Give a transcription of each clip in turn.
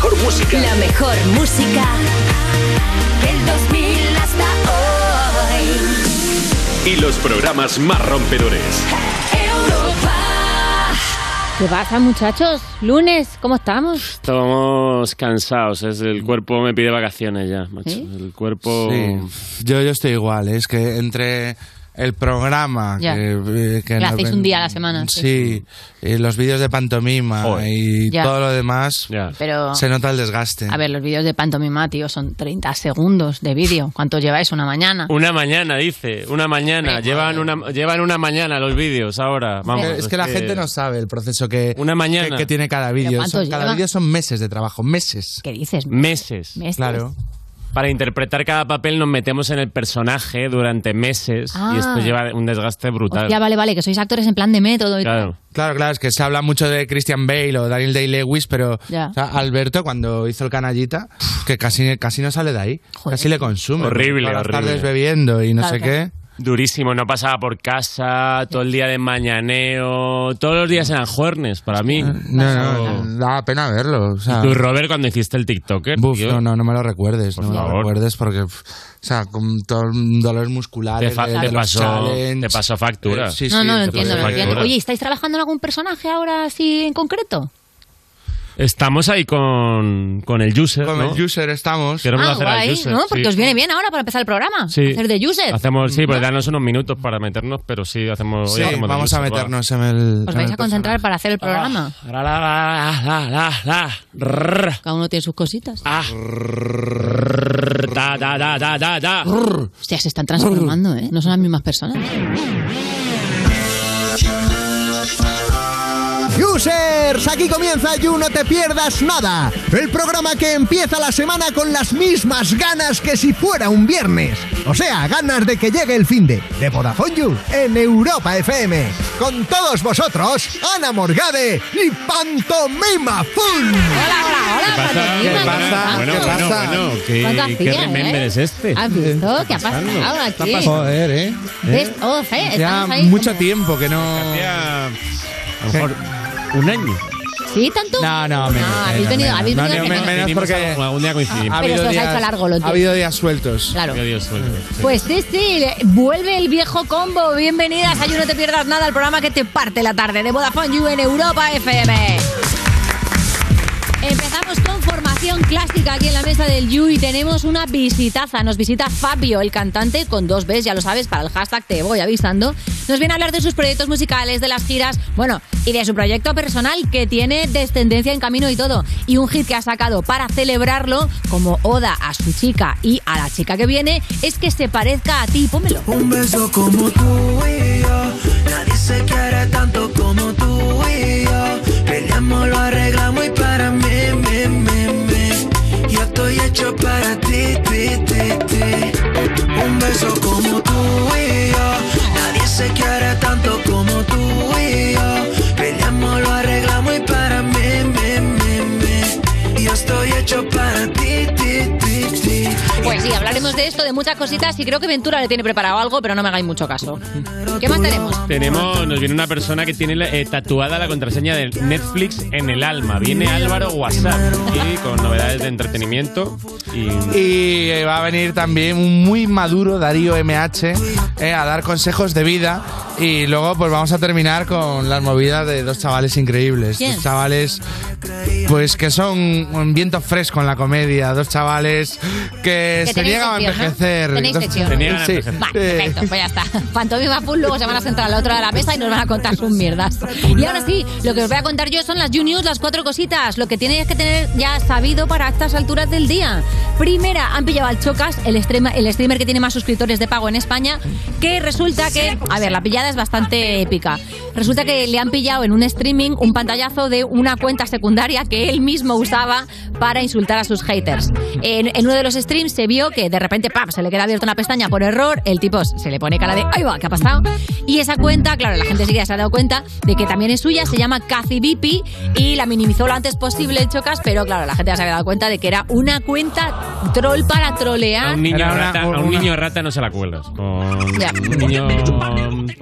mejor música. La mejor música del 2000 hasta hoy. Y los programas más rompedores. Europa. ¿Qué pasa, muchachos? Lunes, ¿cómo estamos? Estamos cansados, es el cuerpo me pide vacaciones ya, macho. El cuerpo Sí, yo, yo estoy igual, es que entre el programa Ya. que, eh, que Que hacéis ven- un día a la semana, sí. Sí, y los vídeos de pantomima Joder. y Ya. todo lo demás, Ya. Pero, se nota el desgaste. a ver, los vídeos de pantomima, tío, son 30 segundos de vídeo. ¿Cuánto lleváis una mañana? Una mañana, dice, una mañana. Llevan una, llevan una mañana los vídeos ahora. Vamos, es que la gente no sabe el proceso que, Una mañana. que, que tiene cada vídeo. Cada vídeo son meses de trabajo, meses. ¿Qué dices? Meses. ¿Meses? Claro. Para interpretar cada papel nos metemos en el personaje durante meses Ah. y esto lleva un desgaste brutal. Hostia, vale, vale, que sois actores en plan de método y Claro. Claro, claro, es que se habla mucho de Christian Bale o Daniel Day-Lewis, pero Ya. o sea, Alberto cuando hizo el canallita, que casi, casi no sale de ahí, Joder. casi le consume. Horrible, Todas las horrible. tardes bebiendo y no Claro, sé claro. qué. Durísimo, no pasaba por casa, todo el día de mañaneo, todos los días eran juernes para mí. No, no, no, da pena verlo. O sea, Tú, Robert, cuando hiciste el TikToker, buf, no, no, no me lo recuerdes, Por no me lo recuerdes porque, o sea, con todos los dolores te, musculares, de, te de los pasó, challenge. te pasó factura. Eh, sí, No, sí, no, lo te entiendo, lo entiendo. Oye, ¿estáis trabajando en algún personaje ahora así en concreto? Estamos ahí con, con el user, Con ¿no? el user estamos. Queremos ah, hacer al guay, user. ¿no? Porque sí. os viene bien ahora para empezar el programa. Sí. Hacer de user. Hacemos, sí, pues danos unos minutos para meternos, pero sí, hacemos, Sí, hacemos vamos a va. meternos en el. Os vais el a concentrar para hacer el programa. Ah, la, la, la, la, la, la, rrr, Cada uno tiene sus cositas. ah, da, da, da, da, da. Hostia, se están transformando, ¿eh? No son las mismas personas. Users, aquí comienza You No Te Pierdas Nada, el programa que empieza la semana con las mismas ganas que si fuera un viernes. O sea, ganas de que llegue el fin de, de Vodafone You en Europa FM. Con todos vosotros, Ana Morgade y Pantomima Full. Hola, hola, hola. ¿Qué pasa? ¿Qué pasa? Bueno, ¿Qué bueno, pasa? bueno, ¿Cuánto ¿qué, qué eh? remember es este? ¿Has visto? ¿Qué ha pasado aquí? Joder, ¿eh? Oh, fe, Ya mucho como- tiempo que no. A lo mejor un año. ¿Sí, tanto? No, no, menos. habéis menos, venido, habéis menos. venido No, hace no, menos. menos Vinimos porque- algún- algún día coincidimos. Ha Pero habido se os ha días- hecho largo, lo Ha entiendo. habido días sueltos. Claro. Suelto. Pues sí, sí, vuelve el viejo combo. Bienvenidas a You No Te Pierdas Nada, el programa que te parte la tarde de Vodafone You en Europa FM. Empezamos con formación clásica aquí en la mesa del You y tenemos una visitaza. Nos visita Fabio, el cantante con dos Bs, ya lo sabes, para el hashtag te voy avisando. Nos viene a hablar de sus proyectos musicales, de las giras, bueno, y de su proyecto personal que tiene descendencia en camino y todo. Y un hit que ha sacado para celebrarlo como oda a su chica y a la chica que viene es que se parezca a ti. Pómelo. Un beso como tú y yo. Nadie se quiere tanto como tú y yo. Peleamos, lo arreglamos hecho para ti, ti, ti, ti. Un beso como hablaremos de esto, de muchas cositas y creo que Ventura le tiene preparado algo, pero no me hagáis mucho caso. ¿Qué más tenemos? Tenemos, nos viene una persona que tiene eh, tatuada la contraseña de Netflix en el alma. Viene Álvaro WhatsApp y con novedades de entretenimiento y Y eh, va a venir también un muy maduro Darío MH eh, a dar consejos de vida. Y luego pues vamos a terminar con las movidas de dos chavales increíbles. ¿Quién? Dos chavales pues que son un viento fresco en la comedia. Dos chavales que, Que se niegan a sección, ¿no? envejecer. Tenéis sección. A Sí. envejecer. Vale, Eh, perfecto, pues ya está. Pantomima full, luego se van a sentar a la otra de la mesa y nos van a contar sus mierdas. Y ahora sí, lo que os voy a contar yo son las You News, las cuatro cositas. Lo que tenéis que tener ya sabido para estas alturas del día. Primera, han pillado al Chocas, el, streamer, el streamer que tiene más suscriptores de pago en España, que resulta que, a ver, la pillada es bastante épica. Resulta que le han pillado en un streaming un pantallazo de una cuenta secundaria que él mismo usaba para insultar a sus haters. En, en uno de los streams se vio que de repente ¡pam! se le queda abierta una pestaña por error, el tipo se le pone cara de ¡ay va! ¿Qué ha pasado? Y esa cuenta, claro, la gente sí que ya se ha dado cuenta de que también es suya, se llama Cathy Bipi y la minimizó lo antes posible el Chocas, pero claro, la gente ya se había dado cuenta de que era una cuenta troll para A trolear. un niño una- rata, a un una- niño rata no se la cuelas. Con un niño,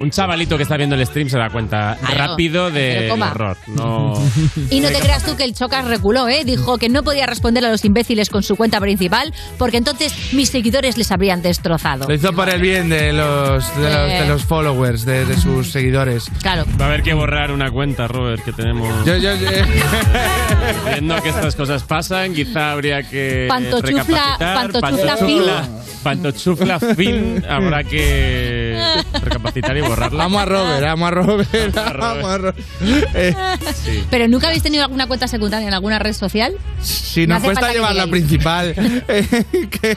un chavalito que está viendo el stream se da cuenta Claro. rápido coma. horror. No, Y no te creas tú que el Chocas reculó, ¿eh? Dijo que no podía responder a los imbéciles con su cuenta principal porque entonces mis seguidores les habrían destrozado. Lo hizo por el bien de los, de los, de los followers, de, de sus seguidores. Claro. va a haber que borrar una cuenta, Robert, que tenemos. Yo, yo, yo- Viendo que estas cosas pasan, quizá habría que Pantochufla- recapacitar. pantochufla Pantochufla- Pantochufla fin, habrá que recapacitar y borrarla. Amo a Robert, amo a Robert, amo a Robert. Eh, Sí. ¿Pero nunca habéis tenido alguna cuenta secundaria en alguna red social? si No nos cuesta llevar la principal. eh, que- que-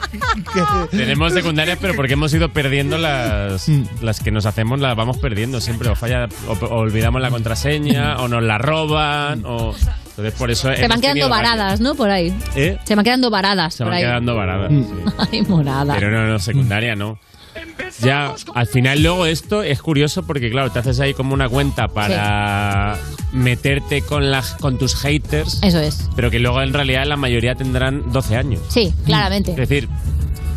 Tenemos secundarias, pero porque hemos ido perdiendo las, Mm. las que nos hacemos, las vamos perdiendo siempre. O falla, o, o olvidamos la contraseña, o nos la roban, o. Entonces, por eso. Se van quedando varadas, ¿no? Por ahí. ¿Eh? Se van quedando varadas Se por van ahí. quedando varadas. Sí. Ay, morada. Pero no, no, secundaria no. Ya, al final luego esto es curioso porque, claro, te haces ahí como una cuenta para meterte con, las con tus haters, Eso es. pero que luego en realidad la mayoría tendrán 12 años. Sí, claramente. Es decir,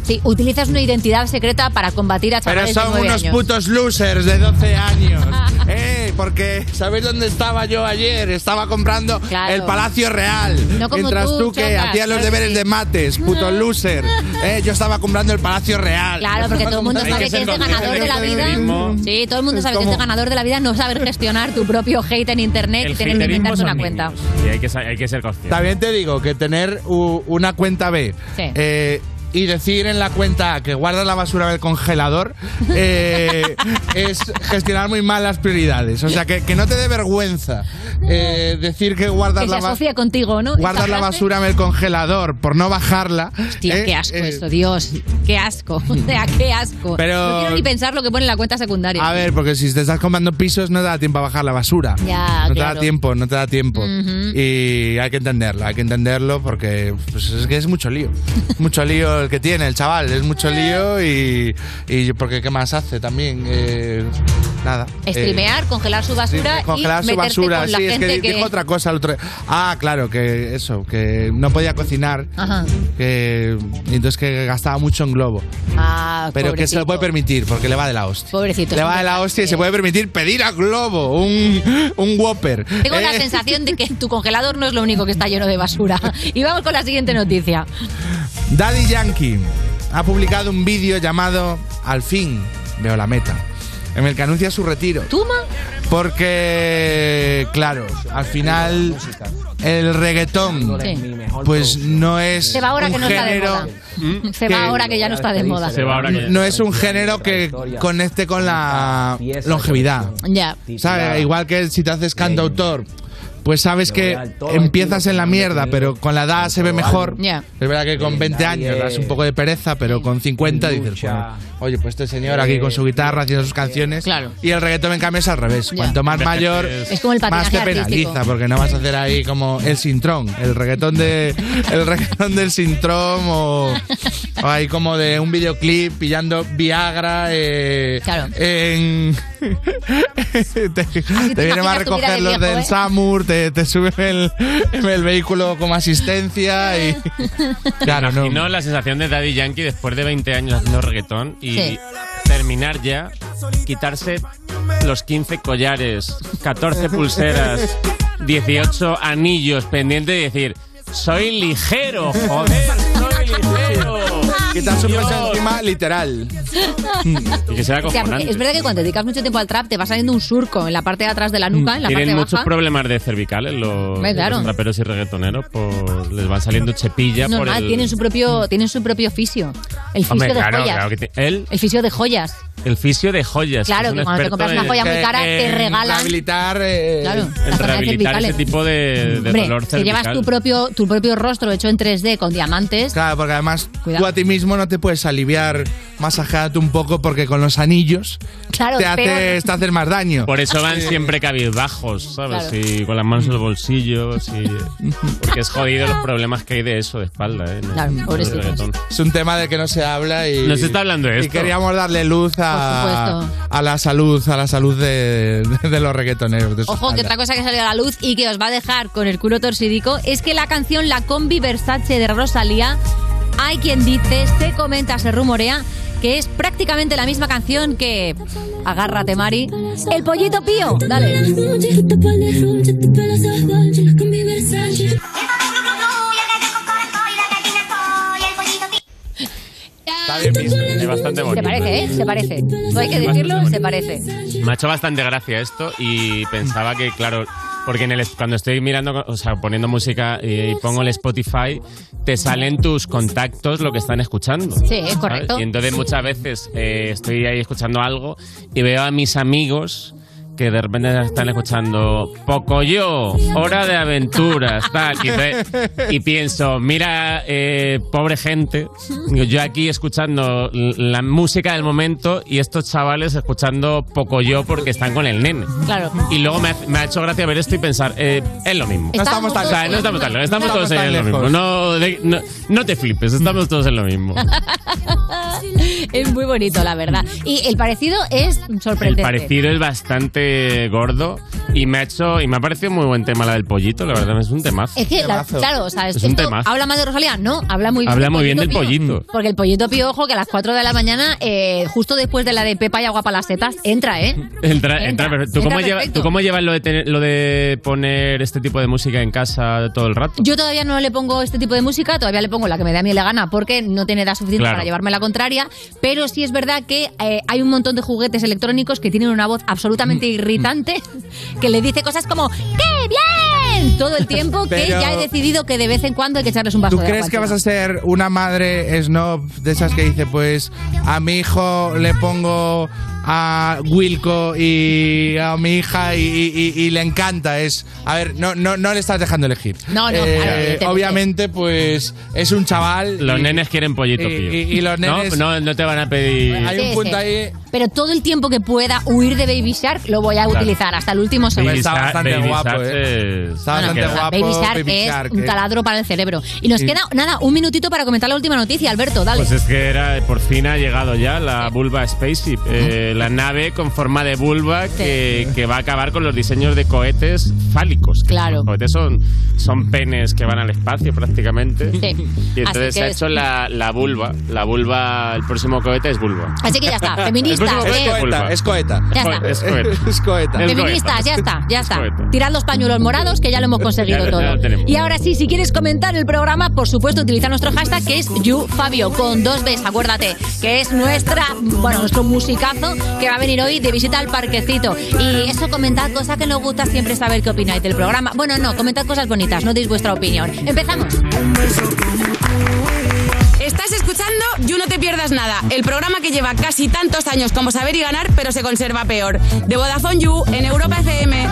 Sí, utilizas una identidad secreta para combatir a Pero chavales de son 9 unos años. putos losers de 12 años. eh, porque ¿sabéis dónde estaba yo ayer? Estaba comprando Claro. el Palacio Real. No como Mientras tú, tú, que chocas, hacías los claro que deberes sí. de mates, puto loser. Eh, yo estaba comprando el Palacio Real. Claro, porque todo el mundo Hay sabe que que ser es de ganador de la vida. mismo. Sí, todo el mundo sabe que es ganador de la vida no saber gestionar tu propio hate en internet y el tener que haterismo inventarte son una cuenta. niños. Y hay que, sa- hay que ser consciente. También te digo que tener u- una cuenta B Sí. eh, y decir en la cuenta que guardas la basura del congelador eh, es gestionar muy mal las prioridades. O sea, que, que no te dé vergüenza eh, decir que guardas Que se la basura. asocia contigo, ¿no? Guardas la basura en el congelador por no bajarla. Hostia, eh, qué asco eh, esto, Dios. Qué asco. O sea, qué asco. Pero- No quiero ni pensar lo que pone en la cuenta secundaria. A ver, porque si te estás comprando pisos no te da tiempo a bajar la basura. Ya, no te da tiempo, no te da tiempo. Y hay que entenderlo, hay que entenderlo porque pues, es que es mucho lío. mucho lío el que tiene el chaval, es mucho lío y, y porque ¿qué más hace también? Eh, nada. Eh, Streamear, congelar su basura congelar y su basura. con la Sí, es que, que... dijo otra cosa el otro Ah, claro, que eso, que no podía cocinar. Ajá. Que, entonces que gastaba mucho en globo. Ah, Pero que se lo pobrecito. puede permitir porque le va de la hostia. Pobrecito. Le va de la hostia y se puede permitir pedir a Globo un, un Whopper. Tengo la Eh, sensación de que tu congelador no es lo único que está lleno de basura. Y vamos con la siguiente noticia. Daddy Yankee ha publicado un vídeo llamado Al fin veo la meta, en el que anuncia su retiro. ¿Tuma? Porque, claro, al final el reggaetón Sí. pues no es Se va ahora un que no está de género moda. Se que- va ahora que ya no está de moda. Se va ahora que ya- no es un género que conecte con la longevidad. Ya. ¿Sabes? Igual que si te haces cantautor, pues sabes que empiezas en la mierda, pero con la edad se ve mejor. Es verdad que con 20 años das un poco de pereza, pero con 50 dices, bueno, oye, pues este señor aquí con su guitarra haciendo sus canciones. Claro. Y el reggaetón, en cambio, es al revés. Cuanto más mayor, Es como el más te penaliza, artístico. porque no vas a hacer ahí como el sintrón, el reggaetón de el reggaetón del sintrón o, o ahí como de un videoclip pillando Viagra eh, Claro. en te, te vienen a recoger los del ¿eh? SAMUR, te, te suben el, el vehículo como asistencia y claro, no. No la sensación de Daddy Yankee después de 20 años haciendo reggaetón y Sí. terminar ya, quitarse los 15 collares, 14 pulseras, 18 anillos pendientes y decir, soy ligero, joder. Quitarse un peso encima literal. Y que sea O sea, es verdad que cuando dedicas mucho tiempo al trap te va saliendo un surco en la parte de atrás de la nuca, en la Tienen parte muchos baja. problemas de cervicales los, claro. los raperos y reggaetoneros, por, les van saliendo chepilla por Normal, el... tienen su propio, tienen su propio fisio. El fisio Hombre, de claro, joyas. claro que ti- él, El fisio de joyas. el fisio de joyas. Claro, es un que cuando te compras una joya muy Que cara te regalan. Rehabilitar. eh, Claro, enfermedades rehabilitar ese tipo de, de Hombre, dolor si cervical. llevas tu propio, tu propio rostro hecho en 3D con diamantes, Claro, porque además Cuidado. tú a ti mismo no te puedes aliviar masajeándote un poco porque con los anillos claro, te, haces, te haces más daño. Por eso van siempre cabizbajos, ¿sabes? Claro. Y con las manos en los bolsillos. Y... Porque es jodido los problemas que hay de eso, de espalda, ¿eh? El- Claro, reggaetón. Es un tema del que no se habla y. No se está hablando de Y esto. queríamos darle luz a, a la salud, a la salud de, de los reggaetoneros. de Ojo, que otra cosa que salió a la luz y que os va a dejar con el culo torcidico es que la canción La Combi Versace de Rosalía hay quien dice, se comenta, se rumorea que es prácticamente la misma canción que Agárrate Mari, El Pollito Pío. Dale. Está bien visto. Es bastante Se bonito. parece, ¿eh? Se parece. No hay que decirlo, se parece. Me ha hecho bastante gracia esto y pensaba que, claro, porque en el, cuando estoy mirando, o sea, poniendo música y, y pongo el Spotify, te salen tus contactos lo que están escuchando. Sí, es ¿sabes? correcto. Y entonces muchas veces eh, estoy ahí escuchando algo y veo a mis amigos que de repente están escuchando Pocoyo, hora de aventuras, tal. Y, y pienso, mira, eh, pobre gente, yo aquí escuchando la música del momento y estos chavales escuchando Pocoyo porque están con el nene. Claro. Y luego me ha, me ha hecho gracia ver esto y pensar, eh, es lo mismo. No estamos tan O sea, no estamos tan lejos, estamos No todos estamos en lo mismo. No, de- no, no te flipes, estamos todos en lo mismo. Es muy bonito, la verdad. Y el parecido es El sorprendente. parecido es bastante gordo y me ha hecho y me ha parecido muy buen tema la del pollito, la verdad es un temazo. Es que, la- claro, o sea, Es un esto temazo. habla más de Rosalía, no, habla muy bien. Habla del muy bien del Pío. pollito. Porque el pollito pío, ojo, que a las 4 de la mañana, eh, justo después de la de Pepa y Agua para las setas, entra, ¿eh? Entra, entra, Entra, perfecto. ¿Tú, entra cómo. ¿Tú cómo llevas lo de, tener- lo de poner este tipo de música en casa todo el rato? Yo todavía no le pongo este tipo de música, todavía le pongo la que me da a mí la gana porque no tiene edad suficiente Claro. para llevarme la contraria, pero sí es verdad que eh, hay un montón de juguetes electrónicos que tienen una voz absolutamente irritante que le dice cosas como ¡Qué bien! todo el tiempo que Pero- ya he decidido que de vez en cuando hay que echarles un vaso ¿Tú de crees agua que vas a ser una madre snob de esas que dice, pues a mi hijo le pongo a Wilco y a mi hija y, y- y- y le encanta? Es, a ver, no, no, no le estás dejando elegir. No, no, claro, evidentemente. obviamente, pues es un chaval. Los y- nenes quieren pollito, y- tío. y- y los nenes- No, no, no te van a pedir... Hay un Sí, punto sí. ahí. Pero todo el tiempo que pueda huir de Baby Shark lo voy a Claro. utilizar hasta el último segundo. Baby está bastante Baby guapo, Shark ¿eh? se- Está bastante guapo. Baby Shark Baby es Shark, un eh. taladro para el cerebro. Y nos Y- queda, nada, un minutito para comentar la última noticia, Alberto, dale. Pues es que era, por fin ha llegado ya la Bulba Spaceship, eh, la nave con forma de vulva que, que va a acabar con los diseños de cohetes fálicos. Claro. Los cohetes son, son penes que van al espacio prácticamente. Sí. Y entonces se ha hecho la, la vulva. La vulva, el próximo cohete es vulva. Así que ya está, feministas, Es eh, cohete coeta, es coeta. Ya está. Es cohete. Es coeta. Feministas, ya está, ya Es está. Tirad los pañuelos morados que ya lo hemos conseguido Ya todo. ya lo tenemos. y ahora sí, si quieres comentar el programa, por supuesto, utiliza nuestro hashtag que es YouFabio con dos Bs, acuérdate, que es nuestra, bueno, nuestro musicazo que va a venir hoy de visita al parquecito. Y eso, comentad cosas que nos gusta siempre saber qué opináis del programa. Bueno, no, comentad cosas bonitas, no deis vuestra opinión. Empezamos. Estás escuchando You No Te Pierdas Nada, el programa que lleva casi tantos años como saber y ganar, pero se conserva peor. De Vodafone You en Europa FM.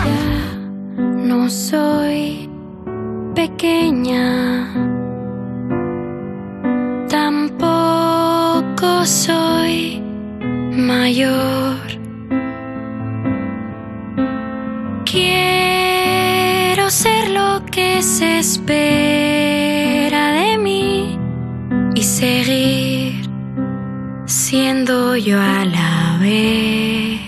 No soy pequeña, tampoco soy mayor. Quiero ser lo que se espera de mí y seguir siendo yo a la vez.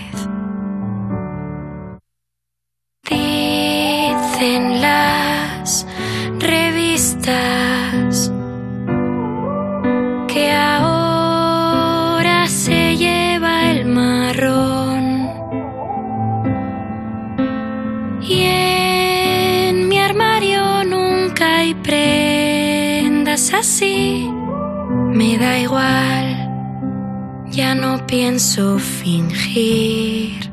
Dicen las revistas así. Me da igual, ya no pienso fingir.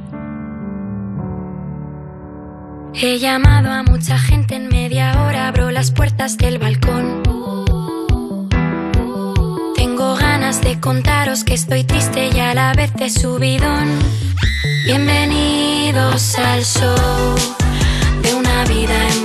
He llamado a mucha gente en media hora, abro las puertas del balcón. Tengo ganas de contaros que estoy triste y a la vez de subidón. Bienvenidos al show de una vida en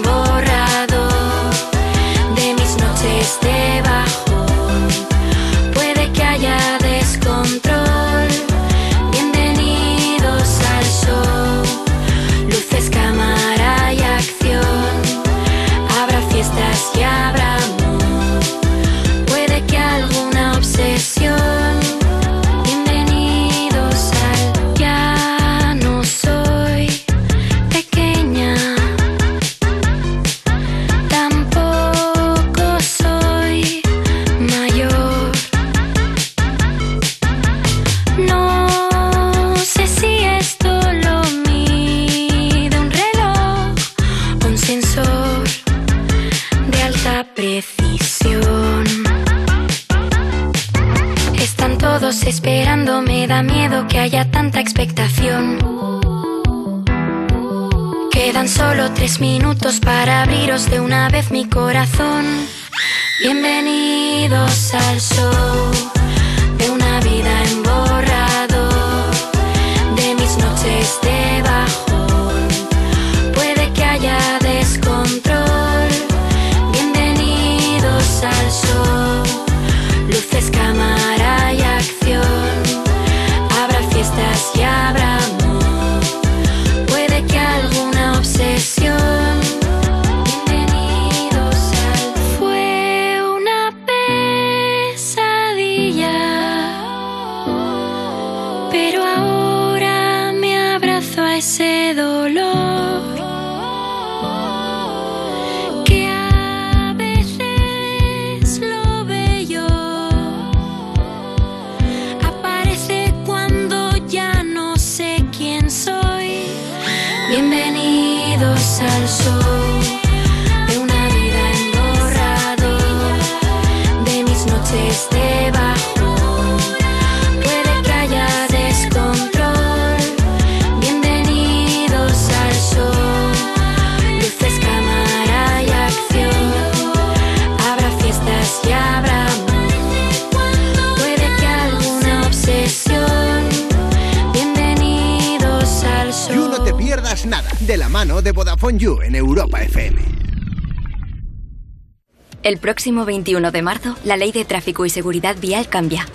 próximo 21 de marzo, la ley de tráfico y seguridad vial cambia.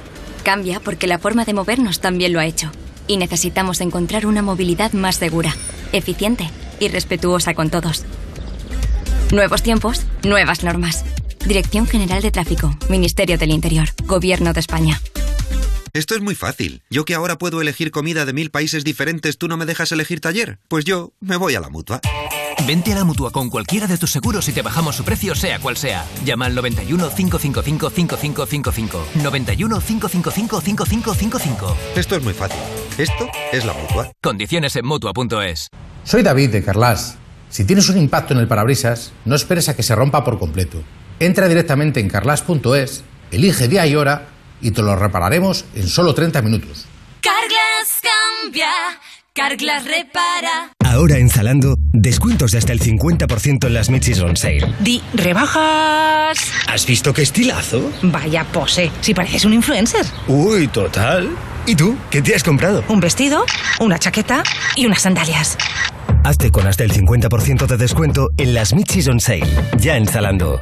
Cambia porque la forma de movernos también lo ha hecho. Y necesitamos encontrar una movilidad más segura, eficiente y respetuosa con todos. Nuevos tiempos, nuevas normas. Dirección General de Tráfico, Ministerio del Interior, Gobierno de España. Esto es muy fácil. Yo que ahora puedo elegir comida de mil países diferentes, ¿tú no me dejas elegir taller? Pues yo me voy a la mutua. Vente a la mutua con cualquiera de tus seguros y te bajamos su precio, sea cual sea. Llama al 91 555 5555. 91 555 5555. Esto es muy fácil. Esto es la mutua. Condiciones en mutua.es. Soy David de Carlas. Si tienes un impacto en el parabrisas, no esperes a que se rompa por completo. Entra directamente en carlas.es, elige día y hora y te lo repararemos en solo 30 minutos. Carglass cambia, Carglass repara. Ahora en Zalando, descuentos de hasta el 50% en las Michis on sale. Di, rebajas. ¿Has visto qué estilazo? Vaya pose, si pareces un influencer. Uy, total. ¿Y tú? ¿Qué te has comprado? Un vestido, una chaqueta y unas sandalias. Hazte con hasta el 50% de descuento en las Michis on sale. Ya en Zalando.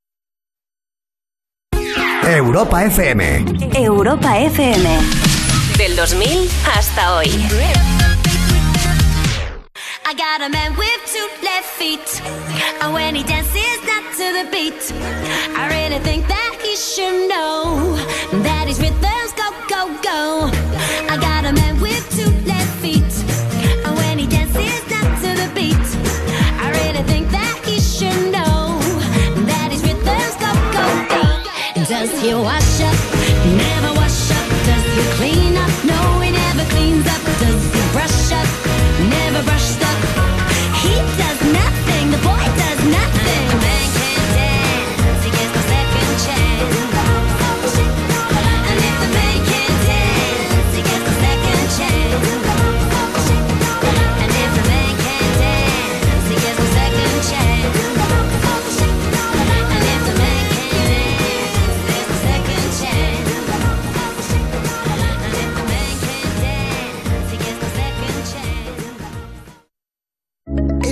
Europa FM. Europa FM. Del 2000 hasta hoy. I got a man with two left feet. And when he dances not to the beat, I really think that he should know that Does he wash up? Never wash up. Does he clean up? No, he never cleans up. Does he brush up? Never brushed up.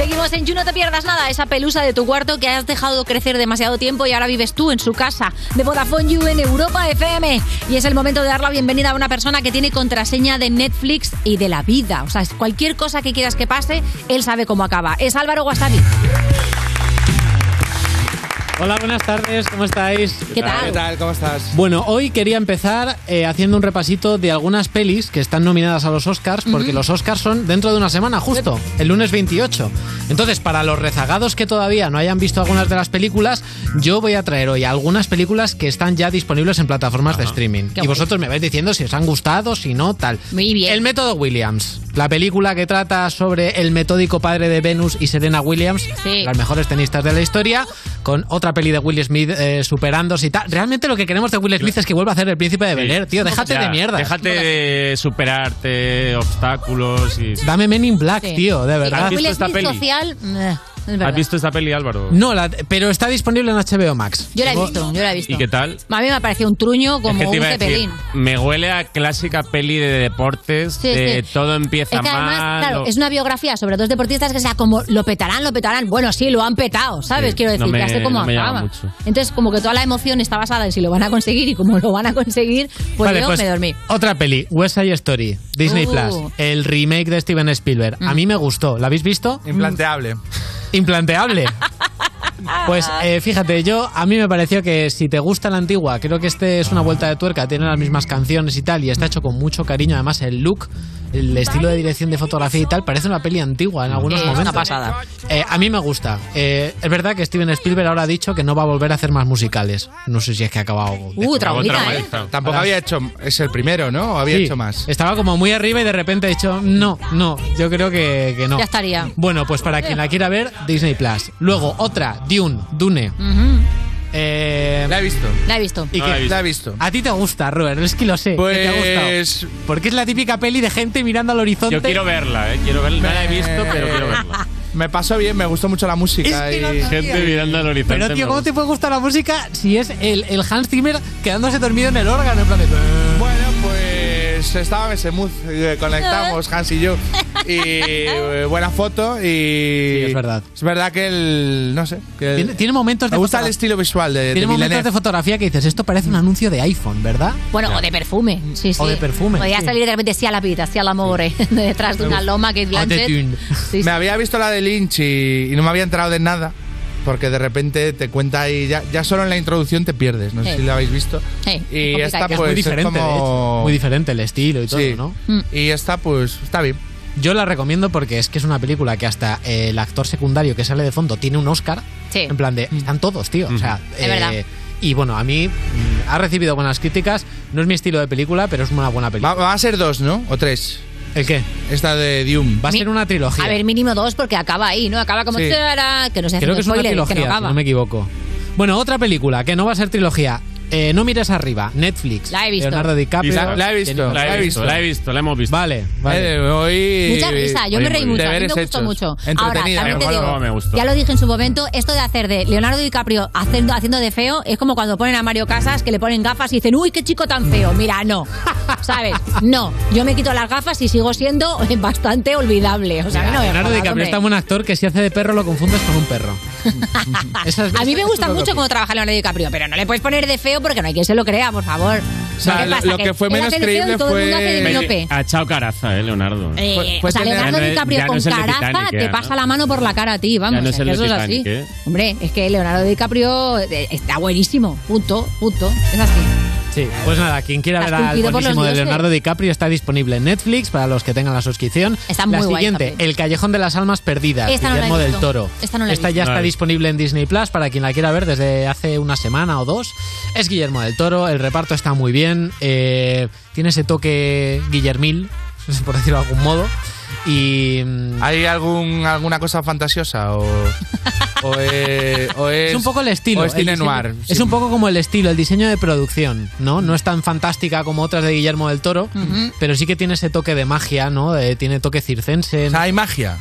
Seguimos en You, no te pierdas nada, esa pelusa de tu cuarto que has dejado crecer demasiado tiempo y ahora vives tú en su casa, de Vodafone You en Europa FM. Y es el momento de dar la bienvenida a una persona que tiene contraseña de Netflix y de la vida. O sea, cualquier cosa que quieras que pase, él sabe cómo acaba. Es Álvaro Wasabi. Hola, buenas tardes, ¿cómo estáis? ¿Qué tal? ¿Qué tal? ¿Cómo estás? Bueno, hoy quería empezar eh, haciendo un repasito de algunas pelis que están nominadas a los Oscars, porque los Oscars son dentro de una semana, justo, el lunes 28. Entonces, para los rezagados que todavía no hayan visto algunas de las películas, yo voy a traer hoy algunas películas que están ya disponibles en plataformas de streaming. Qué y guay. vosotros me vais diciendo si os han gustado, si no, tal. Muy bien. El método Williams, la película que trata sobre el metódico padre de Venus y Serena Williams, Sí. las mejores tenistas de la historia, con otra peli de Will Smith eh, superándose y tal. Realmente lo que queremos de Will Smith es que vuelva a hacer el príncipe de Bel Air, tío. Déjate Ya, de mierda. Déjate de superarte obstáculos y. Dame Men in Black, Sí. tío, de verdad. Will Smith social, es. ¿Has visto esta peli, Álvaro? No, la- pero está disponible en HBO Max. Yo la he visto, yo la he visto. ¿Y qué tal? A mí me ha parecido un truño Es como que te un cepelín. me huele a clásica peli de deportes, Sí, de sí. todo empieza Es que además, mal. claro, o- es una biografía sobre dos deportistas que sea como lo petarán, lo petarán. Bueno, sí, lo han petado, ¿sabes? Sí, Quiero decir, no me- ya sé cómo no acaba. Entonces, como que toda la emoción está basada en si lo van a conseguir y como lo van a conseguir, pues Vale, yo pues, me dormí. Otra peli, West Side Story, Disney Uh. Plus, el remake de Steven Spielberg. A Mm. mí me gustó. ¿La habéis visto? Implanteable. Implanteable. Pues eh, fíjate, yo a mí me pareció que si te gusta la antigua, creo que este es una vuelta de tuerca, tiene las mismas canciones y tal, y está hecho con mucho cariño. Además, el look, el estilo de dirección de fotografía y tal, parece una peli antigua en algunos Eh, es momentos. una pasada. Eh, a mí me gusta. Eh, es verdad que Steven Spielberg ahora ha dicho que no va a volver a hacer más musicales. No sé si es que ha acabado. Uh, traumita, ¿eh? Tampoco había hecho. Es el primero, ¿no? ¿O había Sí, hecho más? Estaba como muy arriba y de repente ha dicho, no, no, yo creo que, que no. Ya estaría. Bueno, pues para quien la quiera ver, Disney Plus. Luego, otra, Dune, Dune. Eh, La he visto. La he visto. ¿y No qué- la he visto. La he visto. A ti te gusta, Robert, es que lo sé. que te ha Pues- gustado. Porque es la típica peli de gente mirando al horizonte. Yo quiero verla, ¿eh? Quiero verla. No la he visto, pero quiero verla. Me pasó bien, me gustó mucho la música. Es que no y- Gente mirando al horizonte. Pero, tío, me ¿cómo te puede gustar la música si es el, el Hans Zimmer quedándose dormido en el órgano? En plan de... Pues estaba en ese mood, eh, conectamos Hans y yo. Y eh, buena foto y... Sí, es verdad. Es verdad que el... no sé. Que el- Tiene, tiene momentos de me gusta el estilo visual de, de Tiene momentos Villeneuve. de fotografía que dices, esto parece un anuncio de iPhone, ¿verdad? Bueno, o de perfume. Sí, sí. O de perfume, Podría sí. salir de repente sí a la vida, sí al amor, detrás de una loma que es Blanchett. Sí, sí. Me había visto la de Lynch y, y no me había enterado de nada. Porque de repente te cuenta ahí, ya, ya solo en la introducción te pierdes. No sé si la habéis visto. Sí, Y es esta pues es muy diferente, es de hecho. como... Muy diferente el estilo y todo, Sí. ¿no? Mm. Y esta pues está bien. Yo la recomiendo porque es que es una película que hasta eh, el actor secundario que sale de fondo tiene un Oscar. Sí. En plan de, están todos, tío. O sea, Es verdad. Y bueno, a mí mm, ha recibido buenas críticas. No es mi estilo de película, pero es una buena película. Va, va a ser dos, ¿no? O tres. ¿El qué? Esta de Dune. Va a ser una trilogía. A ver, mínimo dos porque acaba ahí, ¿no? Acaba como... Sí. tara, que no se hace Creo que es una spoiler, trilogía, que no si no me equivoco. Bueno, otra película que no va a ser trilogía. Eh, no mires arriba, Netflix. La he visto. Leonardo DiCaprio. La- la he visto, La he visto, la he visto, la hemos visto. Vale, vale. Eh, hoy, Mucha risa, yo me reí mucho, a mí me gustó hechos. mucho. Ahora, Entretenida. también te Igual digo, no me gustó. ya lo dije en su momento, esto de hacer de Leonardo DiCaprio haciendo, haciendo de feo es como cuando ponen a Mario Casas que le ponen gafas y dicen, uy, qué chico tan feo. Mira, no, ¿sabes? No, yo me quito las gafas y sigo siendo bastante olvidable. O sea, Mira, no Leonardo DiCaprio hombre. es tan buen actor que si hace de perro lo confundes con un perro. A mí me gusta mucho cómo trabaja Leonardo DiCaprio, pero no le puedes poner de feo porque no hay quien se lo crea, por favor. O sea, ¿Qué lo- pasa? lo que fue menos creíble fue-. Ha echado caraza, ¿eh, Leonardo? Eh, Fue- fue o sea, tener- Leonardo Ya DiCaprio ya con caraza Titanic, te pasa la mano por la cara a ti, vamos. Ya no es es el que eso es así. ¿eh? Hombre, es que Leonardo DiCaprio eh, está buenísimo. Punto, punto. Es así. Sí, pues nada, quien quiera ver al buenísimo de. Leonardo DiCaprio está disponible en Netflix para los que tengan la suscripción. Está la muy guay siguiente, esta. El Callejón de las Almas Perdidas, Esta no la he Guillermo del visto. Toro. Esta no la he ya visto. está Vale. disponible en Disney Plus para quien la quiera ver desde hace una semana o dos. Es Guillermo del Toro, el reparto está muy bien, eh, tiene ese toque Guillermil, por decirlo de algún modo. Y mm, ¿Hay algún, alguna cosa fantasiosa o, o, es, o es- es un poco el estilo. o es el cine diseño- noir? Es Sí. un poco como el estilo, el diseño de producción, ¿no? No es tan fantástica como otras de Guillermo del Toro, pero sí que tiene ese toque de magia, ¿no? Tiene toque circense. O sea, hay magia.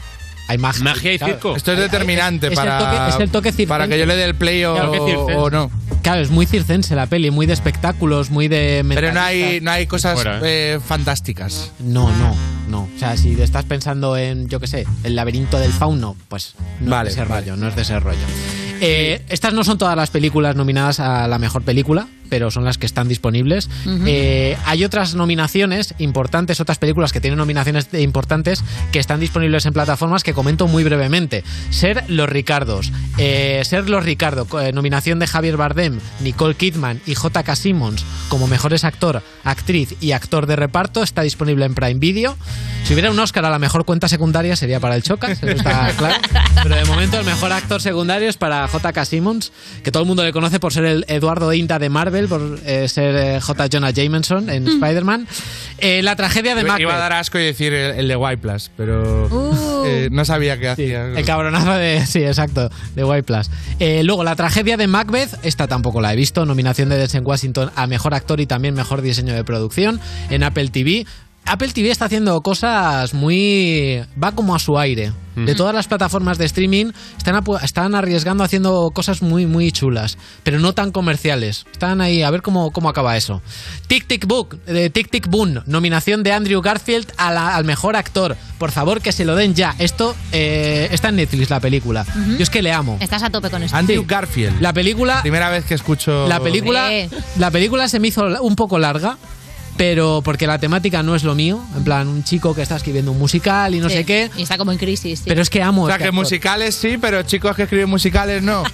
Hay magia. Magia y claro. circo. Esto es determinante es el para, toque- es el toque circense. para que yo le dé el play o, o no. Claro, es muy circense la peli, muy de espectáculos, muy de... Pero no hay, no hay cosas Fuera, eh, fantásticas. No, no, no. O sea, si estás pensando en, yo qué sé, el laberinto del fauno, pues no Vale, es de ese vale. rollo, no es de ese rollo. Eh, estas no son todas las películas nominadas a la mejor película, pero son las que están disponibles. Eh, hay otras nominaciones importantes, otras películas que tienen nominaciones importantes que están disponibles en plataformas que comento muy brevemente. Ser Los Ricardos. Eh, Ser Los Ricardo, eh, nominación de Javier Bardem, Nicole Kidman y J.K. Simmons como mejores actor, actriz y actor de reparto, está disponible en Prime Video. Si hubiera un Oscar a la mejor cuenta secundaria sería para el Chocas, eso está claro. Pero de momento el mejor actor secundario es para J.K. Simmons, que todo el mundo le conoce por ser el Eduardo Inda de Marvel, por eh, ser eh, J. Jonah Jameson en Spider-Man. Eh, la tragedia de Macbeth. Iba a dar asco y decir el, el de White Plus, pero Uh. eh, no sabía qué hacía. El cabronazo de. Sí, exacto, de White Plus. Eh, luego, la tragedia de Macbeth, esta tampoco la he visto. Nominación de Denzel Washington a mejor actor y también mejor diseño de producción en Apple TV. Apple TV está haciendo cosas muy. va como a su aire. De todas las plataformas de streaming están, están arriesgando haciendo cosas muy, muy chulas, pero no tan comerciales. Están ahí, a ver cómo, cómo acaba eso. Tic Tic Book, de Tic Tic Boom, nominación de Andrew Garfield a la- al mejor actor. Por favor, que se lo den ya. Esto eh, está en Netflix, la película. Ujú. Yo es que le amo. Estás a tope con esto. Andrew Garfield. La película. Primera vez que escucho. La película, la película se me hizo un poco larga, pero porque la temática no es lo mío. En plan, un chico que está escribiendo un musical y no Sí. sé qué. Y está como en crisis. sí. Pero es que amo. O sea, este que actor. musicales sí, pero chicos que escriben musicales no.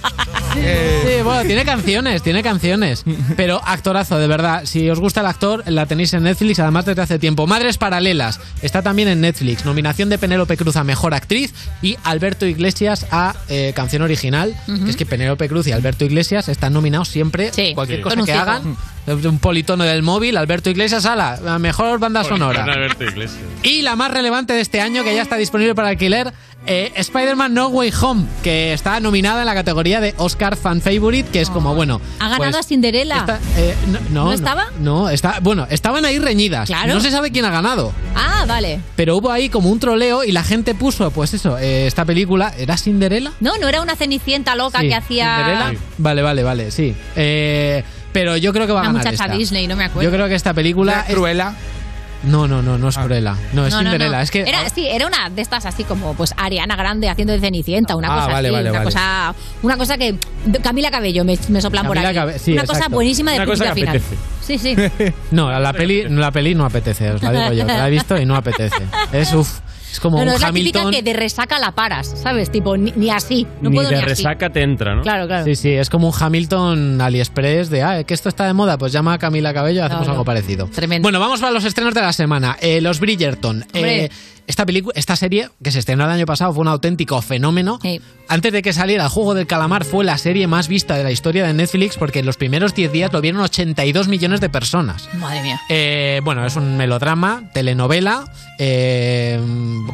Eh, Sí, bueno, tiene canciones, tiene canciones. Pero actorazo, de verdad. Si os gusta el actor, la tenéis en Netflix, además desde hace tiempo. Madres Paralelas, está también en Netflix. Nominación de Penélope Cruz a Mejor Actriz y Alberto Iglesias a eh, Canción Original. Es que Penélope Cruz y Alberto Iglesias están nominados siempre. Sí, cualquier sí. cosa que hagan. Un politono del móvil, Alberto Iglesias, ala, la mejor banda sonora. Alberto Iglesias. Y la más relevante de este año, que ya está disponible para alquiler, eh, Spider-Man No Way Home, que está nominada en la categoría de Oscar Fan Favorite, que es como, bueno... Ha ganado pues, a Cinderella. esta- eh, no, no, ¿No estaba? No, está, bueno, estaban ahí reñidas. Claro. No se sabe quién ha ganado. Ah, vale. Pero hubo ahí como un troleo y la gente puso, pues eso, eh, esta película, ¿era Cinderella? No, no era una cenicienta loca Sí, que hacía. ¿Cinderella? Vale, vale, vale, sí. Eh, pero yo creo que va a Una ganar muchacha esta. Disney, no me acuerdo. Yo creo que esta película... es- Cruella. No, no, no, no es Cruella. No, es No, Cinderella. no. Es que... Era, sí, era una de estas así como pues Ariana Grande haciendo de Cenicienta, una Ah, cosa vale, así, vale, una vale. cosa una cosa que Camila Cabello me, me soplan por Camila aquí. Cabe- sí, una cosa buenísima de Una cosa que final. apetece. Sí, sí. No, la peli, la peli no apetece, os la digo yo. La he visto y no apetece. Es uf, es como No, no, un es la Hamilton. típica que de resaca la paras, ¿sabes? Tipo, ni, ni así. No Ni puedo de ni así. resaca te entra, ¿no? Claro, claro. Sí, sí, es como un Hamilton AliExpress de, ah, que esto está de moda, pues llama a Camila Cabello y hacemos Claro. algo parecido. Tremendo. Bueno, vamos para los estrenos de la semana. Eh, los Bridgerton. Eh, esta película, esta serie que se estrenó el año pasado fue un auténtico fenómeno. Antes de que saliera el juego del calamar fue la serie más vista de la historia de Netflix porque en los primeros 10 días lo vieron 82 millones de personas. Madre mía. Eh, bueno, es un melodrama, telenovela, eh,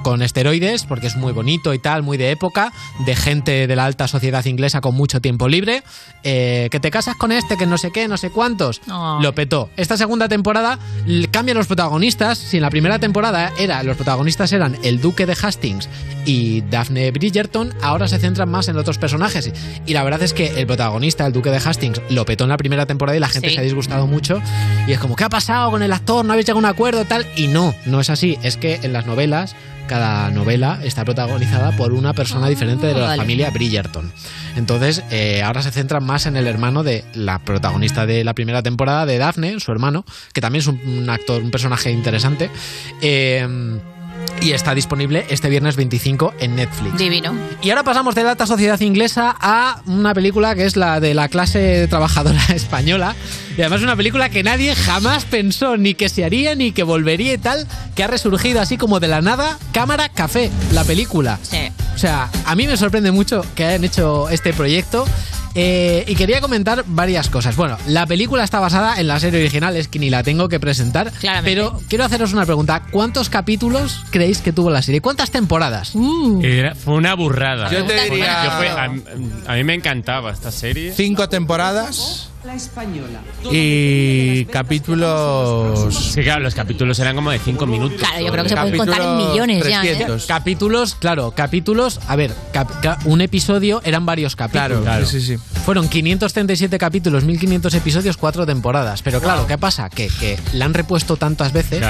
con esteroides, porque es muy bonito y tal, muy de época, de gente de la alta sociedad inglesa con mucho tiempo libre, eh, que te casas con este, que no sé qué, no sé cuántos. Lo petó. Esta segunda temporada cambian los protagonistas. Si en la primera temporada era, los protagonistas eran el duque de Hastings y Daphne Bridgerton, ahora se centran más en otros personajes. Y la verdad es que el protagonista, el duque de Hastings, lo petó en la primera temporada y la gente Sí. se ha disgustado mucho. Y es como, ¿qué ha pasado con el actor? ¿No habéis llegado a un acuerdo? Tal. Y no, no es así. Es que en las novelas, cada novela está protagonizada por una persona diferente de la vale. familia Bridgerton. Entonces, eh, ahora se centran más en el hermano de la protagonista de la primera temporada, de Daphne, su hermano, que también es un, un actor, un personaje interesante. Eh, y está disponible este viernes 25 en Netflix. Divino. Y ahora pasamos de la alta sociedad inglesa a una película que es la de la clase trabajadora española. Y además una película que nadie jamás pensó ni que se haría ni que volvería y tal, que ha resurgido así como de la nada. Cámara Café, la película. O sea, a mí me sorprende mucho que hayan hecho este proyecto. Eh, y quería comentar varias cosas. Bueno, la película está basada en la serie original, es que ni la tengo que presentar. Pero quiero haceros una pregunta. ¿Cuántos capítulos creéis que tuvo la serie? ¿Cuántas temporadas? Era- fue una burrada. Yo te diría- Yo fue- a, a mí me encantaba esta serie. Cinco temporadas. Y capítulos. Sí, claro, los capítulos eran como de cinco minutos. Claro, yo creo que se pueden contar en millones ya, ¿eh? Capítulos, claro, capítulos. A ver, cap- ca- un episodio eran varios capítulos. Claro, sí, sí, sí. Fueron 537 capítulos, 1500 episodios, cuatro temporadas. Pero claro, ¿qué pasa? Que, que la han repuesto tantas veces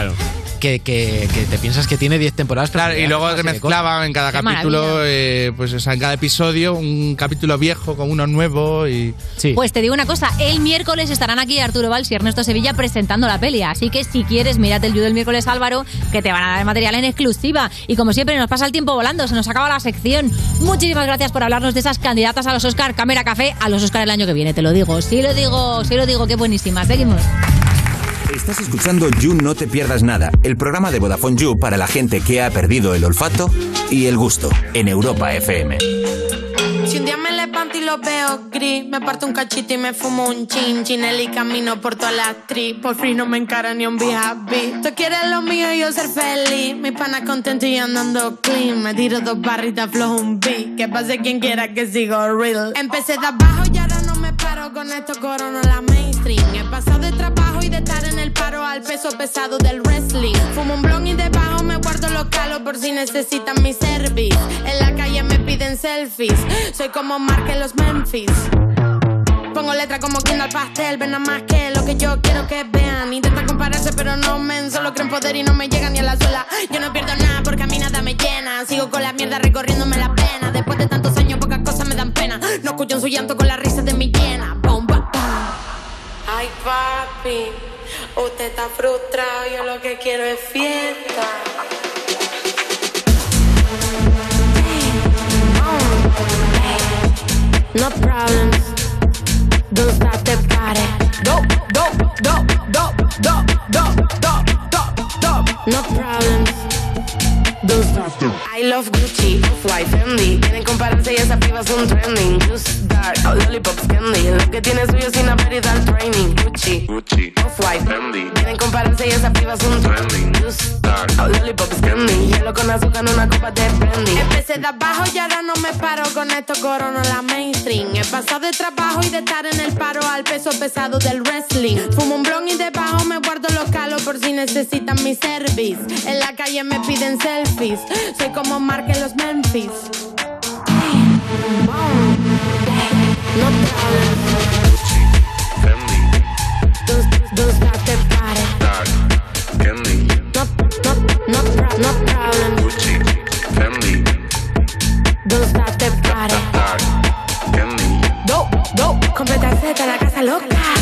que, que- que te piensas que tiene 10 temporadas. pero Claro, y luego de mezclaban en cada Qué capítulo, eh, pues o sea, en cada episodio, un capítulo viejo con uno nuevo y... Pues te digo una cosa, el miércoles estarán aquí Arturo Valls y Ernesto Sevilla presentando la peli, así que si quieres, mírate el You del miércoles Álvaro, que te van a dar material en exclusiva. Y como siempre, nos pasa el tiempo volando, se nos acaba la sección. Muchísimas gracias por hablarnos de esas candidatas a los Oscar Cámara Café, a los Oscar el año que viene, te lo digo. Sí lo digo, sí lo digo, qué buenísima. Seguimos. Estás escuchando You No Te Pierdas Nada, el programa de Vodafone You para la gente que ha perdido el olfato y el gusto en Europa FM. Si un día me levanto y lo veo gris, me parto un cachito y me fumo un chin chinel y camino por toda la actriz. Por fin no me encara ni un BHB. Tú quieres lo mío y yo ser feliz. Mi pana contento y andando clean. Me tiro dos barritas flojo un beat. Que pase quien quiera que sigo real. Empecé de abajo y ahora no me paro con esto corona la mainstream. He pasado de trabajo en el paro al peso pesado del wrestling. Fumo un blon y debajo me guardo los calos por si necesitan mi service. En la calle me piden selfies. Soy como Mark en los Memphis. Pongo letra como guinda al pastel, ven nada más que lo que yo quiero que vean. Intentan compararse, pero no men, solo creen poder y no me llegan ni a la suela. Yo no pierdo nada porque a mí nada me llena. Sigo con la mierda recorriéndome la pena. Después de tantos años, pocas cosas me dan pena. No escucho su llanto con la risa de mi llena. Bomba. Ay, papi, usted está frustrado. Yo lo que quiero es fiesta. No problems. Don't stop the party. Do, do, do, do, do, do, do, do, do. No problems. I love Gucci, Off-White, Fendi. Quieren compararse y esas pibas son trending. Just dark, oh, lollipops, candy. Lo que tiene suyo sin haber ido al training. Gucci, Gucci, Off-White, Fendi. Quieren compararse y esas pibas son trending. Just dark, oh, lollipops, candy. Hielo con azúcar en una copa de brandy. Empecé de abajo y ahora no me paro con esto corona la mainstream. He pasado de trabajo y de estar en el paro al peso pesado del wrestling. Fumo un blon y debajo me guardo los calos por si necesitan mi service. En la calle me piden soy como Mark en los Memphis. No Dos, back te pare. No, no, no, no problem. Gucci, Fendi. Dos back te pare. Do, do, completa seta la casa loca.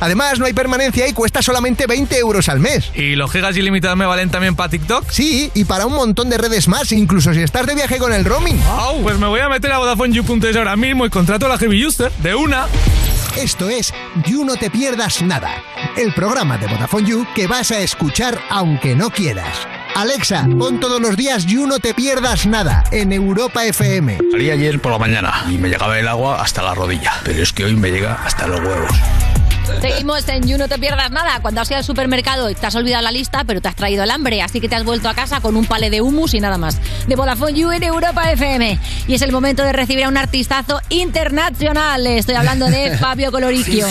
Además, no hay permanencia y cuesta solamente 20 euros al mes. ¿Y los gigas ilimitados me valen también para TikTok? Sí, y para un montón de redes más, incluso si estás de viaje con el roaming. Au, pues me voy a meter a VodafoneYou.es ahora mismo y contrato la Heavy User de una. Esto es You No Te Pierdas Nada, el programa de Vodafone You que vas a escuchar aunque no quieras. Alexa, pon todos los días You No Te Pierdas Nada en Europa FM. Salí ayer por la mañana y me llegaba el agua hasta la rodilla, pero es que hoy me llega hasta los huevos. Seguimos en You, no te pierdas nada. Cuando has ido al supermercado y te has olvidado la lista, pero te has traído el hambre, así que te has vuelto a casa con un palé de humus y nada más. De Vodafone You en Europa FM. Y es el momento de recibir a un artistazo internacional. Estoy hablando de Fabio Coloricchio.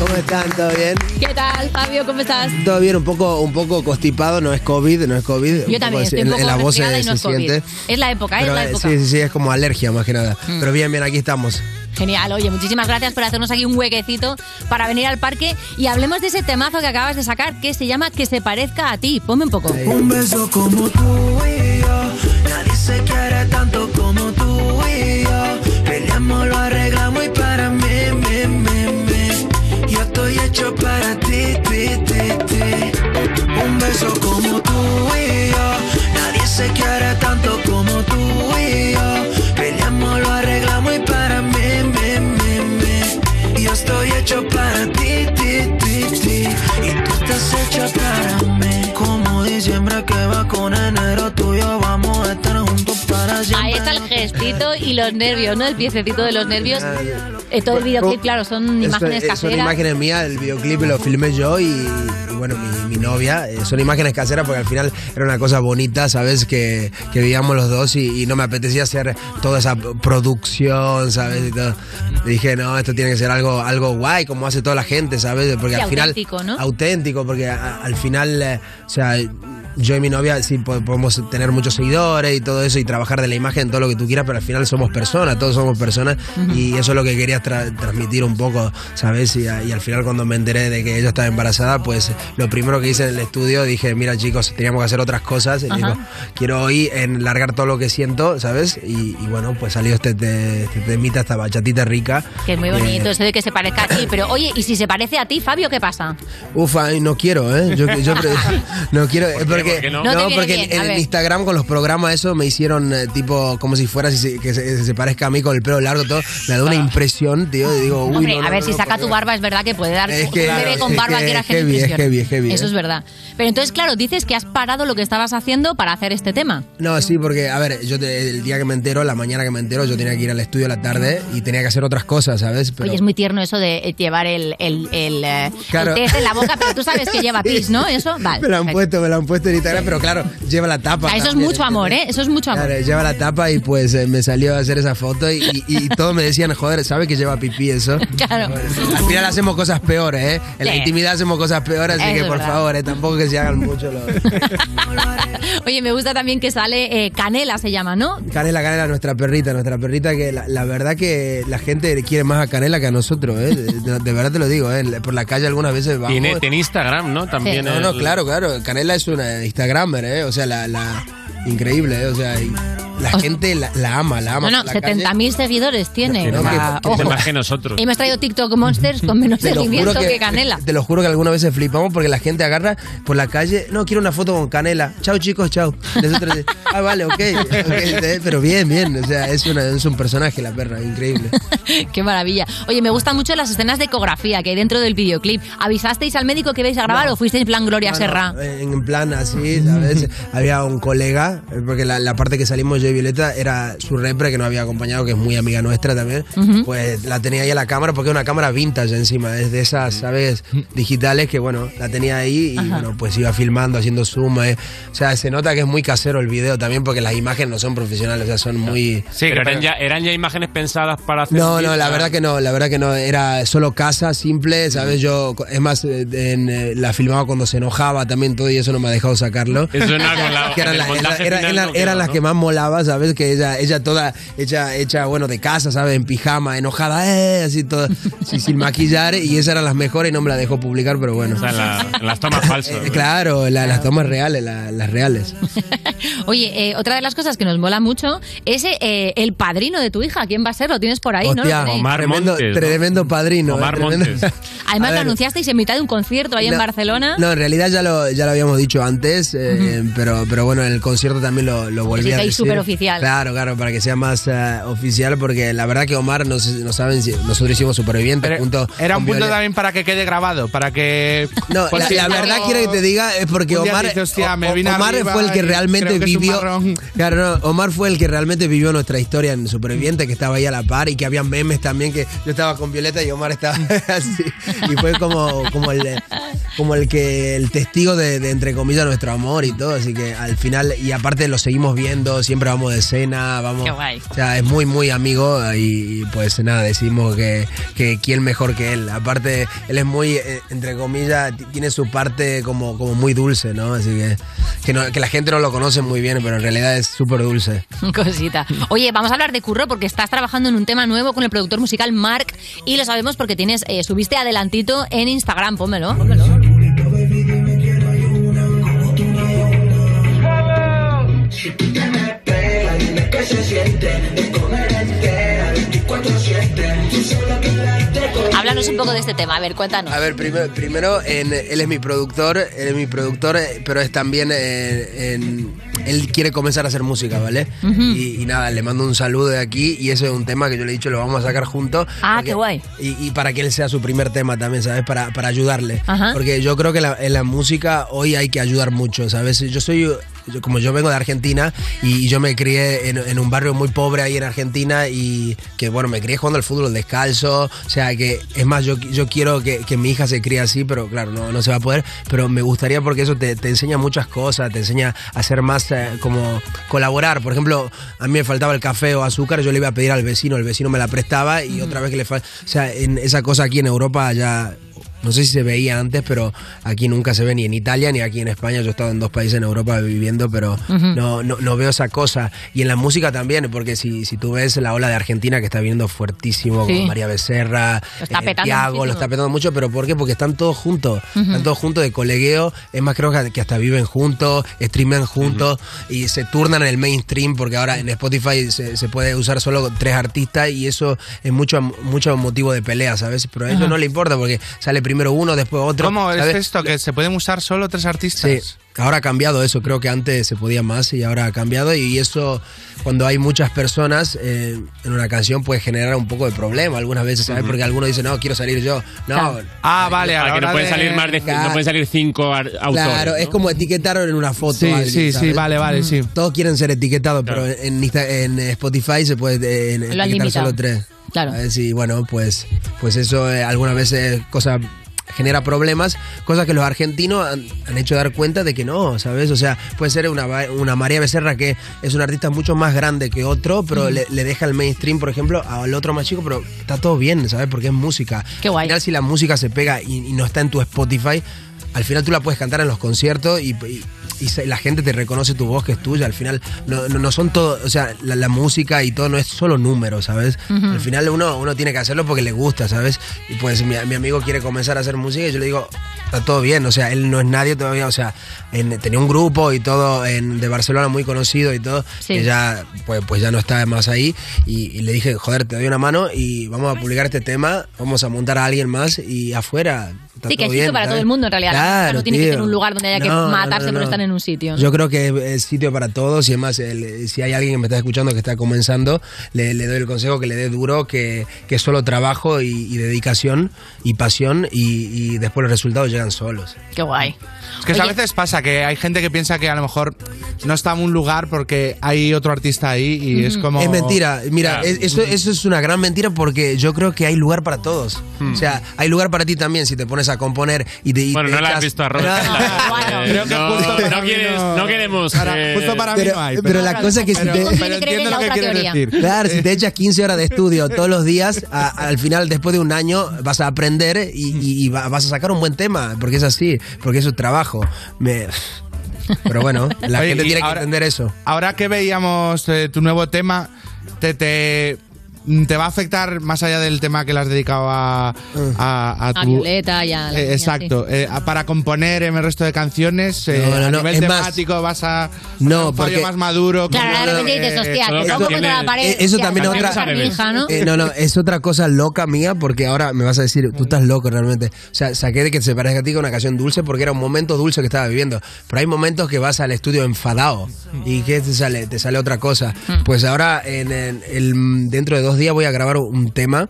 ¿Cómo están? ¿Todo bien? ¿Qué tal, Fabio? ¿Cómo estás? Todo bien, un poco, un poco constipado, no es COVID, no es COVID. Yo también, estoy un en- poco en la voz resfriada se, y no se es COVID. siente. Es la época, Pero, es la eh, época. sí, sí, sí, es como alergia más que nada. Mm. Pero bien, bien, aquí estamos. Genial, oye, muchísimas gracias por hacernos aquí un huequecito para venir al parque y hablemos de ese temazo que acabas de sacar que se llama Que se parezca a ti. Ponme un poco. Un beso como tú y yo. Nadie se quiere tanto como tú y yo. Peleamos, lo arreglamos estoy hecho para ti, ti, ti, ti. Un beso como tú y yo. Nadie se quiere tanto como piececito y los nervios, ¿no? El piececito de los nervios. Eh, todo el videoclip, claro, son imágenes eh, Son caseras. imágenes mías, el videoclip lo filmé yo y, y bueno, mi, mi novia. eh, son imágenes caseras porque al final era una cosa bonita, ¿sabes? Que, que vivíamos los dos y, y no me apetecía hacer toda esa producción, ¿sabes? Y todo. Y dije, no, esto tiene que ser algo, algo guay, como hace toda la gente, ¿sabes? Porque al final. auténtico, ¿no? Auténtico, porque a- al final, eh, o sea. Yo y mi novia sí po- podemos tener muchos seguidores y todo eso y trabajar de la imagen, todo lo que tú quieras, pero al final somos personas, todos somos personas y eso es lo que quería tra- transmitir un poco, ¿sabes? Y, a- y al final cuando me enteré de que ella estaba embarazada, pues lo primero que hice en el estudio dije, mira chicos, teníamos que hacer otras cosas, y digo, quiero hoy en largar todo lo que siento, ¿sabes? Y, y bueno, pues salió este, te- este temita, esta bachatita rica. Que es muy bonito, Eh, eso de que se parezca a ti. Pero oye, ¿y si se parece a ti, Fabio, qué pasa? Ufa, no quiero, ¿eh? Yo, yo no quiero, porque, ¿Por qué no? Porque bien, en, en. Instagram con los programas eso me hicieron eh, tipo como si fuera si se- que se, se parezca a mí con el pelo largo todo, me da una impresión, tío, digo, uy, Hombre, no, no, a ver, no, si no, saca tu barba es verdad que puede dar Es un bebé con es barba que que era heavy, es heavy, es heavy, Eso ¿eh? es verdad. Pero entonces, claro, dices que has parado lo que estabas haciendo para hacer este tema. No, sí, porque, a ver, yo te- el día que me entero, la mañana que me entero, yo tenía que ir al estudio a la tarde y tenía que hacer otras cosas, ¿sabes? Pero- Oye, es muy tierno eso de eh, llevar el, el, el, eh, el Claro. test en la boca, pero tú sabes que lleva pis, ¿no? Eso, vale. me lo han puesto, me lo han puesto en Instagram, pero claro, lleva la tapa. Sea, eso es también, mucho amor, ¿eh? Eso es mucho amor. Claro, lleva la tapa y pues eh, me salió a hacer esa foto y, y, y todos me decían, joder, ¿sabe que lleva pipí eso? Claro. Al final hacemos cosas peores, ¿eh? En la Sí. intimidad hacemos cosas peores, así Eso que es por verdad. favor, ¿eh? tampoco que se hagan mucho los... Oye, me gusta también que sale eh, Canela, se llama, ¿no? Canela, Canela, nuestra perrita, nuestra perrita que la, la verdad que la gente quiere más a Canela que a nosotros, ¿eh? De, de- de verdad te lo digo, ¿eh? Por la calle algunas veces vamos... Tiene, tiene Instagram, ¿no? También. No, no, el- claro, claro. Canela es una Instagramer, ¿eh? O sea, la... la increíble, ¿eh? O sea, la gente la, la ama, la ama. No, no, por la calle. 70.000 seguidores tiene. No, o sea, que- que- ojo. Más que nosotros. Y me has traído TikTok Monsters con menos Te lo juro seguimiento que, Canela. Te lo juro que algunas veces flipamos porque la gente agarra por la calle, no, quiero una foto con Canela. Chao chicos, chao. Nosotros, ah, vale, ok. ok, eh, pero bien, bien. O sea, es, una, es un personaje la perra, increíble. Qué maravilla. Oye, me gustan mucho las escenas de ecografía que hay dentro del videoclip. ¿Avisasteis al médico que vais a grabar No. o fuisteis en plan Gloria No, Serra? no, en plan así, ¿sabes? había un colega, eh, porque la, la parte que salimos yo y Violeta era su repre que nos había acompañado, que es muy amiga nuestra también. Ujú. Pues la tenía ahí a la cámara, porque es una cámara vintage encima, es de esas, ¿sabes? Digitales que, bueno, la tenía ahí y, Ajá. bueno, pues iba filmando, haciendo zoom. eh. O sea, se nota que es muy casero el video también, porque las imágenes no son profesionales, o sea, son muy. Sí, pero eran ya, eran ya imágenes pensadas para hacer. No, no, la verdad que no, la verdad que no, era solo casa, simple, ¿sabes? Yo, es más, eh, en, eh, la filmaba cuando se enojaba también todo y eso no me ha dejado sacarlo. Eso no, con la- Que eran, la- era- final eran- no eran las ¿no? que más molaba, ¿sabes? Que ella, ella toda hecha, hecha, bueno, de casa, ¿sabes? En pijama, enojada, eh, así toda, sí, sin maquillar y esas eran las mejores y no me la dejó publicar, pero bueno. O sea, en, la- en las tomas falsas. Eh, claro, la- las tomas reales, la- las reales. Oye, eh, otra de las cosas que nos mola mucho es eh, el padrino de tu hija. ¿Quién va a ser? Lo tienes por ahí, ¿no? Hostia, tenéis. tremendo, Montes, ¿no? tremendo padrino. Omar eh, tremendo- Montes. Además, lo anunciasteis en mitad de un concierto ahí en No, Barcelona. No, en realidad ya lo, ya lo habíamos dicho antes, eh, pero, pero bueno, en el concierto también lo, lo volví Que a decir. Superoficial. Claro, claro, para que sea más eh, oficial, porque la verdad que Omar, no, no saben si nosotros hicimos Supervivientes junto Era un punto también para que quede grabado, para que... No, por la, si la luego verdad quiero que te diga es porque Omar, dice, "Hostia, me vine Omar arriba fue el que realmente vivió. marrón". Claro, no, Omar fue el que realmente vivió nuestra historia en Superviviente, que estaba ahí a la par y que había memes también que yo estaba con Violeta y Omar estaba así y fue como como el como el que el testigo de, de, entre comillas nuestro amor y todo, así que al final y aparte lo seguimos viendo, siempre vamos de cena, vamos, Qué guay. o sea, es muy muy amigo y pues nada, decimos que, que quién mejor que él. Aparte, él es muy, eh, entre comillas, tiene su parte como, como muy dulce, ¿no? Así que, que, no- que la gente no lo conoce muy bien, pero en realidad es súper dulce. Cosita. Oye, vamos a hablar de Curro porque estás trabajando en un tema nuevo con el productor musical Mark y lo sabemos porque tienes eh, subiste adelantito en Instagram. Pónmelo. pónmelo. Se siente. Es comer entera, 24-7. Tú solo con Háblanos un poco de este tema. A ver, cuéntanos. A ver, primero, primero en- él es mi productor, él es mi productor, eh, pero es también eh, en- él quiere comenzar a hacer música, ¿vale? Y, y nada, le mando un saludo de aquí y ese es un tema que yo le he dicho, lo vamos a sacar juntos. Ah, porque- qué guay. Y, y para que él sea su primer tema también, ¿sabes? Para, para ayudarle. Ajá. Porque yo creo que la- en la música hoy hay que ayudar mucho, ¿sabes? Yo soy yo- como yo vengo de Argentina y yo me crié en, en un barrio muy pobre ahí en Argentina y que bueno, me crié jugando al fútbol descalzo, o sea que es más, yo, yo quiero que, que mi hija se críe así, pero claro, no, no se va a poder, pero me gustaría porque eso te, te enseña muchas cosas, te enseña a ser más eh, como colaborar, por ejemplo, a mí me faltaba el café o azúcar, yo le iba a pedir al vecino, el vecino me la prestaba y otra vez que le falta, o sea, en esa cosa aquí en Europa ya no sé si se veía antes, pero aquí nunca se ve ni en Italia ni aquí en España. Yo he estado en dos países en Europa viviendo, pero no, no, no veo esa cosa. Y en la música también, porque si, si tú ves la ola de Argentina que está viniendo fuertísimo, Sí. con María Becerra, Lo está petando Tiago, muchísimo. lo está petando mucho, pero ¿por qué? Porque están todos juntos, están todos juntos de colegueo. Es más, creo que, que hasta viven juntos, streaman juntos y se turnan en el mainstream, porque ahora en Spotify se, se puede usar solo tres artistas y eso es mucho, mucho motivo de pelea, ¿sabes? Pero a ellos no le importa porque sale primero uno, después otro. ¿Cómo ¿sabes? es esto? Que se pueden usar solo tres artistas. Sí, ahora ha cambiado eso. Creo que antes se podía más y ahora ha cambiado. Y eso, cuando hay muchas personas eh, en una canción, puede generar un poco de problema algunas veces, ¿sabes? Porque algunos dicen, no, quiero salir yo. No. Ah, vale, a Ah, la que no pueden de- salir más de no pueden salir cinco autores. Claro, ¿no? es como etiquetar en una foto. Sí, a alguien, sí, sí, vale, vale, sí. Todos quieren ser etiquetados, pero en, en Spotify se puede eh, en- Lo han etiquetar limitado. solo tres. Claro. Y bueno, pues, pues eso eh, algunas veces cosa genera problemas, cosas que los argentinos han, han hecho dar cuenta de que no, ¿sabes? O sea, puede ser una, una María Becerra que es un artista mucho más grande que otro, pero le, le deja el mainstream, por ejemplo, al otro más chico, pero está todo bien, ¿sabes? Porque es música. Qué guay. Al final, si la música se pega y, y no está en tu Spotify, al final tú la puedes cantar en los conciertos y, y- y la gente te reconoce tu voz que es tuya. Al final no, no, no son todo, o sea, la, la música y todo no es solo números, ¿sabes? Ujú. Al final uno, uno tiene que hacerlo porque le gusta, ¿sabes? Y pues mi, mi amigo quiere comenzar a hacer música y yo le digo, está todo bien, o sea, él no es nadie todavía, o sea, en- tenía un grupo y todo en, de Barcelona muy conocido y todo, Sí. que ya, pues, pues ya no está más ahí y, y le dije, joder, te doy una mano y vamos a publicar este tema, vamos a montar a alguien más y afuera. Sí, que todo es sitio bien, para todo ¿sabes? el mundo en realidad. Claro, no tiene que tío. ser un lugar donde haya que No, no, matarse no, por no. estar en un sitio. Yo creo que es sitio para todos y además el- si hay alguien que me está escuchando que está comenzando, le, le doy el consejo que le dé duro, que, que es solo trabajo y, y dedicación y pasión y, y después los resultados llegan solos. Qué guay. Es que eso a veces pasa que hay gente que piensa que a lo mejor no está en un lugar porque hay otro artista ahí y es como. Es mentira, mira, es- eso, eso es una gran mentira porque yo creo que hay lugar para todos. Hmm. O sea, hay lugar para ti también si te pones a componer y te. y Bueno, te no la has visto a Rosa. Eh, Creo que no, justo para no mí quieres- no- no queremos, Para- eh, justo para mí pero, no hay. pero la cosa es que si pero- te. pero entiendo lo que quieres decir. Claro, si te echas 15 horas de estudio todos los días, a- al final, después de un año, vas a aprender y, y- y va- vas a sacar un buen tema, porque es así, porque es su trabajo. Me- Pero bueno, la Oye, gente tiene que entender eso. Ahora que veíamos eh, tu nuevo tema, te, te, te va a afectar más allá del tema que le has dedicado a, a, a A tu. Violeta y a la Eh, niña, exacto, eh, a- para componer en el resto de canciones, eh, No, no, a no, nivel es más- temático vas a No, un porque- más maduro. Claro, de repente dices, hostia, solo que pongo contra la pared. Eh, eso hostia, también otra. Eh, no, no, es otra cosa loca mía porque ahora me vas a decir, tú estás loco realmente. O sea, saqué de que se parezca a ti con una canción dulce porque era un momento dulce que estaba viviendo. Pero hay momentos que vas al estudio enfadado y que te sale, te sale otra cosa. Mm. Pues ahora, en, el- el- dentro de dos días, voy a grabar un tema.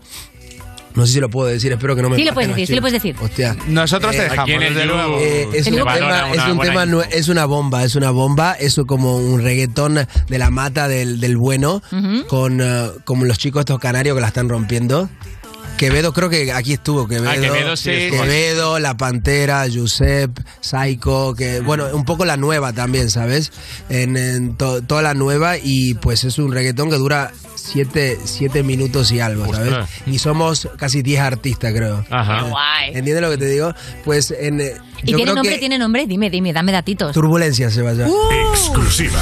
No sé si lo puedo decir, espero que no me Sí lo puedes decir, sí lo puedes decir. Hostia. Nosotros te Eh, dejamos, desde luego. Eh, es, Se un tema, una es un tema es una bomba, es una bomba, es como un reggaetón de la mata del, del bueno, con como los chicos estos canarios que la están rompiendo. Quevedo, creo que aquí estuvo Quevedo. Ah, Quevedo sí. Quevedo, La Pantera, Giuseppe, Psycho, que bueno, un poco la nueva también, ¿sabes? En, en to- toda la nueva y pues es un reggaetón que dura siete, siete minutos y algo, ¿sabes? Ostras. Y somos casi 10 artistas, creo. Ajá. Guay. ¿Entiendes lo que te digo? Pues en... eh, ¿Y yo tiene creo nombre? que ¿Tiene nombre? Dime, dime, dame datitos. Turbulencia se va a llamar. Exclusiva.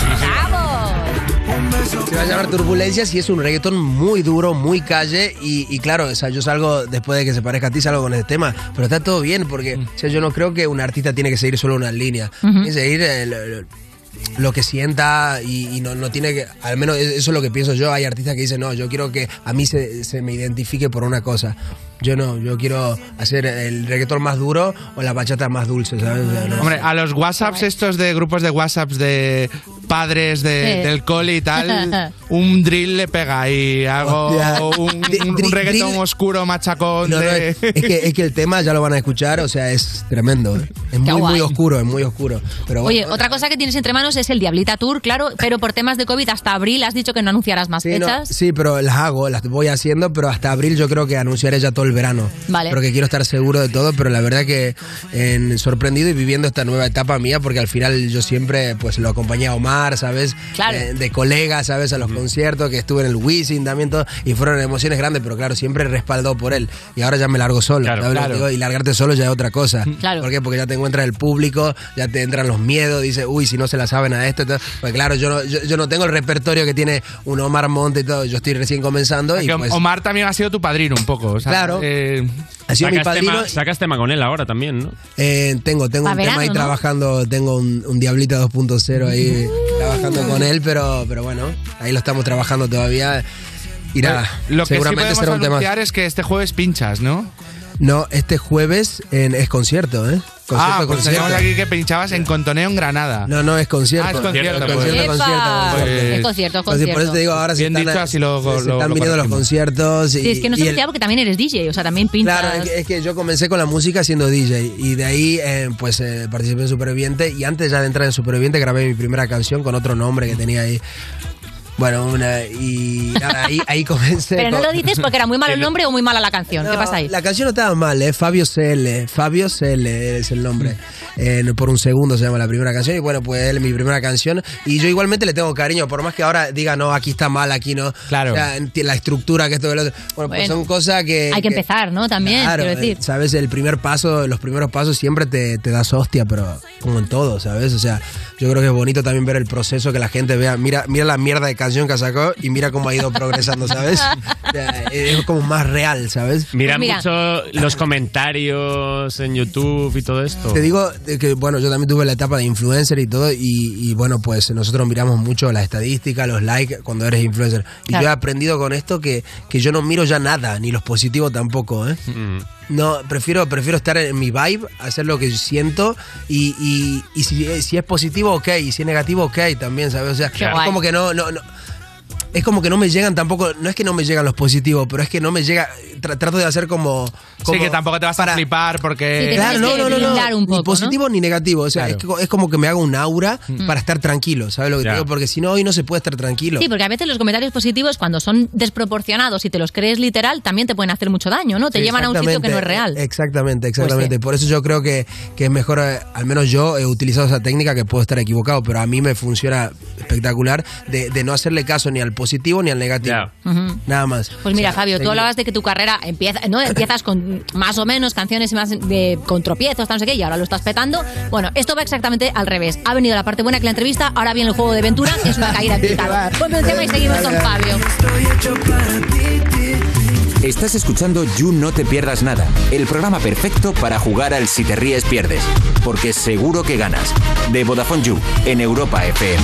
Se va a llamar Turbulencias y es un reggaetón muy duro, muy calle. Y, y claro, o sea, yo salgo después de que se parezca a ti, salgo con este tema. Pero está todo bien porque o sea, yo no creo que un artista tiene que seguir solo una línea. Tiene que seguir eh, lo, lo- que sienta y, y no, no tiene que. Al menos eso es lo que pienso yo. Hay artistas que dicen, no, yo quiero que a mí se, se me identifique por una cosa. Yo no, yo quiero hacer el reggaetón más duro o la bachata más dulce, ¿sabes? O sea, no- Hombre, a los WhatsApps estos de grupos de WhatsApps de padres de- Sí. del cole y tal, un drill le pega y Hostia. un, un- un reggaetón oscuro machacón No, no, de... es, es que, es que el tema ya lo van a escuchar, o sea, es tremendo. ¿eh? Es muy, muy oscuro, es muy oscuro. Pero Oye, bueno, otra cosa que tienes entre manos es el Diablita Tour, claro, pero por temas de COVID hasta abril has dicho que no anunciarás más Sí, no, fechas. sí, pero las hago, las voy haciendo, pero hasta abril yo creo que anunciaré ya todo el verano. Vale. Porque quiero estar seguro de todo, pero la verdad que en, sorprendido y viviendo esta nueva etapa mía, porque al final yo siempre pues lo acompañé a Omar, ¿sabes? Claro. Eh, de colegas, ¿sabes? A los conciertos, que estuve en el Wizzing también, todo, y fueron emociones grandes, pero claro, siempre respaldado por él. Y ahora ya me largo solo, ¿sabes lo que claro. digo? Y largarte solo ya es otra cosa. Claro. ¿Por qué? Porque ya te encuentras el público, ya te entran los miedos, dices, uy, si no se la saben a esto, todo. pues claro, yo no, yo, yo no tengo el repertorio que tiene un Omar Monte y todo, yo estoy recién comenzando y pues, Omar también ha sido tu padrino un poco. o sea, Claro. Eh, ha sido mi Sacas padrino. tema, sacas tema con él ahora también, ¿no? Eh, tengo tengo un verano, tema ahí ¿no? trabajando, tengo un, un Diablita 2.0 ahí trabajando con él, pero, pero bueno, ahí lo estamos trabajando todavía. Y nada, Lo que sí será un tema. es que este jueves pinchas, ¿no? No, este jueves en- es concierto, ¿eh? Concierto, ah, pues concierto. aquí que pinchabas en Contoneo en Granada. No, no, es concierto. Ah, es concierto, pues. concierto, ¡Epa! concierto, concierto. Es concierto, es Pues por eso concierto. te digo, ahora se Bien están, dicho, así lo- se lo- están lo viniendo los conciertos. Sí, es que no se olvida porque también eres DJ, o sea, también pintas. Claro, es que, es que yo comencé con la música siendo DJ y de ahí eh, pues eh, participé en Superviviente y antes ya de entrar en Superviviente grabé mi primera canción con otro nombre que tenía ahí. Bueno, una, y nada, ahí, ahí comencé. Pero no lo dices porque era muy malo el nombre o muy mala la canción. ¿Qué pasa ahí? La canción no estaba mal, ¿eh? Fabio CL. Fabio CL es el nombre. Eh, por un segundo se llama la primera canción. Y bueno, pues él es mi primera canción. Y yo igualmente le tengo cariño, por más que ahora diga, no, aquí está mal, aquí no. Claro. O sea, enti- la estructura que esto lo otro. Bueno, pues son cosas que. Hay que empezar, ¿no? También, Claro, quiero decir. eh, sabes, el primer paso, los primeros pasos siempre te, te das hostia, pero como en todo, ¿sabes? O sea, yo creo que es bonito también ver el proceso, que la gente vea, mira, mira la mierda de canción que sacó y mira cómo ha ido progresando, ¿sabes? O sea, es como más real, ¿sabes? Mira Pues mira. mucho los comentarios en YouTube y todo esto. Te digo que, bueno, yo también tuve la etapa de influencer y todo, y, y, bueno, pues nosotros miramos mucho las estadísticas, los likes cuando eres influencer. Y Claro. yo he aprendido con esto que, que yo no miro ya nada, ni los positivos tampoco, ¿eh? Mm. No, prefiero, prefiero estar en mi vibe, hacer lo que siento y, y, y si, si es positivo, ok, y si es negativo, ok también, ¿sabes? O sea, Qué es guay. como que no, no, no. Es como que no me llegan tampoco, no es que no me llegan los positivos, pero es que no me llega, tra- trato de hacer como... como sí, que tampoco te vas a flipar porque... Claro, no, no, no, no. blindar un poco, ni positivo ni negativo. O sea, Claro. es, que- es como que me hago un aura para estar tranquilo, ¿sabes lo que te digo? Porque si no, hoy no se puede estar tranquilo. Sí, porque a veces los comentarios positivos, cuando son desproporcionados y te los crees literal, también te pueden hacer mucho daño, ¿no? Te Sí, llevan a un sitio que no es real. exactamente, Exactamente, exactamente. Pues sí. Por eso yo creo que, que es mejor, eh, al menos yo he utilizado esa técnica que puedo estar equivocado, pero a mí me funciona espectacular de, de no hacerle caso ni al positivo ni al negativo. Nada más. Pues mira, O sea, Fabio, tú hablabas de que tu carrera empieza, ¿no? empiezas con más o menos canciones más de, con tropiezos, tal, no sé qué, y ahora lo estás petando. Bueno, esto va exactamente al revés. Ha venido la parte buena que la entrevista, ahora viene el juego de aventura, que es una caída en picado. Ponme un tema y seguimos con Fabio. Estás escuchando You No Te Pierdas Nada, el programa perfecto para jugar al Si Te Ríes Pierdes, porque seguro que ganas. De Vodafone You, en Europa FM.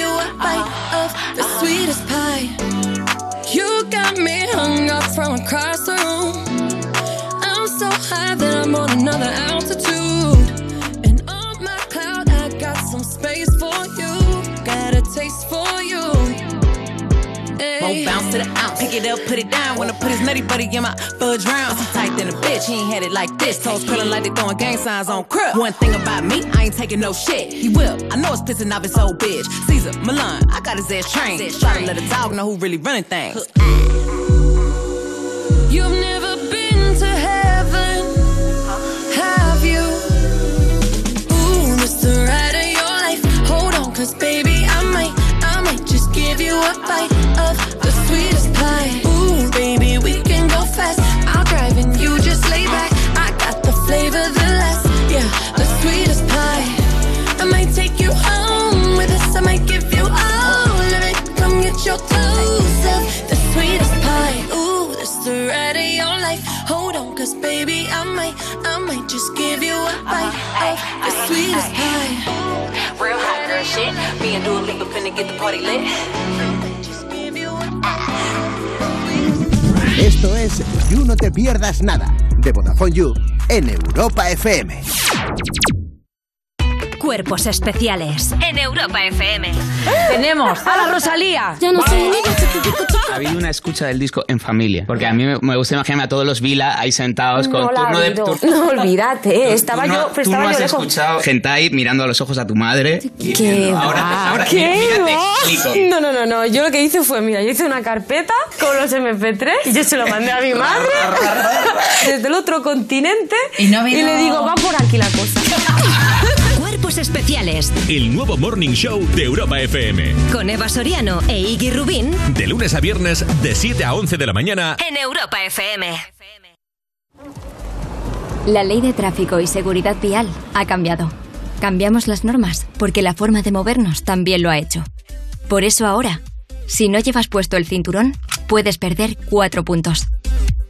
high, I'm on another altitude. And on my cloud, I got some space for you. Got a taste for you. Won't bounce to the ounce. Pick it up, put it down. Wanna put his nutty buddy in my fudge round. So tight than a bitch, he ain't had it like this. Toes curling like they throwing gang signs on crib. One thing about me, I ain't taking no shit. He will. I know it's pissing off his old bitch. Caesar, Milan, I got his ass trained. Try to let a dog know who really running things. You've never been to hell. The ride of your life. Hold on, cause baby, I might, I might just give you a bite of the sweetest pie. Ooh, baby, we can go fast. I'll drive and you just lay back. I got the flavor, baby, I might, I might just give you a bite of the sweetest pie. Real hot girl shit. Me and Dua Lipa finna get the party lit. Esto es You No Te Pierdas Nada, de Vodafone You, en Europa FM. Cuerpos especiales en Europa FM. Tenemos a la Rosalía. Ha habido una escucha del disco en familia. Porque a mí me, me gusta imaginarme a todos los Vila ahí sentados con No la turno de. tur- No, olvídate, estaba tú no- yo, tú estaba no yo has lejos. escuchado Gentai mirando a los ojos a tu madre. y ¿Qué diciendo, va? ahora, ahora, ¿Qué mira, te va? explico. No, no, no, no. Yo lo que hice fue, mira, yo hice una carpeta con los MP3 y yo se lo mandé a mi madre desde el otro continente y, le digo, va por aquí la cosa. Especiales El nuevo Morning Show de Europa FM. con Eva Soriano e Iggy Rubín De lunes a viernes, de 7 a 11 de la mañana. en Europa FM. La ley de tráfico y seguridad vial ha cambiado. Cambiamos las normas porque la forma de movernos también lo ha hecho. Por eso ahora, si no llevas puesto el cinturón, puedes perder cuatro puntos.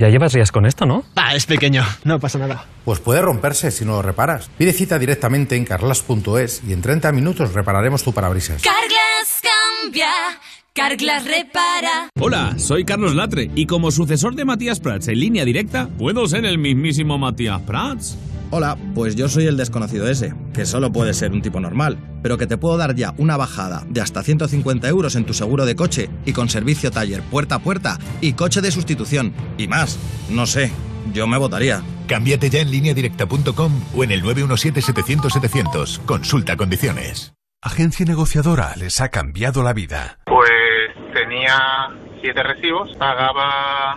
Ya llevas días con esto, ¿no? Ah, es pequeño, no pasa nada. Pues puede romperse si no lo reparas. Pide cita directamente en carlas.es y en 30 minutos repararemos tu parabrisas. Carglass cambia, Carglass repara. Hola, soy Carlos Latre y como sucesor de Matías Prats en línea directa, ¿puedo ser el mismísimo Matías Prats? Hola, pues yo soy el desconocido ese, que solo puede ser un tipo normal, pero que te puedo dar ya una bajada de hasta 150 euros en tu seguro de coche y con servicio taller puerta a puerta y coche de sustitución. Y más, no sé, yo me votaría. Cámbiate ya en lineadirecta.com o en el 917-700-700. Consulta condiciones. Agencia negociadora les ha cambiado la vida. Pues tenía siete recibos, pagaba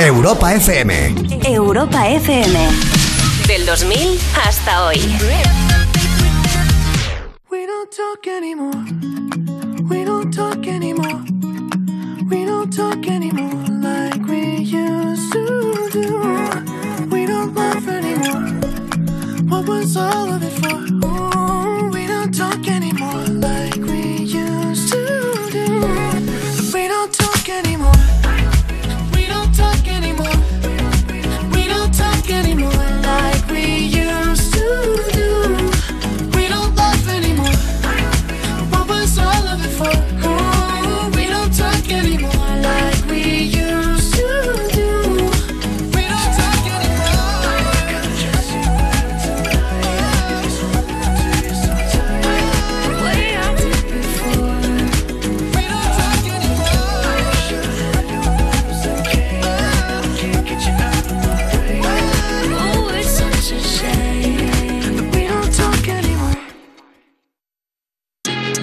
Europa FM. Europa FM. Del 2000 hasta hoy. We don't talk anymore. We don't talk anymore. We don't talk anymore like we used to do. We don't laugh anymore. What was all of it for? Ooh,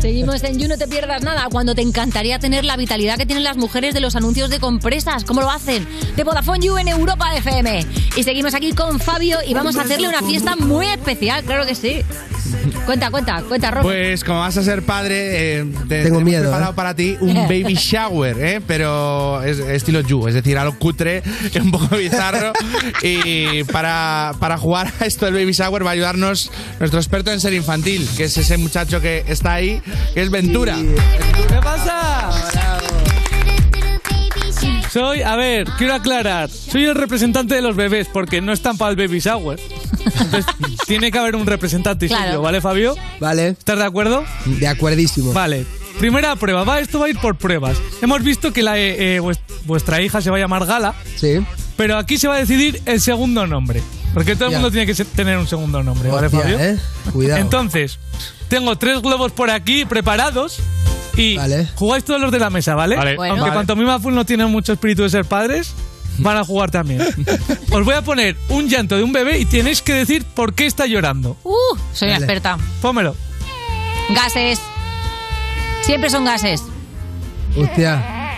Seguimos en You, no te pierdas nada. Cuando te encantaría tener la vitalidad que tienen las mujeres de los anuncios de compresas. ¿Cómo lo hacen? De Vodafone You en Europa FM. Y seguimos aquí con Fabio y vamos a hacerle una fiesta muy especial, claro que sí. Cuenta, cuenta, cuenta, Rob. Pues como vas a ser padre, eh, te- Tengo miedo, preparado ¿eh? para ti un baby shower, ¿eh? pero es estilo You, es decir, algo cutre, un poco bizarro. y para, para jugar a esto del baby shower va a ayudarnos nuestro experto en ser infantil, que es ese muchacho que está ahí, que es Ventura. ¿Qué pasa? Soy, a ver, quiero aclarar, soy el representante de los bebés porque no están para el baby shower. Entonces, tiene que haber un representante y soy Claro. yo, ¿vale, Fabio? Vale. ¿Estás de acuerdo? De acuerdísimo. Vale. Primera prueba, va, esto va a ir por pruebas. Hemos visto que la, eh, eh, vuest- vuestra hija se va a llamar Gala. Sí. Pero aquí se va a decidir el segundo nombre. Porque todo el Ya. mundo tiene que tener un segundo nombre, ¿vale, Hostia, Fabio? ¿eh? Cuidado. Entonces, tengo tres globos por aquí preparados. Y jugáis todos los de la mesa, ¿vale? Vale. Bueno. Aunque Vale. Pantomima Full no tiene mucho espíritu de ser padres, van a jugar también. Os voy a poner un llanto de un bebé y tenéis que decir por qué está llorando. Uh, soy una Vale. experta. Pómelo. Gases. Siempre son gases. Hostia.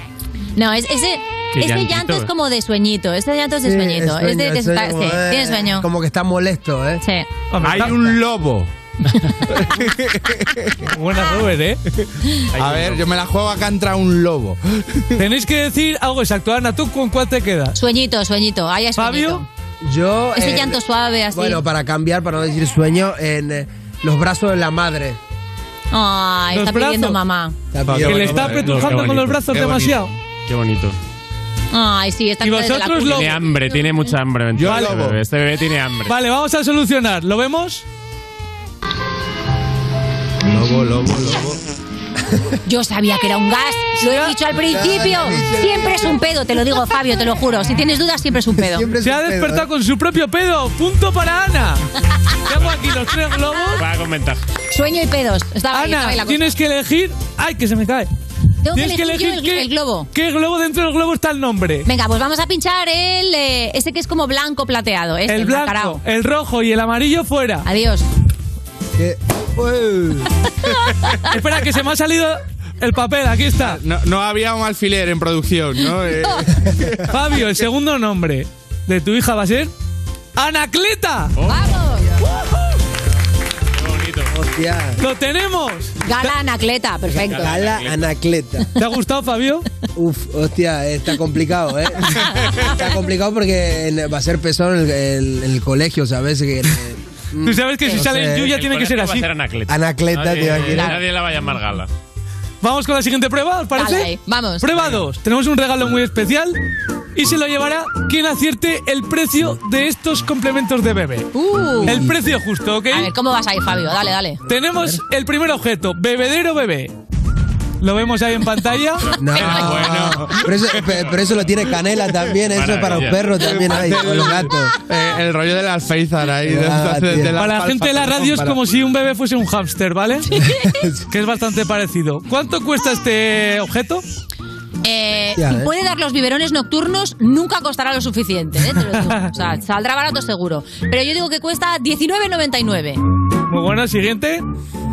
No, es, ese, Qué este llantito, llanto es eh. como de sueñito. Este llanto es de Sí, sueñito. es Es de, sueño, de- sueño, sí, como, eh, tiene sueño. Como que está molesto, ¿eh? Sí. Hay un lobo. Buena Robert, ¿eh? A ver, yo me la juego acá contra un lobo. Tenéis que decir algo exacto. Ana, ¿tú con cuál te quedas? Sueñito, sueñito. Ahí es Fabio. Yo. Ese eh, llanto suave así. Bueno, para cambiar, para no decir sueño, en eh, los brazos de la madre. Ay, Los está pidiendo brazos. mamá. Está Que le pidiendo- está apretujando con los brazos Qué demasiado. Qué bonito. Ay, sí, está ¿Y la vosotros, cuna. lobo? Tiene hambre, tiene mucha hambre. Yo este lobo. bebé. Este bebé tiene hambre. Vale, vamos a solucionar. ¿Lo vemos? Lobo, lobo, lobo. Yo sabía que era un gas. Lo he dicho al principio. Siempre es un pedo, te lo digo, Fabio, te lo juro. Si tienes dudas, siempre es un pedo. Se ha despertado con su propio pedo. Punto para Ana. Tengo aquí los tres globos. Va con ventaja. Sueño y pedos. Estaba ahí, estaba ahí Ana, la cosa. tienes que elegir. ¡Ay, que se me cae! Tengo que Tienes elegir yo el- qué, el globo. ¿Qué globo dentro del globo está el nombre? Venga, pues vamos a pinchar el. eh, ese que es como blanco plateado. Este, el blanco, el rojo y el amarillo fuera. Adiós. Espera, que se me ha salido el papel. Aquí está. No, no había un alfiler en producción, ¿no? Eh, Fabio, el segundo nombre de tu hija va a ser. ¡Anacleta! ¡Vamos! Hostia. ¡Lo tenemos! Gala Anacleta, perfecto. Gala Anacleta. ¿Te ha gustado, Fabio? Uf, hostia, está complicado, ¿eh? Está complicado porque va a ser pesado en el, el- en el colegio, ¿sabes? Que, Tú sabes que si no sale sé. en Yuya tiene que ser Va a así. ser Anacleta. Anacleta, nadie, te nadie la va a llamar Gala. Vamos con la siguiente prueba, ¿os parece? Dale vamos. Prueba 2. Tenemos un regalo muy especial y se lo llevará quien acierte el precio de estos complementos de bebé. Uh. El precio justo, ¿ok? A ver, ¿cómo vas ahí, Fabio? Dale, dale. Tenemos el primer objeto, bebedero bebé. ¿Lo vemos ahí en pantalla? No, pero, eso, pe- pero eso lo tiene Canela también, eso para los perros también hay, con los gatos. eh, el rollo del alféizar ahí. de- Ah, de- de tío. Para la gente de la radio es como si un bebé fuese un hámster, ¿vale? que es bastante parecido. ¿Cuánto cuesta este objeto? Eh, Ya, si ¿eh? puede dar los biberones nocturnos, nunca costará lo suficiente, ¿eh? Te lo digo. O sea, saldrá barato seguro. Pero yo digo que cuesta 19,99. Muy bueno, siguiente.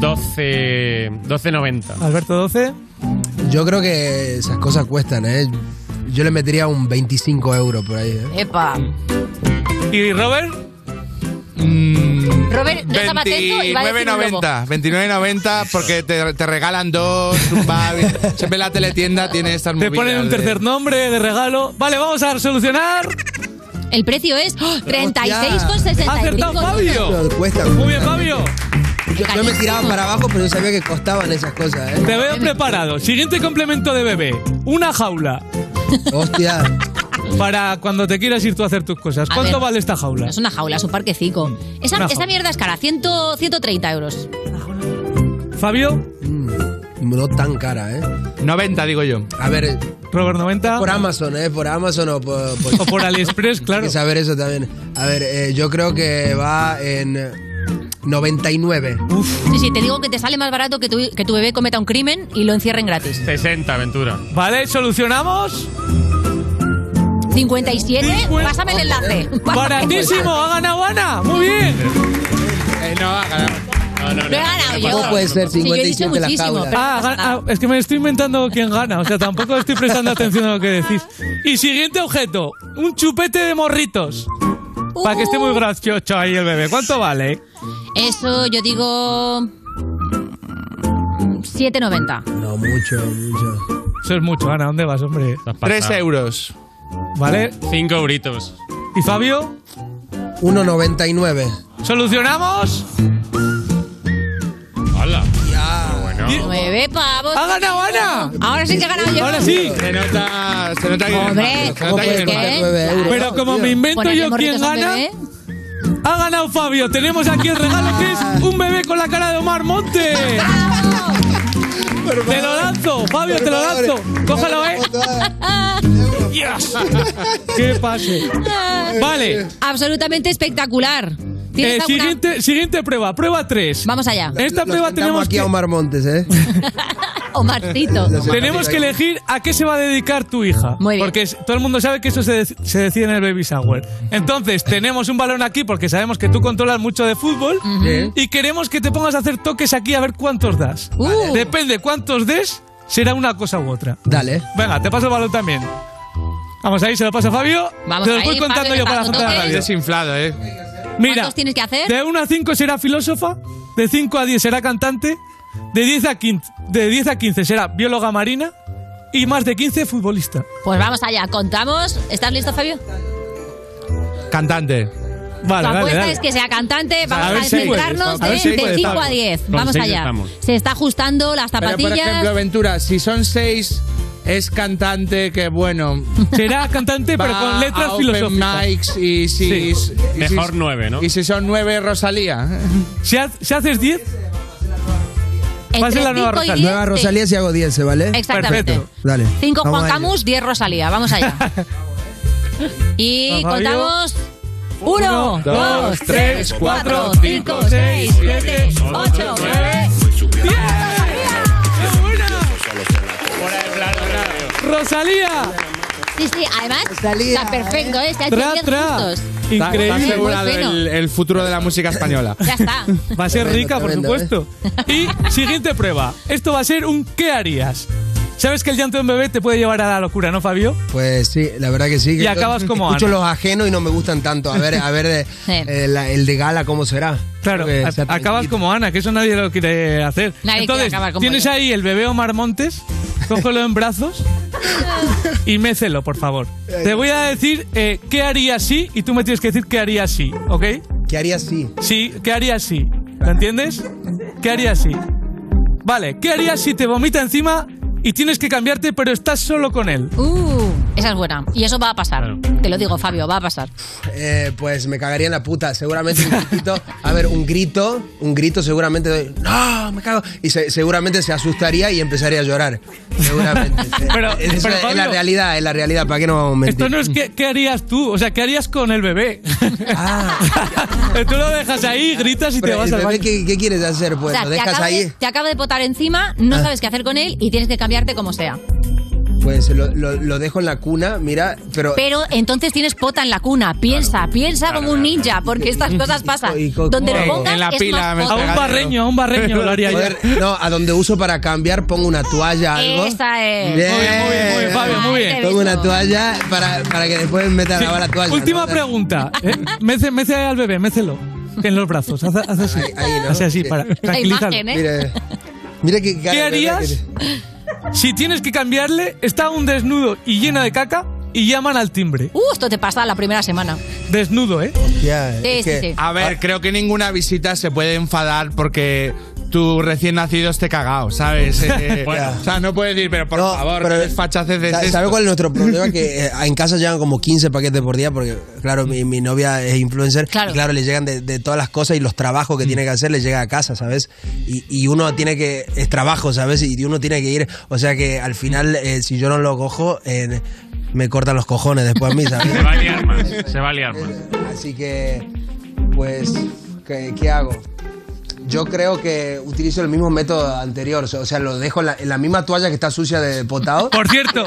12. 12.90. Alberto 12. Yo creo que esas cosas cuestan, ¿eh? Yo le metería un 25 euros por ahí, ¿eh? Epa. ¿Y Robert? Robert, no estaba atento y va a decir un lobo. 29.90, 29.90 porque te, te regalan dos, un babi. Siempre la teletienda tiene estas Te movidas ponen un de- tercer nombre de regalo. Vale, vamos a solucionar. El precio es ¡oh! 36,65 ¡Ha acertado euros. Fabio! Cuesta. Muy bien, Fabio. Yo, yo me tiraba para abajo, pero yo sabía que costaban esas cosas, ¿eh? Te veo preparado. Siguiente complemento de bebé. Una jaula. Hostia. Para cuando te quieras ir tú a hacer tus cosas. A ¿Cuánto ver. vale esta jaula? Es una jaula, es un parquecico. Esa, esta mierda es cara, 100, 130 euros. Fabio, No tan cara, ¿eh? 90, digo yo. A ver, Robert 90. por Amazon, ¿eh? Por Amazon o por... por- O por AliExpress, claro. Hay que saber eso también. A ver, eh, yo creo que va en 99. Sí, sí, te digo que te sale más barato que tu, que tu bebé cometa un crimen y lo encierren gratis. 60, aventura. Vale, solucionamos. 57, pásame el enlace. Baratísimo, ha ganado Ana. Muy bien. Eh, no, ha ganado. No, no, Lo he ganado yo. ¿Cómo puede ser Sí, yo he dicho 57 la muchísimo, jaula? pero Ah, ah, es que me estoy inventando quién gana, o sea, tampoco estoy prestando atención a lo que decís. Y siguiente objeto, un chupete de morritos. Para que esté muy gracioso ahí el bebé. ¿Cuánto vale? Eso yo digo... mm, 7,90. No, mucho, mucho. Eso es mucho, Ana, ¿dónde vas, hombre? Tres euros. ¿Vale? 5 euritos. ¿Y Fabio? 1,99. ¿Solucionamos? Bueno. Nueve pavos. ¡Ha ganado Ana! Ahora sí que he ganado yo. Ahora sí. Se nota, se nota que Hombre. Pero como me invento Ponerle yo quién a un gana, bebé. ha ganado Fabio. Tenemos aquí el regalo que es un bebé con la cara de Omar Montes. Te lo lanzo, Fabio, te lo lanzo. Cógelo, eh. Yes. ¡Qué pase! Vale. Absolutamente espectacular. ¿Tienes Eh, alguna- siguiente, siguiente prueba, prueba 3. Vamos allá. Esta prueba tenemos aquí que, a Omar Montes, ¿eh? Omarcito. tenemos que elegir a qué se va a dedicar tu hija. Muy bien. Porque todo el mundo sabe que eso se, dec- se decide en el baby shower. Entonces, tenemos un balón aquí porque sabemos que tú controlas mucho de fútbol y queremos que te pongas a hacer toques aquí a ver cuántos das. Uh. Depende cuántos des, será una cosa u otra. Dale. Venga, te paso el balón también. Vamos ahí, se lo paso a Fabio. Vamos te lo ahí, voy contando Fabio, yo para la radio. desinflado, ¿eh? Mira, ¿Cuántos tienes que hacer? de 1 a 5 será filósofa, de 5 a 10 será cantante, de 10 a 15, de 10 a 15 será bióloga marina y más de 15 futbolista. Pues vamos allá, contamos. ¿Estás listo, Fabio? Cantante. Vale, tu dale, apuesta dale. es que sea cantante. Vamos A a, ver centrarnos a ver de, si de puedes, 5 a Fabio. 10. Con Vamos allá. estamos. Se está ajustando las Pero, zapatillas. por ejemplo, Ventura, si son seis, es cantante que, bueno... Será cantante pero con letras a open filosóficas. mics y si... Sí. y si- Mejor nueve, ¿no? Y si son nueve, Rosalía. Si, ha- si haces 10, va a ser la nueva 5 y Rosalía. 10. Nueva Rosalía si hago 10, ¿vale? Exactamente. Perfecto. Dale. 5 Vamos Juan. Camus, 10 Rosalía. Vamos allá. y contamos. 1, 2, 3, 4, 5, 6, 7, 8, 9. ¡Rosalía! Sí, sí, además está perfecto, ¿eh? Se ha hecho Tra, 10 tra. justos. Está, está Increíble. asegurado el, el futuro de la música española. Ya está. Va a ser Tremendo, rica, por supuesto. Y siguiente prueba. Esto va a ser un ¿qué harías? ¿Sabes que el llanto de un bebé te puede llevar a la locura, no, Fabio? Pues sí, la verdad que sí. Y que acabas yo como Escucho Ana. los ajenos y no me gustan tanto. A ver, a ver eh, Sí. eh, el de gala cómo será. Claro, a- sea acabas como Ana, que eso nadie lo quiere hacer. Nadie quiere Entonces, acabar como tienes yo. ahí el bebé Omar Montes, cógelo en brazos y mécelo, por favor. Te voy a decir eh, qué haría si y tú me tienes que decir qué haría si, ¿ok? ¿Qué haría así? Sí, ¿qué haría si? ¿Lo entiendes? ¿Qué haría si? Vale, ¿qué harías si te vomita encima y tienes que cambiarte pero estás solo con él? Uh, esa es buena. Y eso va a pasar. Te lo digo, Fabio, va a pasar. Eh, pues me cagaría en la puta. Seguramente un gritito. A ver, un grito. Un grito seguramente. doy, ¡No! Me cago. Y se- seguramente se asustaría y empezaría a llorar. Seguramente. Pero- Eso pero, es la realidad, es la realidad. ¿Para qué no vamos a mentir? Esto no es qué, qué harías tú, o sea, ¿qué harías con el bebé? tú lo dejas ahí, gritas y te Ah. Pero vas el al baño. ¿qué, qué quieres hacer? Pues o sea, lo te dejas acaba, ahí. de, te acaba de potar encima, no Ah. sabes qué hacer con él y tienes que cambiarte como sea. Pues lo, lo- lo dejo en la cuna, mira, pero. Pero entonces tienes pota en la cuna. Piensa, piensa como un ninja, porque estas cosas pasan. Y Donde lo pongas En la es pila más me pota. A un barreño, a un barreño lo haría yo. No, a donde uso para cambiar pongo una toalla, algo. Esa es. Bien. Muy bien, muy bien, muy bien, Fabio, muy bien. Pongo una toalla para, para que después meta Sí. la la toalla. Última ¿no? pregunta. ¿eh? Mece, mece al bebé, mécelo. En los brazos. Haz, haz así. ahí, ¿no? Hace así para La tranquilizarlo. imagen, ¿eh? Mira, mira qué cara ¿Qué de harías si tienes que cambiarle, está un desnudo y lleno de caca y llaman al timbre? Uh, esto te pasa la primera semana. Desnudo, ¿eh? Ya, Sí, es sí, que- sí. A ver, creo que ninguna visita se puede enfadar porque tu recién nacido esté cagado, ¿sabes? Eh, Bueno. O sea, no puede decir, pero por No, favor, pero- ¿qué desfachatez es Sa- esto? ¿Sabe cuál es nuestro problema? Que eh, en casa llegan como 15 paquetes por día porque, claro, mi, mi novia es influencer Claro. y, claro, le llegan de, de todas las cosas y los trabajos que tiene que hacer le llega a casa, ¿sabes? Y, y uno tiene que... Es trabajo, ¿sabes? Y uno tiene que ir... O sea que al final, eh, si yo no lo cojo, eh, me cortan los cojones después a mí, ¿sabes? Se va a liar más. Se va a liar más. Así que, pues... ¿Qué, qué hago? Yo creo que utilizo el mismo método anterior, o sea, lo dejo en la, en la misma toalla que está sucia de potado. Por cierto.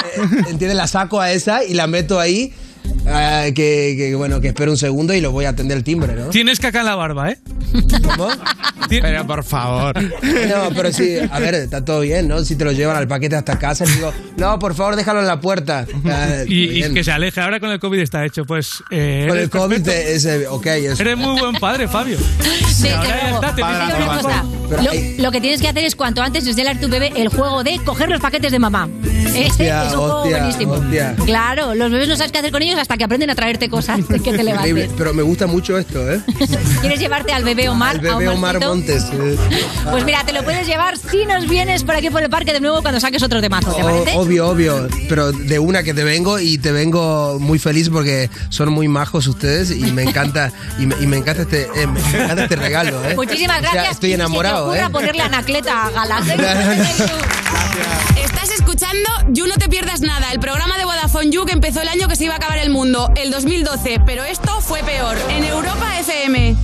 ¿Entiendes? La saco a esa y la meto ahí. Ah, que, que, bueno, que espero un segundo y lo voy a atender el timbre, ¿no? Tienes caca en la barba, ¿eh? ¿Cómo? Pero por favor. No, pero sí, a ver, está todo bien, ¿no? Si te lo llevan al paquete hasta casa, y digo, no, por favor, déjalo en la puerta. Ah, Y, y que se aleje. Ahora con el COVID está hecho. Pues. eh, Con el eres COVID, es, eh, ok. Es, Eres muy buen padre, Fabio. Sí, Ahora ya está, te en una cosa. Pero Lo, lo que tienes que hacer es cuanto antes enseñar a tu bebé el juego de coger los paquetes de mamá. Ese Hostia, es un juego hostia, buenísimo. hostia. Claro, los bebés no sabes qué hacer con ellos hasta que aprenden a traerte cosas que te levantes. pero me gusta mucho esto, ¿eh? ¿Quieres llevarte al bebé Omar? El a bebé Omar? Montes. eh. Pues mira, te lo puedes llevar si nos vienes por aquí por el parque de nuevo cuando saques otro temazo, ¿te O- parece? obvio, obvio, pero de una que te vengo y te vengo muy feliz porque son muy majos ustedes y me encanta y me, y me encanta este eh, me encanta este regalo, ¿eh? Muchísimas O sea, gracias. estoy enamorado, Se te ocurra ¿eh? ponerle anacleta a Gala. Estás escuchando You No Te Pierdas Nada, el programa de Vodafone You que empezó el año que se iba a acabar el mundo, el 2012, pero esto fue peor, en Europa FM.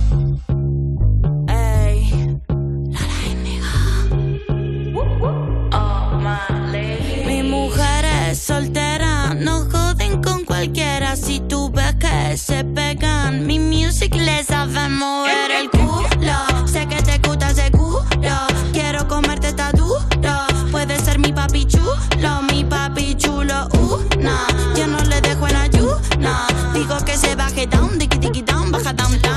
Mi mujer es soltera, no joden con cualquiera. Si tú ves que se pegan, mi music les hace mover el culo. Sé que te gusta seguro, quiero chulo, mi papi chulo. Uh, nah, yo no le dejo en ayuna. Digo que se baje down, tiki tiki down, baja down, down, down,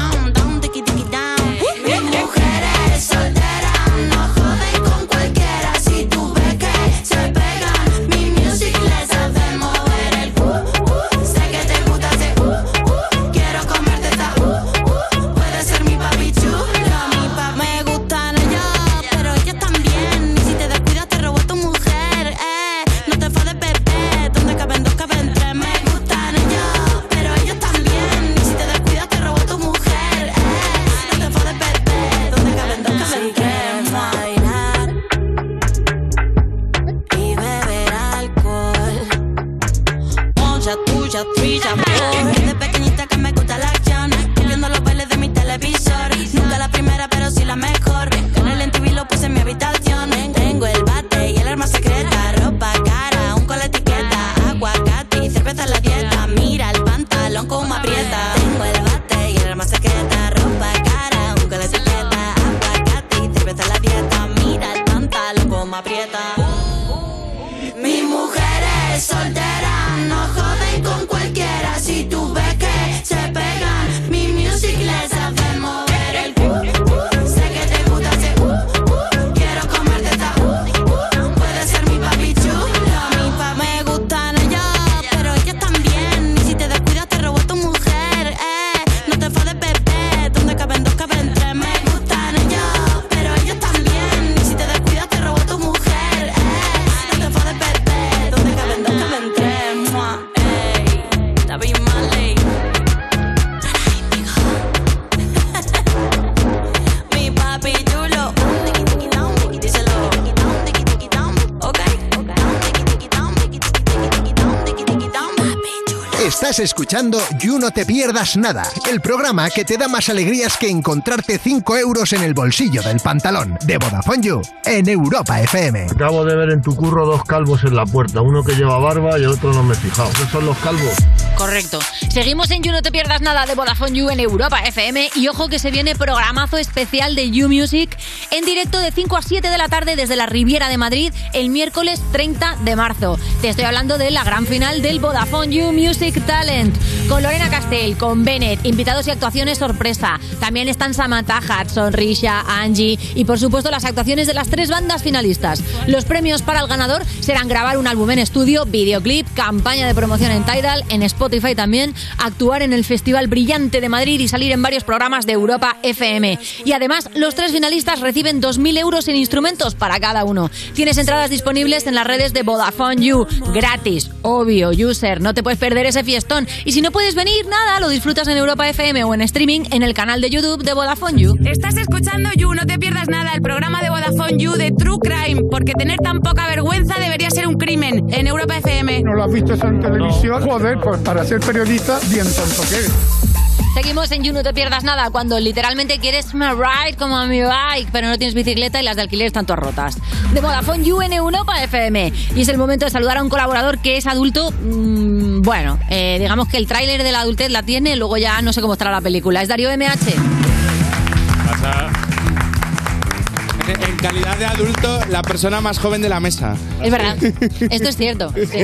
pantalón como aprieta. Mi mujer es soltera, no joden con Estás escuchando You No Te Pierdas Nada, el programa que te da más alegrías que encontrarte 5 euros en el bolsillo del pantalón de Vodafone You en Europa FM. Acabo de ver en tu curro dos calvos en la puerta, uno que lleva barba y el otro no me he fijado. ¿Qué son los calvos? Correcto. Seguimos en You No Te Pierdas Nada de Vodafone You en Europa FM y ojo que se viene programazo especial de You Music en directo de 5 a 7 de la tarde desde la Riviera de Madrid el miércoles 30 de marzo. Te estoy hablando de la gran final del Vodafone You Music Talent con Lorena Castell, con Bennett, invitados y actuaciones sorpresa. También están Samantha Hudson, Risha, Angie y por supuesto las actuaciones de las tres bandas finalistas. Los premios para el ganador serán grabar un álbum en estudio, videoclip, campaña de promoción en Tidal, en Spotify también, actuar en el Festival Brillante de Madrid y salir en varios programas de Europa FM. Y además, los tres finalistas reciben 2.000 euros en instrumentos para cada uno. Tienes entradas disponibles en las redes de Vodafone You, gratis, obvio, user, no te puedes perder ese fiestón. Y si no puedes venir, nada, lo disfrutas en Europa FM o en streaming en el canal de YouTube de Vodafone You. Estás escuchando You, no te pierdas nada, el programa de Vodafone You de True Crime, porque tener tan poca vergüenza debería ser un crimen en Europa FM. ¿No lo has visto en televisión? Joder, pues para ser periodista, bien tonto que eres. Seguimos en You, no te pierdas nada. Cuando literalmente quieres my ride como a mi bike, pero no tienes bicicleta y las de alquiler están todas rotas. De Vodafone You en Europa FM. Y es el momento de saludar a un colaborador que es adulto. mm, bueno, eh, digamos que el tráiler de la adultez la tiene, luego ya no sé cómo estará la película. Es Darío MH. Calidad de adulto, la persona más joven de la mesa. Es verdad. Esto es cierto. sí.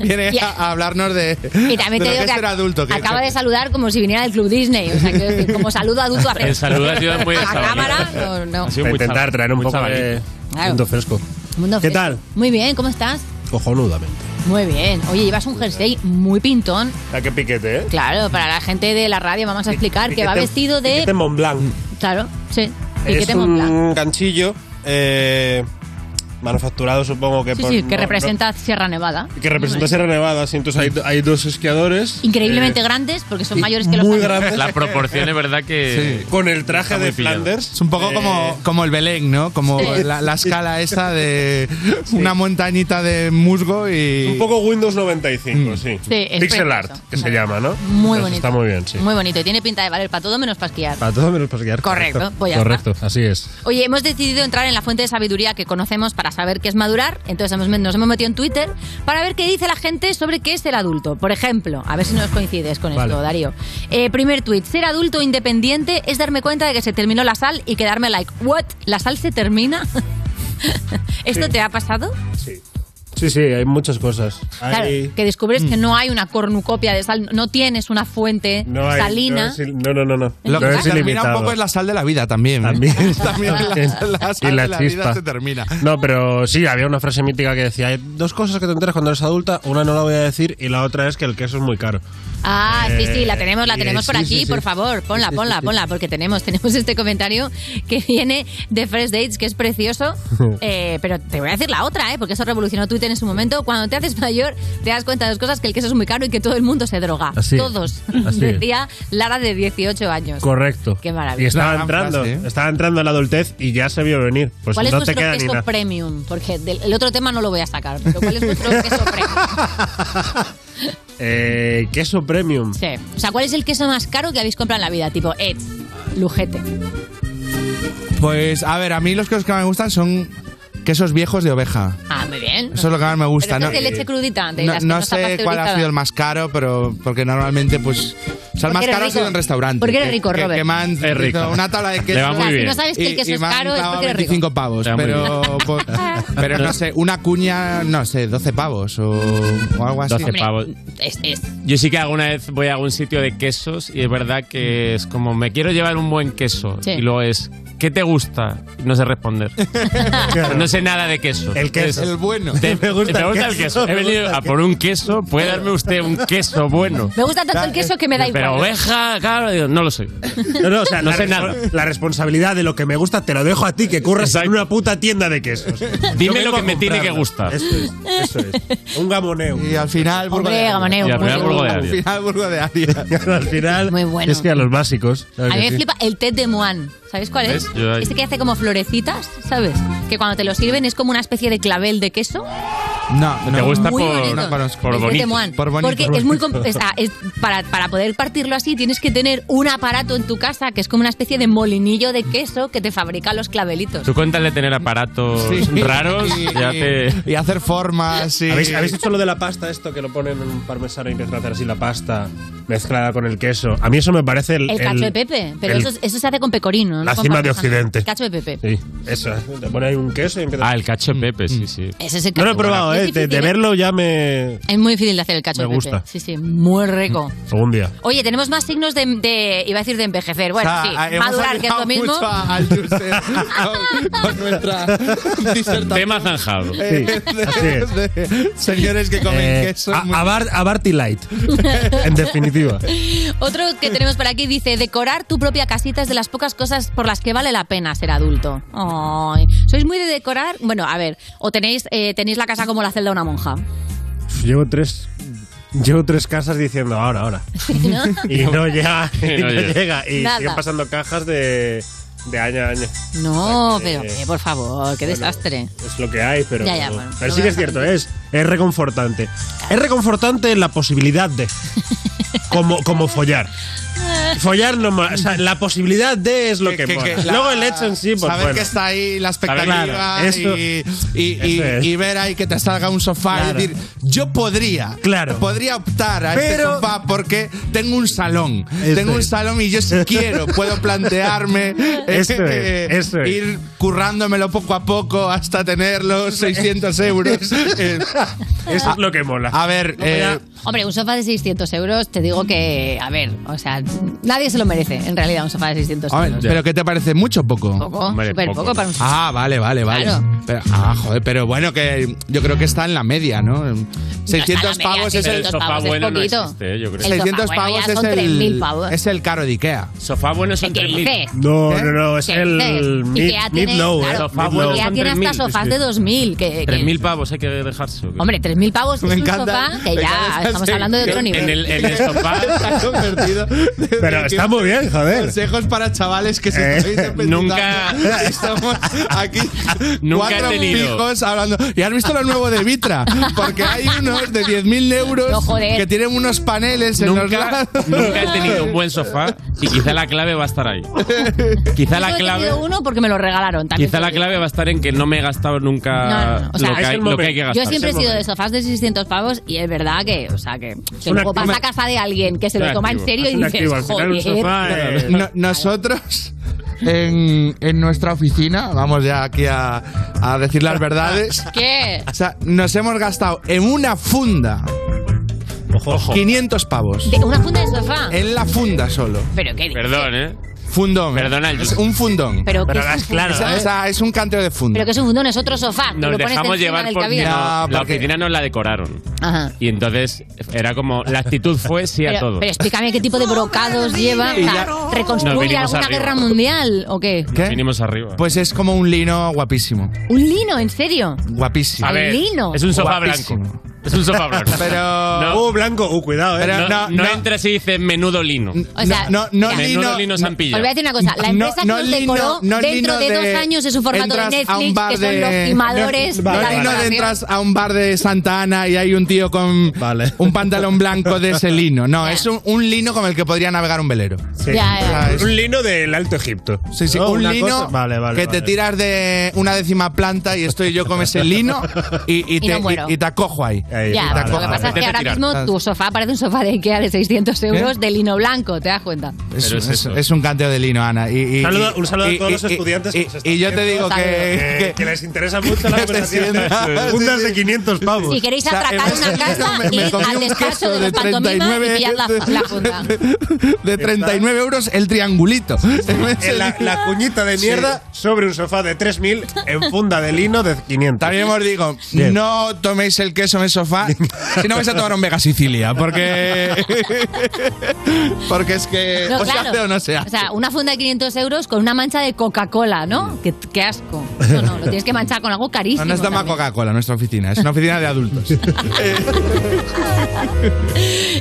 Viene Y- a a hablarnos de, Y también de te digo que que adulto. que- acaba de saludar como si viniera del Club Disney. O sea, decir, como saludo adulto hace. El saludo ha sido muy A cámara, no, no. Ha sido Para muy intentar traer un poco de Claro. mundo fresco. Mundo ¿Qué fresco. tal? Muy bien, ¿cómo estás? Cojonudamente. Muy bien. Oye, llevas un jersey muy pintón. ¿A qué piquete, eh? Claro, para la gente de la radio vamos a explicar que va vestido de... Piquete Mont Blanc. Claro, sí. Es Blanc. un ganchillo eh, manufacturado, supongo que Sí, por- sí, que no- representa Sierra Nevada. que representa Sierra Nevada. sí, entonces hay, hay dos esquiadores. Increíblemente eh, grandes, porque son mayores que los muy grandes. La proporción es verdad que. Con el traje de pillado. Flanders. Es un poco como, como el Belén, ¿no? Como Sí. la, la escala esa de una montañita de musgo y... Un poco Windows 95, sí. Sí, Pixel art, que se llama, ¿no? Muy bonito. Está muy bien, sí. Muy bonito. Y tiene pinta de valer para todo menos para esquiar. Para todo menos para esquiar. Correcto, pues ya Correcto, así es. Oye, hemos decidido entrar en la fuente de sabiduría que conocemos para saber qué es madurar. Entonces hemos, nos hemos metido en Twitter para ver qué dice la gente sobre qué es ser adulto. Por ejemplo, a ver si nos coincides con Vale. esto, Darío. Eh, primer tuit. Ser adulto independiente es darme cuenta de que se terminó la sal y quedarme like, ¿what? ¿La sal se termina? ¿Esto Sí. te ha pasado? Sí. Sí, sí, hay muchas cosas. Claro, Hay- que descubres que no hay una cornucopia de sal, no tienes una fuente No hay, salina. No, es no, no, no. no. Lo No que es se termina un poco es la sal de la vida también. ¿eh? También. También la, la sal y la de la chispa. vida se termina. No, pero sí, había una frase mítica que decía: hay dos cosas que te enteras cuando eres adulta. Una no la voy a decir y la otra es que el queso es muy caro. Ah, sí, sí, la tenemos, la Eh, tenemos por sí, aquí, sí, sí. por favor, ponla, ponla, ponla, porque tenemos, tenemos este comentario que viene de First Dates, que es precioso, eh, pero te voy a decir la otra, ¿eh? porque eso revolucionó Twitter en su momento. Cuando te haces mayor, te das cuenta de dos cosas, que el queso es muy caro y que todo el mundo se droga. Así es, Todos, así es. decía Lara de 18 años. Correcto. Qué maravilla. Y estaba Gran entrando, frase, ¿eh? estaba entrando en la adultez y ya se vio venir. Pues ¿Cuál es no te vuestro queda ni queso nada. premium? Porque del- el otro tema no lo voy a sacar, pero ¿cuál es vuestro queso premium? Eh, queso premium. Sí. O sea, ¿cuál es el queso más caro que habéis comprado en la vida? Tipo, Ed, Lujete. Pues, a ver, a mí los quesos que más me gustan son quesos viejos de oveja. Ah, muy bien. Eso es lo que más me gusta, Pero ¿no? de leche crudita, de No, las que no sé cuál ha sido el más caro, pero porque normalmente, pues. O sea, el más caro ha sido en restaurante. Porque eres que- rico, que- Robert. Que me han Es rico. hizo una tabla de queso. Le va muy O sea, si bien. no sabes que el queso y es me caro es porque eres rico. 25 pavos. Pero, pues, pero no sé, una cuña, no sé, 12 pavos o, o algo así. 12 Hombre, pavos. Es, es- Yo sí que alguna vez voy a algún sitio de quesos y es verdad que es como, me quiero llevar un buen queso. Sí. Y luego es, ¿qué te gusta? No sé responder. No sé nada de queso. El queso. El bueno. Te- Me gusta el el queso, queso. He venido gusta a por un queso. ¿Puede darme usted un queso bueno? Me gusta tanto el queso que me da igual. Pero oveja, claro, digo, no lo sé. No, no, o sea, No la, sé nada. la responsabilidad de lo que me gusta te lo dejo a ti, que curras en una puta tienda de quesos. Dime lo que me tiene que gustar. Eso es, eso es. Un gamoneo. Y al final, burgo Hombre, de Aria. gamoneo, Y al final, burgo de. Al Aria. final, burgo de Aria. al final, Muy bueno. es que a los básicos. ¿sabes A mí me flipa el té de Moine. ¿Sabes cuál es? Yo Este que hace como florecitas, ¿sabes? Que cuando te lo sirven es como una especie de clavel de queso. No, ¿Te no. gusta Muy por, bonito. no por de bonito? Moine. Por bonito. Porque es muy... comp- o sea, es- para, para poder partirlo así tienes que tener un aparato en tu casa que es como una especie de molinillo de queso que te fabrica los clavelitos. Tú cuéntale tener aparatos Sí. raros y, ya te... y hacer formas. Y... ¿Habéis, habéis hecho lo de la pasta, esto que lo ponen en un parmesano y empiezan a hacer así la pasta mezclada con el queso? A mí eso me parece el. El cacho de Pepe, pero el- eso, eso se hace con pecorino. no La con cima de parmesano. Occidente. Cacho de Pepe. Sí, eso. Te pone ahí un queso y empieza. Ah, el cacho de Pepe, sí, sí. Ese es el no lo he cacho. probado, ¿eh? De, ¿eh? verlo ya me. Es muy difícil de hacer el cacho Me de Pepe. gusta. Sí, sí, muy rico. Algún día. Oye, tenemos más signos de, de- iba a decir de envejecer. Bueno, O sea, sí, madurar, que es lo mismo. mucho a- al Josep con, con nuestra disertación. Tema zanjado. eh, de- es. de señores que comen Eh, queso. a, muy- a Bar- a Barty Light. en definitiva. Otro que tenemos por aquí dice, decorar tu propia casita es de las pocas cosas por las que vale la pena ser adulto. Ay, ¿Sois muy de decorar? Bueno, a ver, o tenéis, eh, tenéis la casa como la celda de una monja. Llevo tres. Llevo tres casas diciendo ahora, ahora. ¿no? Y no llega. Y Y no no llega. Y Nada. siguen pasando cajas de, de año a año. No, O sea que- pero eh, por favor, qué Bueno, desastre. Es lo que hay, pero. Ya, ya, bueno, pero sí que es cierto, es, es reconfortante. Es reconfortante la posibilidad de. Como, como follar. Follar no mola. O sea, la posibilidad de es lo que, que- mola. que la- Luego el hecho en sí, pues saber bueno. que está ahí la expectativa Claro, esto- y, y- y- eso es. y ver ahí que te salga un sofá Claro. y decir, yo podría, Claro. podría optar a este sofá porque tengo un salón, tengo un salón y yo si quiero puedo plantearme eh, eh, ir currándomelo poco a poco hasta tener los 600 euros. Eh, Eso es lo que mola. a ver, eh, Hombre, un sofá de 600 euros, te digo que, a ver, o sea, nadie se lo merece, en realidad, un sofá de 600 a ver, euros. pero ¿qué te parece? ¿Mucho o poco? Poco, súper poco. para un sofá. Ah, vale, vale, vale. Claro. Pero, ah, joder, pero bueno, que yo creo que está en la media, ¿no? 600 media, pavos es el 600 pavos es poquito. existe, yo creo. El sofá 600 bueno pavos ya es son 3.000 el pavos. es el caro de Ikea. Sofá bueno son ¿Qué 3.000. dices? No, ¿Eh? no, no, es ¿Qué el dices? mid, Ikea tiene, mid-low, claro, ¿eh? Sofá bueno Ikea son tiene hasta 3.000, sofás sí, de sí. 2.000. Que, que- 3.000 pavos hay que dejarse. ¿o qué? Hombre, 3.000 pavos es encanta, un sofá que me ya encanta estamos hablando de otro En nivel. el, en el sofá Se ha convertido. Pero está muy bien, joder. Consejos para chavales que se Eh, nunca- Estamos aquí Nunca cuatro he tenido. pijos hablando. ¿Y has visto lo nuevo de Vitra? Porque hay unos de 10.000 euros No, que tienen unos paneles en los Nunca, lados. nunca he tenido un buen sofá y quizá la clave va a estar ahí. Quizá Yo la he clave, tenido uno porque me lo regalaron. también quizá la clave va a estar en que no me he gastado nunca No, no, no. O sea, lo, que hay, lo que hay que gastar. Yo siempre he sido de sofás de 600 pavos y es verdad que, o sea, que, que luego vas a casa de alguien que se lo toma en serio y dices, un joder. sofá No- nosotros en, en nuestra oficina, vamos ya aquí a, a decir las verdades. ¿Qué? O sea, nos hemos gastado en una funda Ojo, 500 pavos. ¿De ¿Una funda de sofá? En la funda solo. ¿Pero qué? Perdón, ¿eh? Fundón. Perdona el Es un fundón. Pero, Pero ¿qué es claro, fundón? Es un canteo de funda. Pero que es un fundón, es otro sofá. que Nos lo dejamos llevar del porque no, la oficina nos la decoraron. Ajá. Y entonces era como, la actitud fue sí a todo. pero explícame qué tipo de brocados lleva. O sea, ¿Reconstruye alguna arriba. guerra mundial o qué? ¿Qué? Vinimos arriba. Pues es como un lino guapísimo. ¿Un lino, en serio? Guapísimo. a ver, lino. es un sofá Guapísimo. blanco. Es un sofá blanco. Pero. No. Uh, blanco, uh, cuidado, eh. Pero- no, no, no no. entres y dices menudo lino. O sea, no, no, lino. Menudo lino no- Sampilla. Os voy a decir una cosa, la No- empresa no que os lino- decoró no dentro lino de, dos años es un formato de a un Netflix, bar que son de- los timadores No, de la lino de decoración. entras a un bar de Santa Ana y hay un tío con Vale. un pantalón blanco de ese lino. No, es un, un lino con el que podría navegar un velero. Sí. Ya, ya. O sea, es- Un lino del Alto Egipto. Sí, sí, ¿No? un lino cosa- Vale, vale, que te vale. tiras de una décima planta y estoy yo con ese lino y, y Y te, no y- y te acojo ahí. Ahí, Ya, vale, lo que vale. pasa es que ahora tirar. mismo tu sofá parece un sofá de Ikea de 600 euros de lino blanco, ¿te das cuenta? Es, Pero es es- eso. es un canteo de lino, Ana. Y, y- Saludo- y- un saludo a y- todos los y- estudiantes y- que yo te digo viendo. que, Que, les interesa mucho la que te conversación. de sí. 500 pavos. Si queréis O sea, atracar una casa, me- me al despacho de de los pantomimas 39 y la, la funda. de 39 euros el triangulito. La, la cuñita de mierda sobre un sofá de 3.000 en funda de lino de 500. También os digo, no toméis el queso en el sofá si no vais a tomar un Vega Sicilia, porque porque es que No, o se hace o no se O hace. sea, una funda de 500 euros con una mancha de Coca-Cola, ¿no? Qué, qué asco. No, no, lo tienes que manchar con algo carísimo. No, no es toma también. Coca-Cola nuestra oficina, es una oficina de adultos.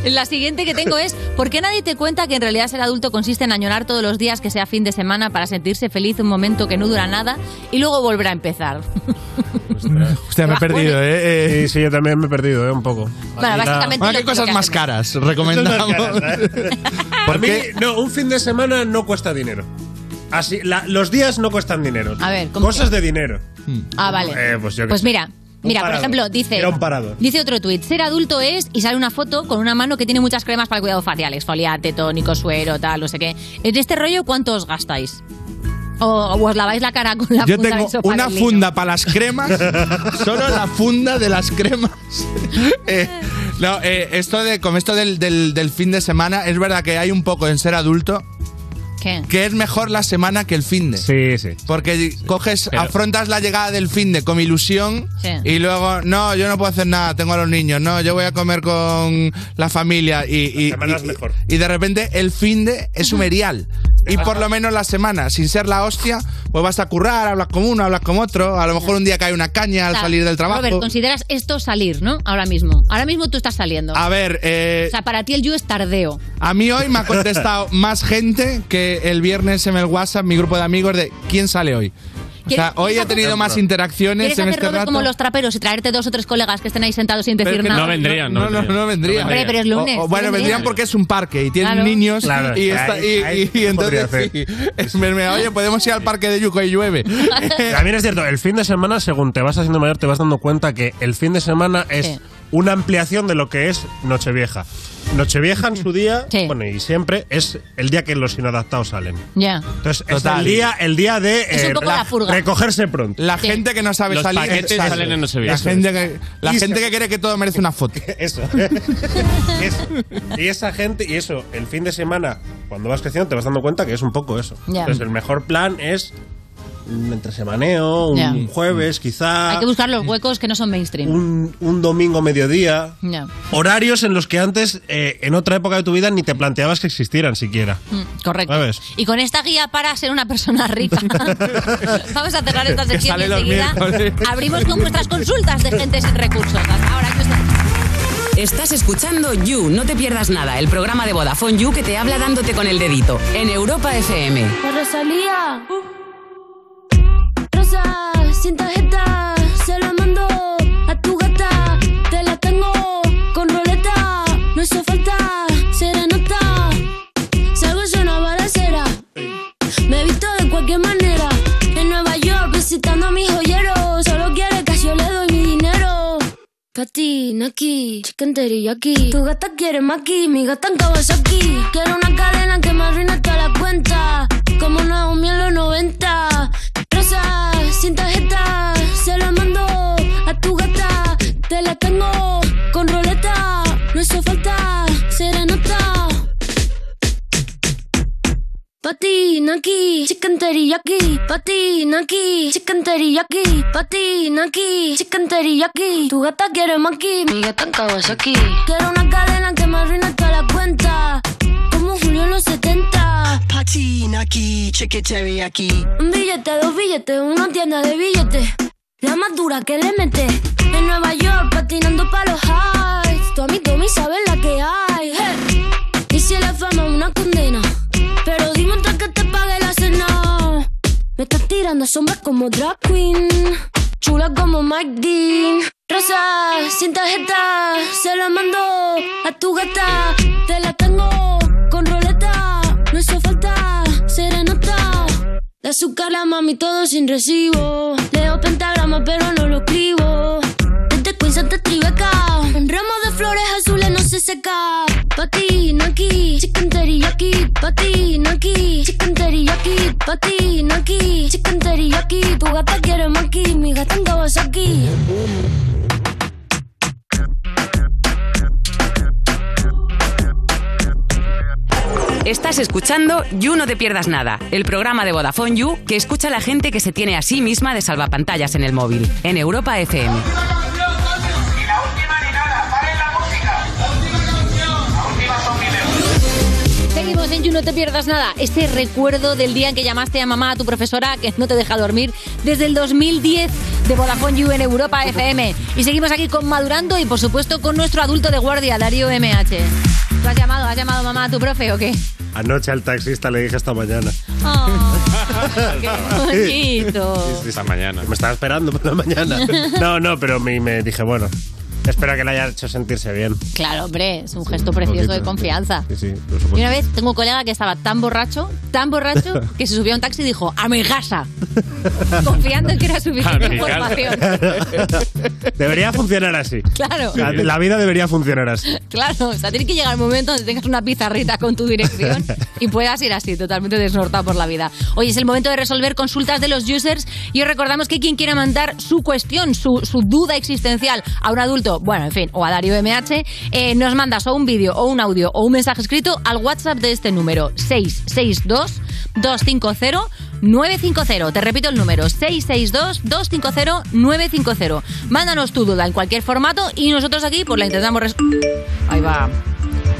La siguiente que tengo es, ¿por qué nadie te cuenta que en realidad ser adulto consiste en añorar todos los días que sea fin de semana para sentirse feliz un momento que no dura nada y luego volver a empezar? Hostia, me he perdido, ¿eh? Eh, Sí, sí, yo también me he perdido, ¿eh? Un poco. Bueno, básicamente Bueno, ¿Qué cosas más caras recomendamos? A mí, no, un fin de semana no cuesta dinero. Así, la- los días no cuestan dinero. A ver, ¿cómo Cosas que? de dinero. Ah, vale. Eh, pues yo Pues mira, mira, por ejemplo, dice. Era un parador. Dice otro tuit, ser adulto es y sale una foto con una mano que tiene muchas cremas para el cuidado facial, exfoliante, tónico, suero, tal, no sé qué. En este rollo, ¿cuánto os gastáis? O, o os laváis la cara con la Yo funda tengo del sofá una funda para las cremas, solo la funda de las cremas. Eh, no, eh, esto de, con esto del, del- del fin de semana, es verdad que hay un poco en ser adulto ¿Qué? que es mejor la semana que el fin de. Sí, sí. Porque coges, Pero- afrontas la llegada del fin de con ilusión Sí. y luego, no, yo no puedo hacer nada, tengo a los niños, no, yo voy a comer con la familia y, y, semana es y- mejor. y de repente el fin de es sumerial. Y por lo menos la semana, sin ser la hostia, pues vas a currar, hablas con uno, hablas con otro, a lo mejor un día cae una caña al O sea, salir del trabajo. Robert, consideras esto salir, ¿no? Ahora mismo. Ahora mismo tú estás saliendo. A ver, eh, O sea, para ti el you es tardeo. A mí hoy me ha contestado más gente que el viernes en el WhatsApp, mi grupo de amigos, de quién sale hoy. O sea, hoy he tenido más interacciones ¿Quieres en este rato. como los traperos y traerte dos o tres colegas que estén ahí sentados sin decir nada? No vendrían, no No, no, no vendrían. Hombre, pero es lunes, O- o, sí bueno, vendrían porque es un parque y tienen Claro. niños Claro, y, está- ahí- y- ahí y- y entonces podría sí, es- me- me- oye, podemos ir al parque de Yuco y llueve. También es cierto, el fin de semana, según te vas haciendo mayor, te vas dando cuenta que el fin de semana es Sí. una ampliación de lo que es Nochevieja. Nochevieja en su día, bueno, y siempre, es el día que los inadaptados salen. Ya. Entonces, Total. es el día, el día de Es un poco la furga. recogerse pronto. La gente que no sabe Los salir. paquetes Exacto. salen en Nochevieja. La gente que, la Y gente se- que cree que todo merece una foto. Eso. Es- y esa gente, y eso, el fin de semana, cuando vas creciendo, te vas dando cuenta que es un poco eso. Entonces, el mejor plan es un entresemaneo, un jueves, quizá. Hay que buscar los huecos que no son mainstream. un, un domingo mediodía. Ya. Horarios en los que antes, eh, en otra época de tu vida, ni te planteabas que existieran siquiera. Mm, correcto. ¿Sabes? Y con esta guía para ser una persona rica, vamos a cerrar esta sección y enseguida abrimos con vuestras consultas de gente sin recursos. Hasta ahora que Estás escuchando You, no te pierdas nada, el programa de Vodafone You que te habla dándote con el dedito en Europa FM. Rosalía. Sin tarjeta, se la mando a tu gata. Te la tengo con roleta, no hizo falta serenata. Salgo yo una balacera, me he visto de cualquier manera. En Nueva York visitando a mis joyeros, solo quiere que yo le doy mi dinero. Patina aquí, chicken teriyaki. Tu gata quiere maki, mi gata en Kawasaki. Quiero una cadena que me arruine toda la cuenta. Como Naomi en los 90. Rosa, sin tarjeta, se la mando a tu gata. Te la tengo con roleta. No hizo falta serenata. Patina aquí, chicken teriyaki. Patina aquí, chicken teriyaki. Patina aquí, chicken teriyaki. Tu gata quiere maki, mi gata en Kawasaki. Quiero una cadena que me arruine toda la cuenta. En los 70. Patina aquí, chicken teriyaki. Un billete, dos billetes, una tienda de billetes. La más dura que le mete. En Nueva York, patinando pa' los highs. Tu amigo mi sabe la que hay. Hey. Y si la fama es una condena. Pero dime antes que te pague la cena. Me estás tirando sombras como drag queen. Chula como Mike Dean. Rosa, sin tarjeta, se la mando a tu gata. Te la tengo Azúcar la mami todo sin recibo. Leo pentagrama pero no lo escribo. Desde Queens hasta Tribeca. Un ramo de flores azules no se seca. Patina aquí, chicken teriyaki. Patina aquí, chicken teriyaki. Patina aquí, chicken teriyaki. Tu gata quiere maki, mi gata en Kawasaki. Estás escuchando You No Te Pierdas Nada, el programa de Vodafone You que escucha a la gente que se tiene a sí misma de salvapantallas en el móvil, en Europa FM. Seguimos en You, no te pierdas nada. Ese recuerdo del día en que llamaste a mamá, a tu profesora, que no te deja dormir, desde el 2010 de Vodafone You en Europa FM. Y seguimos aquí con Madurando y, por supuesto, con nuestro adulto de guardia, Darío MH. ¿Tú has llamado, has llamado mamá a tu profe o qué? Anoche al taxista le dije esta mañana. Oh, qué bonito. Esta mañana. Me estaba esperando por la mañana. No, no, pero me, me dije, bueno, espero que le haya hecho sentirse bien. Claro, hombre, es un gesto precioso de confianza. Sí, sí, por Y supuesto. una vez tengo un colega que estaba tan borracho, tan borracho, que se subió a un taxi y dijo, a mi casa. Confiando en que era suficiente información. Debería funcionar así. Claro. La, la vida debería funcionar así. Claro, o sea, tiene que llegar el momento donde tengas una pizarrita con tu dirección y puedas ir así, totalmente desnortado por la vida. Hoy es el momento de resolver consultas de los users y os recordamos que quien quiera mandar su cuestión, su, su duda existencial a un adulto, bueno, en fin, o a Darío MH, eh, nos mandas o un vídeo o un audio o un mensaje escrito al WhatsApp de este número, 662 250 950. Te repito el número, 662-250-950. Mándanos tu duda en cualquier formato y nosotros aquí pues la intentamos... res- Ahí va.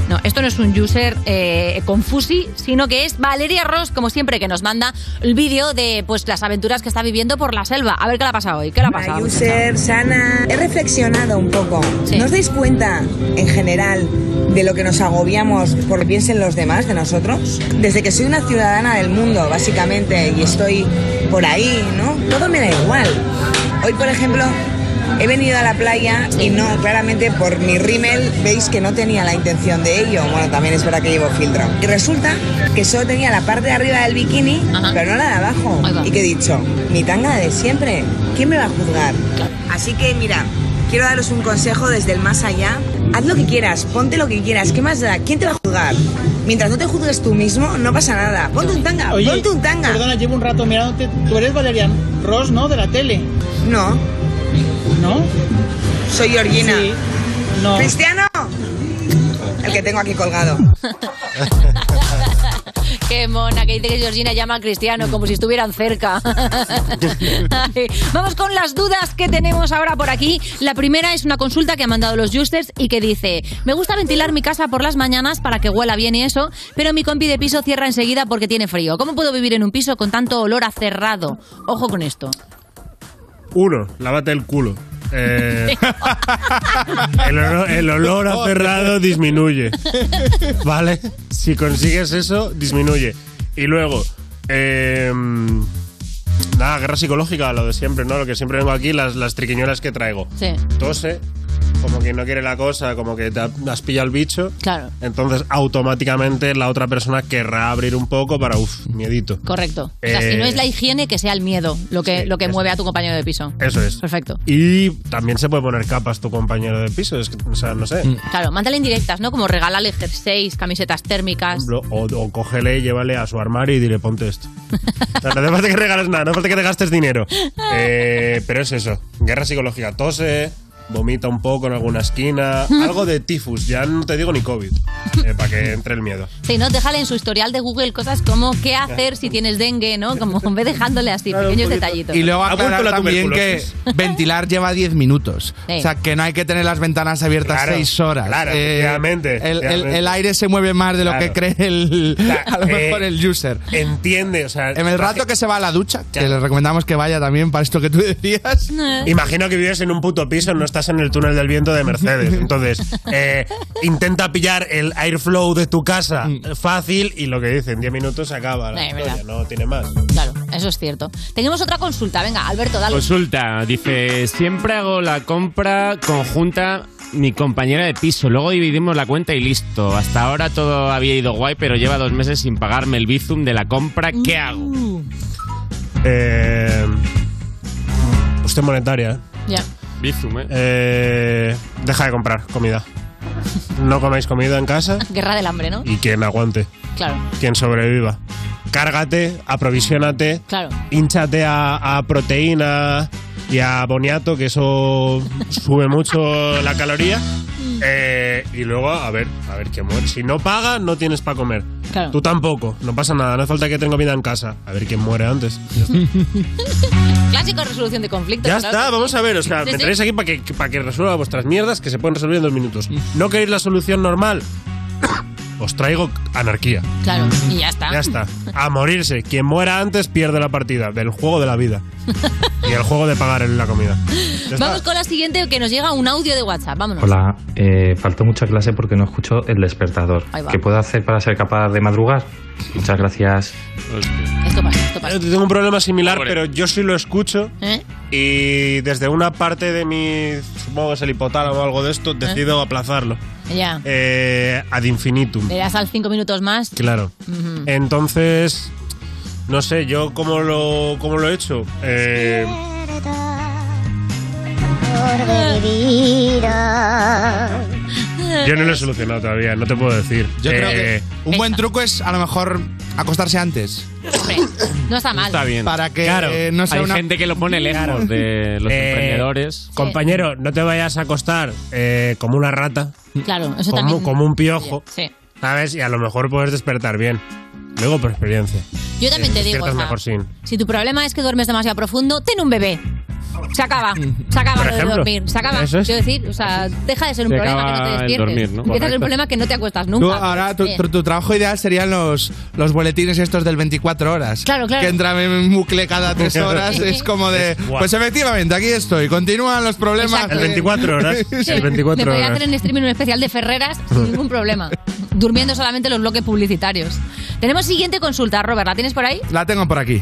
No, esto no es un user eh, confusi, sino que es Valeria Ross, como siempre, que nos manda el vídeo de pues las aventuras que está viviendo por la selva. A ver qué le ha pasado hoy. ¿Qué le ha pasado? User, Sana, he reflexionado un poco. ¿No os dais cuenta, en general, de lo que nos agobiamos por que piensen los demás de nosotros? Desde que soy una ciudadana del mundo, básicamente, y estoy por ahí, ¿no? Todo me da igual. Hoy, por ejemplo, he venido a la playa y no, claramente por mi rímel veis que no tenía la intención de ello. Bueno, también es verdad que llevo filtro. Y resulta que solo tenía la parte de arriba del bikini, pero no la de abajo. Y que he dicho, mi tanga de siempre, ¿quién me va a juzgar? Así que mira, quiero daros un consejo desde el más allá. Haz lo que quieras, ponte lo que quieras, ¿qué más da? ¿Quién te va a juzgar? Mientras no te juzgues tú mismo, no pasa nada. Ponte un tanga, Oye, ponte un tanga. Perdona, llevo un rato mirándote. Tú eres Valerian Ross, ¿no? De la tele. No. ¿No? Soy Georgina. Sí. No. ¡Cristiano! El que tengo aquí colgado. Qué mona, que dice que Georgina llama a Cristiano como si estuvieran cerca. Ay, Vamos con las dudas que tenemos ahora por aquí. La primera es una consulta que han mandado los Justers y que dice: Me gusta ventilar mi casa por las mañanas para que huela bien y eso, pero mi compi de piso cierra enseguida porque tiene frío. ¿Cómo puedo vivir en un piso con tanto olor a cerrado? Ojo con esto. Uno, lávate el culo. Eh, el, olor, el olor disminuye. ¿Vale? Si consigues eso, disminuye. Y luego, eh, nada, guerra psicológica, lo de siempre, ¿no? Lo que siempre vengo aquí, las, las triquiñuelas que traigo. Sí. Tose, como que no quiere la cosa, como que te has pillado el bicho. Claro. Entonces, automáticamente la otra persona querrá abrir un poco para, uff, miedito. Correcto. O sea, si no Eh, es la higiene, que sea el miedo lo que, lo que mueve a tu compañero de piso. Eso es. Perfecto. Y también se puede poner capas tu compañero de piso. Es que, o sea, no sé. Claro, mándale indirectas, ¿no? Como regálale jerseys, camisetas térmicas. O, o cógele y llévale a su armario y dile, ponte esto. O sea, no hace falta que regales nada, no hace falta que te gastes dinero. Eh, pero es eso. Guerra psicológica. Tose, vomita un poco en alguna esquina. Algo de tifus. Ya no te digo ni COVID. eh, para que entre el miedo. Sí, ¿no? Déjale en su historial de Google cosas como qué hacer si tienes dengue, ¿no? Como ve dejándole así, pequeños detallitos. Y luego aclarar la también que ventilar lleva 10 minutos. Sí. O sea, que no hay que tener las ventanas abiertas Claro, 6 horas. Eh, claro, efectivamente, el, el- efectivamente. el aire se mueve más de lo Claro. que cree el, a lo eh, mejor el user. Entiende, o sea. En el rato que se va a la ducha, que le recomendamos que vaya también para esto que tú decías. Imagino que vives en un puto piso, no estás en el túnel del viento de Mercedes. Entonces, eh, intenta pillar el airflow de tu casa Mm. fácil y lo que dicen, 10 minutos se acaba la historia, verdad. no tiene más. Claro, eso es cierto. Tenemos otra consulta. Venga, Alberto, dale. Consulta, dice, siempre hago la compra conjunta mi compañera de piso, luego dividimos la cuenta y listo. Hasta ahora todo había ido guay, pero lleva dos meses sin pagarme el bizum de la compra. ¿Qué hago? Eh, usted monetaria, ¿eh? Ya. Bizum, ¿eh? Eh, Deja de comprar comida. No comáis comida en casa Guerra del hambre, ¿no? y quien aguante, Claro, quien sobreviva. Cárgate, aprovisionate, claro. hinchate a, a proteína y a boniato, que eso sube mucho la caloría. Eh, y luego, a ver, a ver quién muere. Si no paga, no tienes para comer. Claro. Tú tampoco, no pasa nada, no hace falta que tenga vida en casa. A ver quién muere antes. Clásico resolución de conflictos. Ya claro. está, vamos a ver, o sea, Sí, me sí. tenéis aquí para que, para que resuelva vuestras mierdas que se pueden resolver en dos minutos. ¿No queréis la solución normal? Os traigo anarquía. Claro, y ya está. Ya está. A morirse. Quien muera antes pierde la partida del juego de la vida. Y el juego de pagar en la comida. Vamos con la siguiente que nos llega un audio de WhatsApp. Vámonos. Hola, eh, faltó mucha clase porque no escucho el despertador. Ahí va. ¿Qué puedo hacer para ser capaz de madrugar? Muchas gracias. Esto pasa, pasa. Yo tengo un problema similar, pero yo sí lo escucho ¿Eh? y desde una parte de mi, supongo que es el hipotálamo o algo de esto, decido aplazarlo. Ya. Eh, ad infinitum. Le das al cinco minutos más. Claro. Entonces, no sé, yo cómo lo, cómo lo he hecho. Eh, yo no lo he solucionado todavía, no te puedo decir. Yo creo que Eh, un buen truco es a lo mejor acostarse antes. No está mal. Está bien. Para que Claro. eh, no sea Hay una... gente que lo pone lejos de los Eh, emprendedores. Compañero, no te vayas a acostar eh, como una rata, Claro, eso como, también. como un piojo, Sí. ¿sabes? Y a lo mejor puedes despertar bien. Luego por experiencia. Yo también te digo, Despiertas o sea, mejor sin. si tu problema es que duermes demasiado profundo, ten un bebé. Se acaba. Se acaba lo de dormir. Se acaba. Eso es. Quiero decir, o sea, deja de ser un Se problema que no te despiertes. dormir, ¿no? Empieza a ser un problema que no te acuestas Tú, nunca. ahora tu, tu- tu trabajo ideal serían los, los boletines estos del 24 horas. Claro, claro. Que entran en bucle cada tres horas. Es como de. Pues efectivamente, aquí estoy. Continúan los problemas. Exacto. El 24 horas. Sí, El 24 me horas. hacer en streaming un especial de Ferreras sin ningún problema. Durmiendo solamente los bloques publicitarios. Tenemos siguiente consulta, Robert. ¿La tienes por ahí? La tengo por aquí.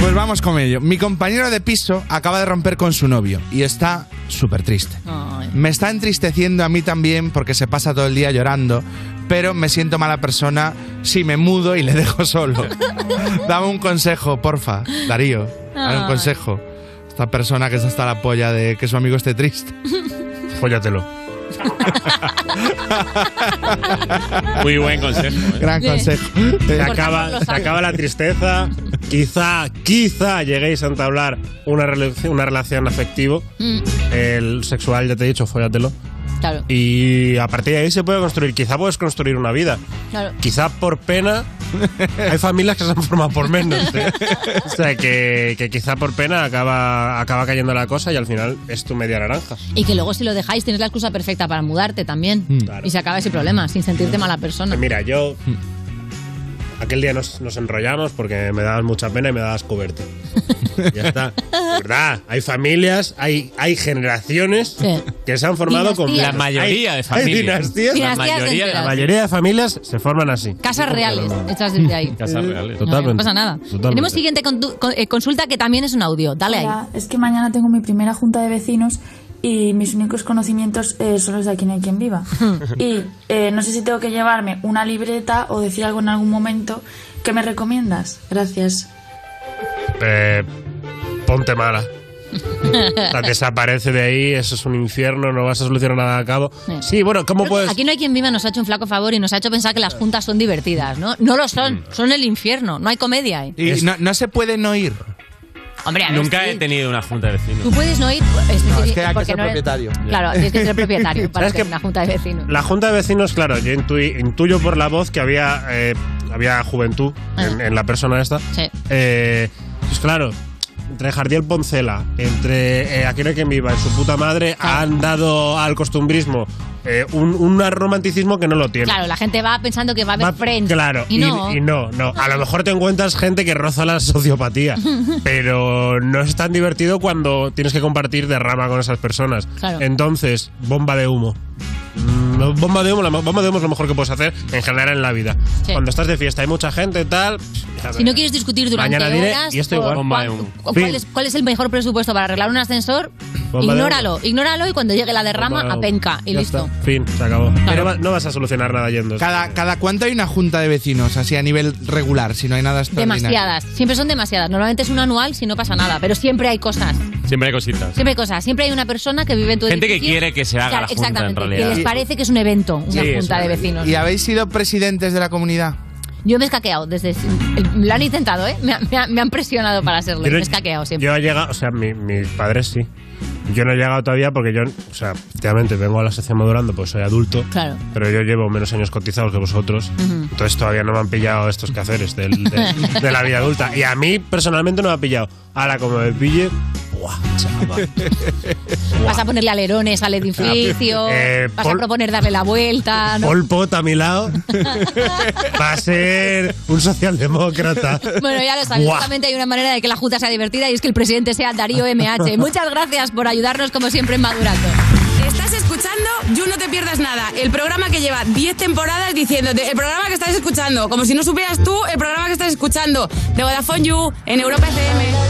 Pues vamos con ello. Mi compañero de piso acaba de romper con su novio y está súper triste. Me está entristeciendo a mí también porque se pasa todo el día llorando, pero me siento mala persona si me mudo y le dejo solo. Dame un consejo, porfa, Darío. Dame un Ay. consejo. Esta persona que está hasta la polla de que su amigo esté triste. Fóllatelo. Muy buen consejo. ¿eh? Gran consejo. Se acaba, se acaba la tristeza. Quizá, quizá lleguéis a entablar una, relación- una relación afectivo. Mm, El sexual, ya te he dicho, fóllatelo. Claro, Y a partir de ahí se puede construir. Quizá puedes construir una vida. claro. Quizá por pena. Hay familias que se han formado por menos. ¿eh? O sea, que, que quizá por pena acaba, acaba cayendo la cosa y al final es tu media naranja. Y que luego si lo dejáis tienes la excusa perfecta para mudarte también. Claro. Y se acaba ese problema, sin sentirte mala persona. Que mira, yo. Aquel día nos, nos enrollamos porque me dabas mucha pena y me dabas cuberte. ya está. ¿Verdad? Hay familias, hay, hay generaciones que se han formado con. La mayoría de Hay- familias. Hay dinastías. Dinastías La mayoría de- la mayoría de familias se forman así. Casas reales, hechas desde ahí. Casas reales. Totalmente. No pasa nada. Totalmente. Tenemos siguiente eh, consulta que también es un audio. Dale ahí. Hola, es que mañana tengo mi primera junta de vecinos y mis únicos conocimientos eh, son los de aquí no hay quien viva. y eh, no sé si tengo que llevarme una libreta o decir algo en algún momento. ¿Qué me recomiendas? Gracias. Eh, ponte mala. O sea, desaparece de ahí, eso es un infierno, no vas a solucionar nada a cabo. Sí, bueno, ¿cómo Creo puedes...? Aquí no hay quien viva, nos ha hecho un flaco favor y nos ha hecho pensar que las juntas son divertidas, ¿no? No lo son, son el infierno, no hay comedia. ¿eh? Y no, no se puede no ir. Hombre, a ver, Nunca sí. he tenido una junta de vecinos. Tú puedes no ir, es No, es que hay que porque ser no eres- propietario. Claro, tienes que ser propietario para ¿Sabes que qué? una junta de vecinos. La junta de vecinos, claro, yo intui- intuyo por la voz que había, eh, había juventud en, en la persona esta. Ah. Sí. Eh, pues claro, entre Jardiel Poncela, entre eh, Aquí no hay quien viva y su puta madre, han dado al costumbrismo eh, un, un romanticismo que no lo tiene. Claro, la gente va pensando que va a haber Va- friends. Claro, y no. y no, no. A lo mejor te encuentras gente que roza la sociopatía, pero no es tan divertido cuando tienes que compartir de rama con esas personas. Claro. Entonces, bomba de humo. Mm, Bomba de humo, la bomba de humo es lo mejor que puedes hacer en general en la vida. Sí. Cuando estás de fiesta, hay mucha gente, tal. Si no quieres discutir durante Mañana diré, horas, y esto igual. Bomba de humo. ¿cuál, es, cuál es el mejor presupuesto para arreglar un ascensor? Bomba ignóralo, ignóralo y cuando llegue la derrama, Bomba de a humo. penca y Ya listo. está. Fin, se acabó. No, va- no vas a solucionar nada yendo. Cada, cada cuánto hay una junta de vecinos, así a nivel regular, si no hay nada extraordinario. Demasiadas, siempre son demasiadas. Normalmente es una anual si no pasa nada, pero siempre hay cosas. Siempre hay cositas. Siempre hay cosas. Siempre hay una persona que vive en tu Gente que edificio. quiere que se haga Claro, la junta, en Exactamente, realidad. Parece que es un evento, una Sí, junta de vecinos. ¿Y habéis sido presidentes de la comunidad? Yo me he escaqueado desde... Lo han intentado, ¿eh? Me, me me han presionado para hacerlo. Yo me he escaqueado siempre. Yo he llegado, o sea, mi- mis padres sí. Yo no he llegado todavía porque yo, o sea, efectivamente vengo a la sección madurando pues soy adulto. Claro. Pero yo llevo menos años cotizados que vosotros. Ujú. Entonces todavía no me han pillado estos quehaceres del- de, de la vida adulta. Y a mí personalmente no me ha pillado. Ahora, como me pille, ¡guau, chaval! Vas a ponerle alerones al edificio, Eh, vas a proponer darle la vuelta. ¿no? Pol Pot a mi lado va a ser un socialdemócrata. Bueno, ya lo sabes, Buah. solamente hay una manera de que la Junta sea divertida y es que el presidente sea Darío MH. Muchas gracias por ayudarnos como siempre en Madurando. Estás escuchando You No Te Pierdas Nada, el programa que lleva 10 temporadas diciéndote, el programa que estás escuchando, como si no supieras tú el programa que estás escuchando, de Vodafone You, en Europa FM.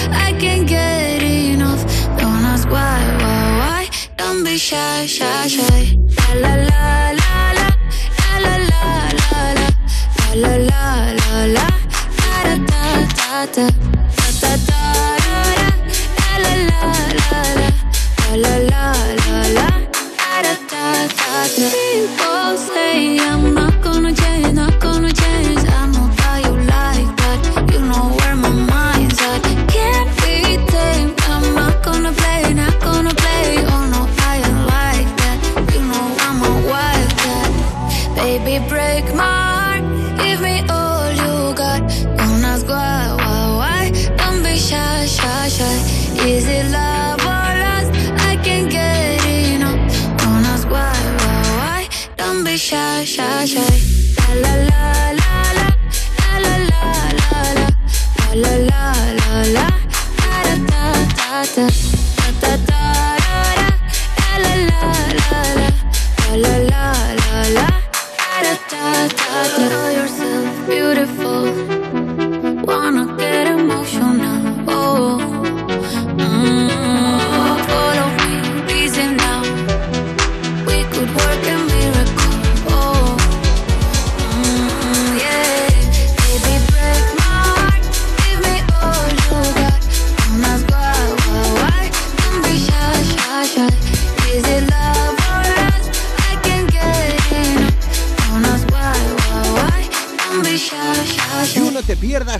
Why, why, why? Don't be shy, shy, shy. La la la la la, la la la la la, la la la la, la. Da da da da, la da da da, la la la la. La, la la la la. La, da da da da.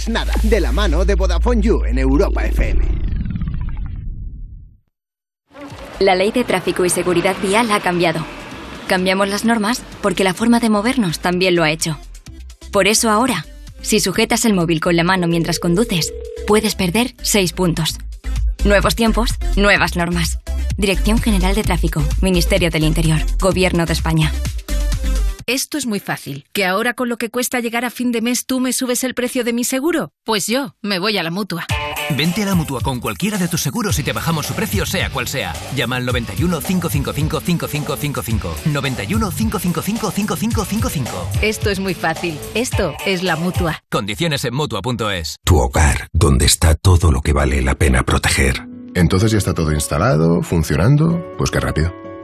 Nada de la mano de Vodafone You en Europa FM. La ley de tráfico y seguridad vial ha cambiado. Cambiamos las normas porque la forma de movernos también lo ha hecho. Por eso ahora, si sujetas el móvil con la mano mientras conduces, puedes perder 6 puntos. Nuevos tiempos, nuevas normas. Dirección General de Tráfico, Ministerio del Interior, Gobierno de España. Esto es muy fácil. ¿Que ahora con lo que cuesta llegar a fin de mes tú me subes el precio de mi seguro? Pues yo me voy a la mutua. Vente a la mutua con cualquiera de tus seguros y te bajamos su precio, sea cual sea. Llama al 91 555 5555. 91 555 5555. Esto es muy fácil. Esto es la mutua. Condiciones en mutua.es. Tu hogar, donde está todo lo que vale la pena proteger. Entonces ya está todo instalado, funcionando. Pues qué rápido.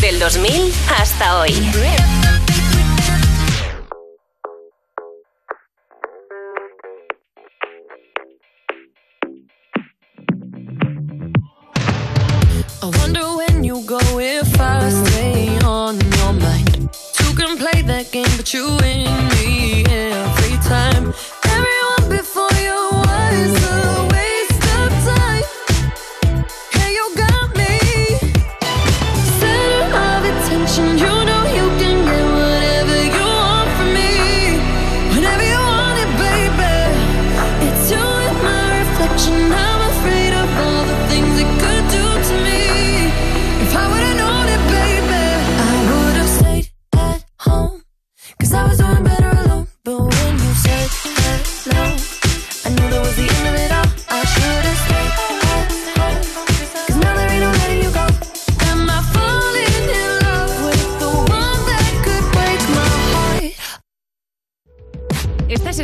Del 2000 hasta hoy. I wonder when you go if I stay on your mind. Two can play that game, but you win me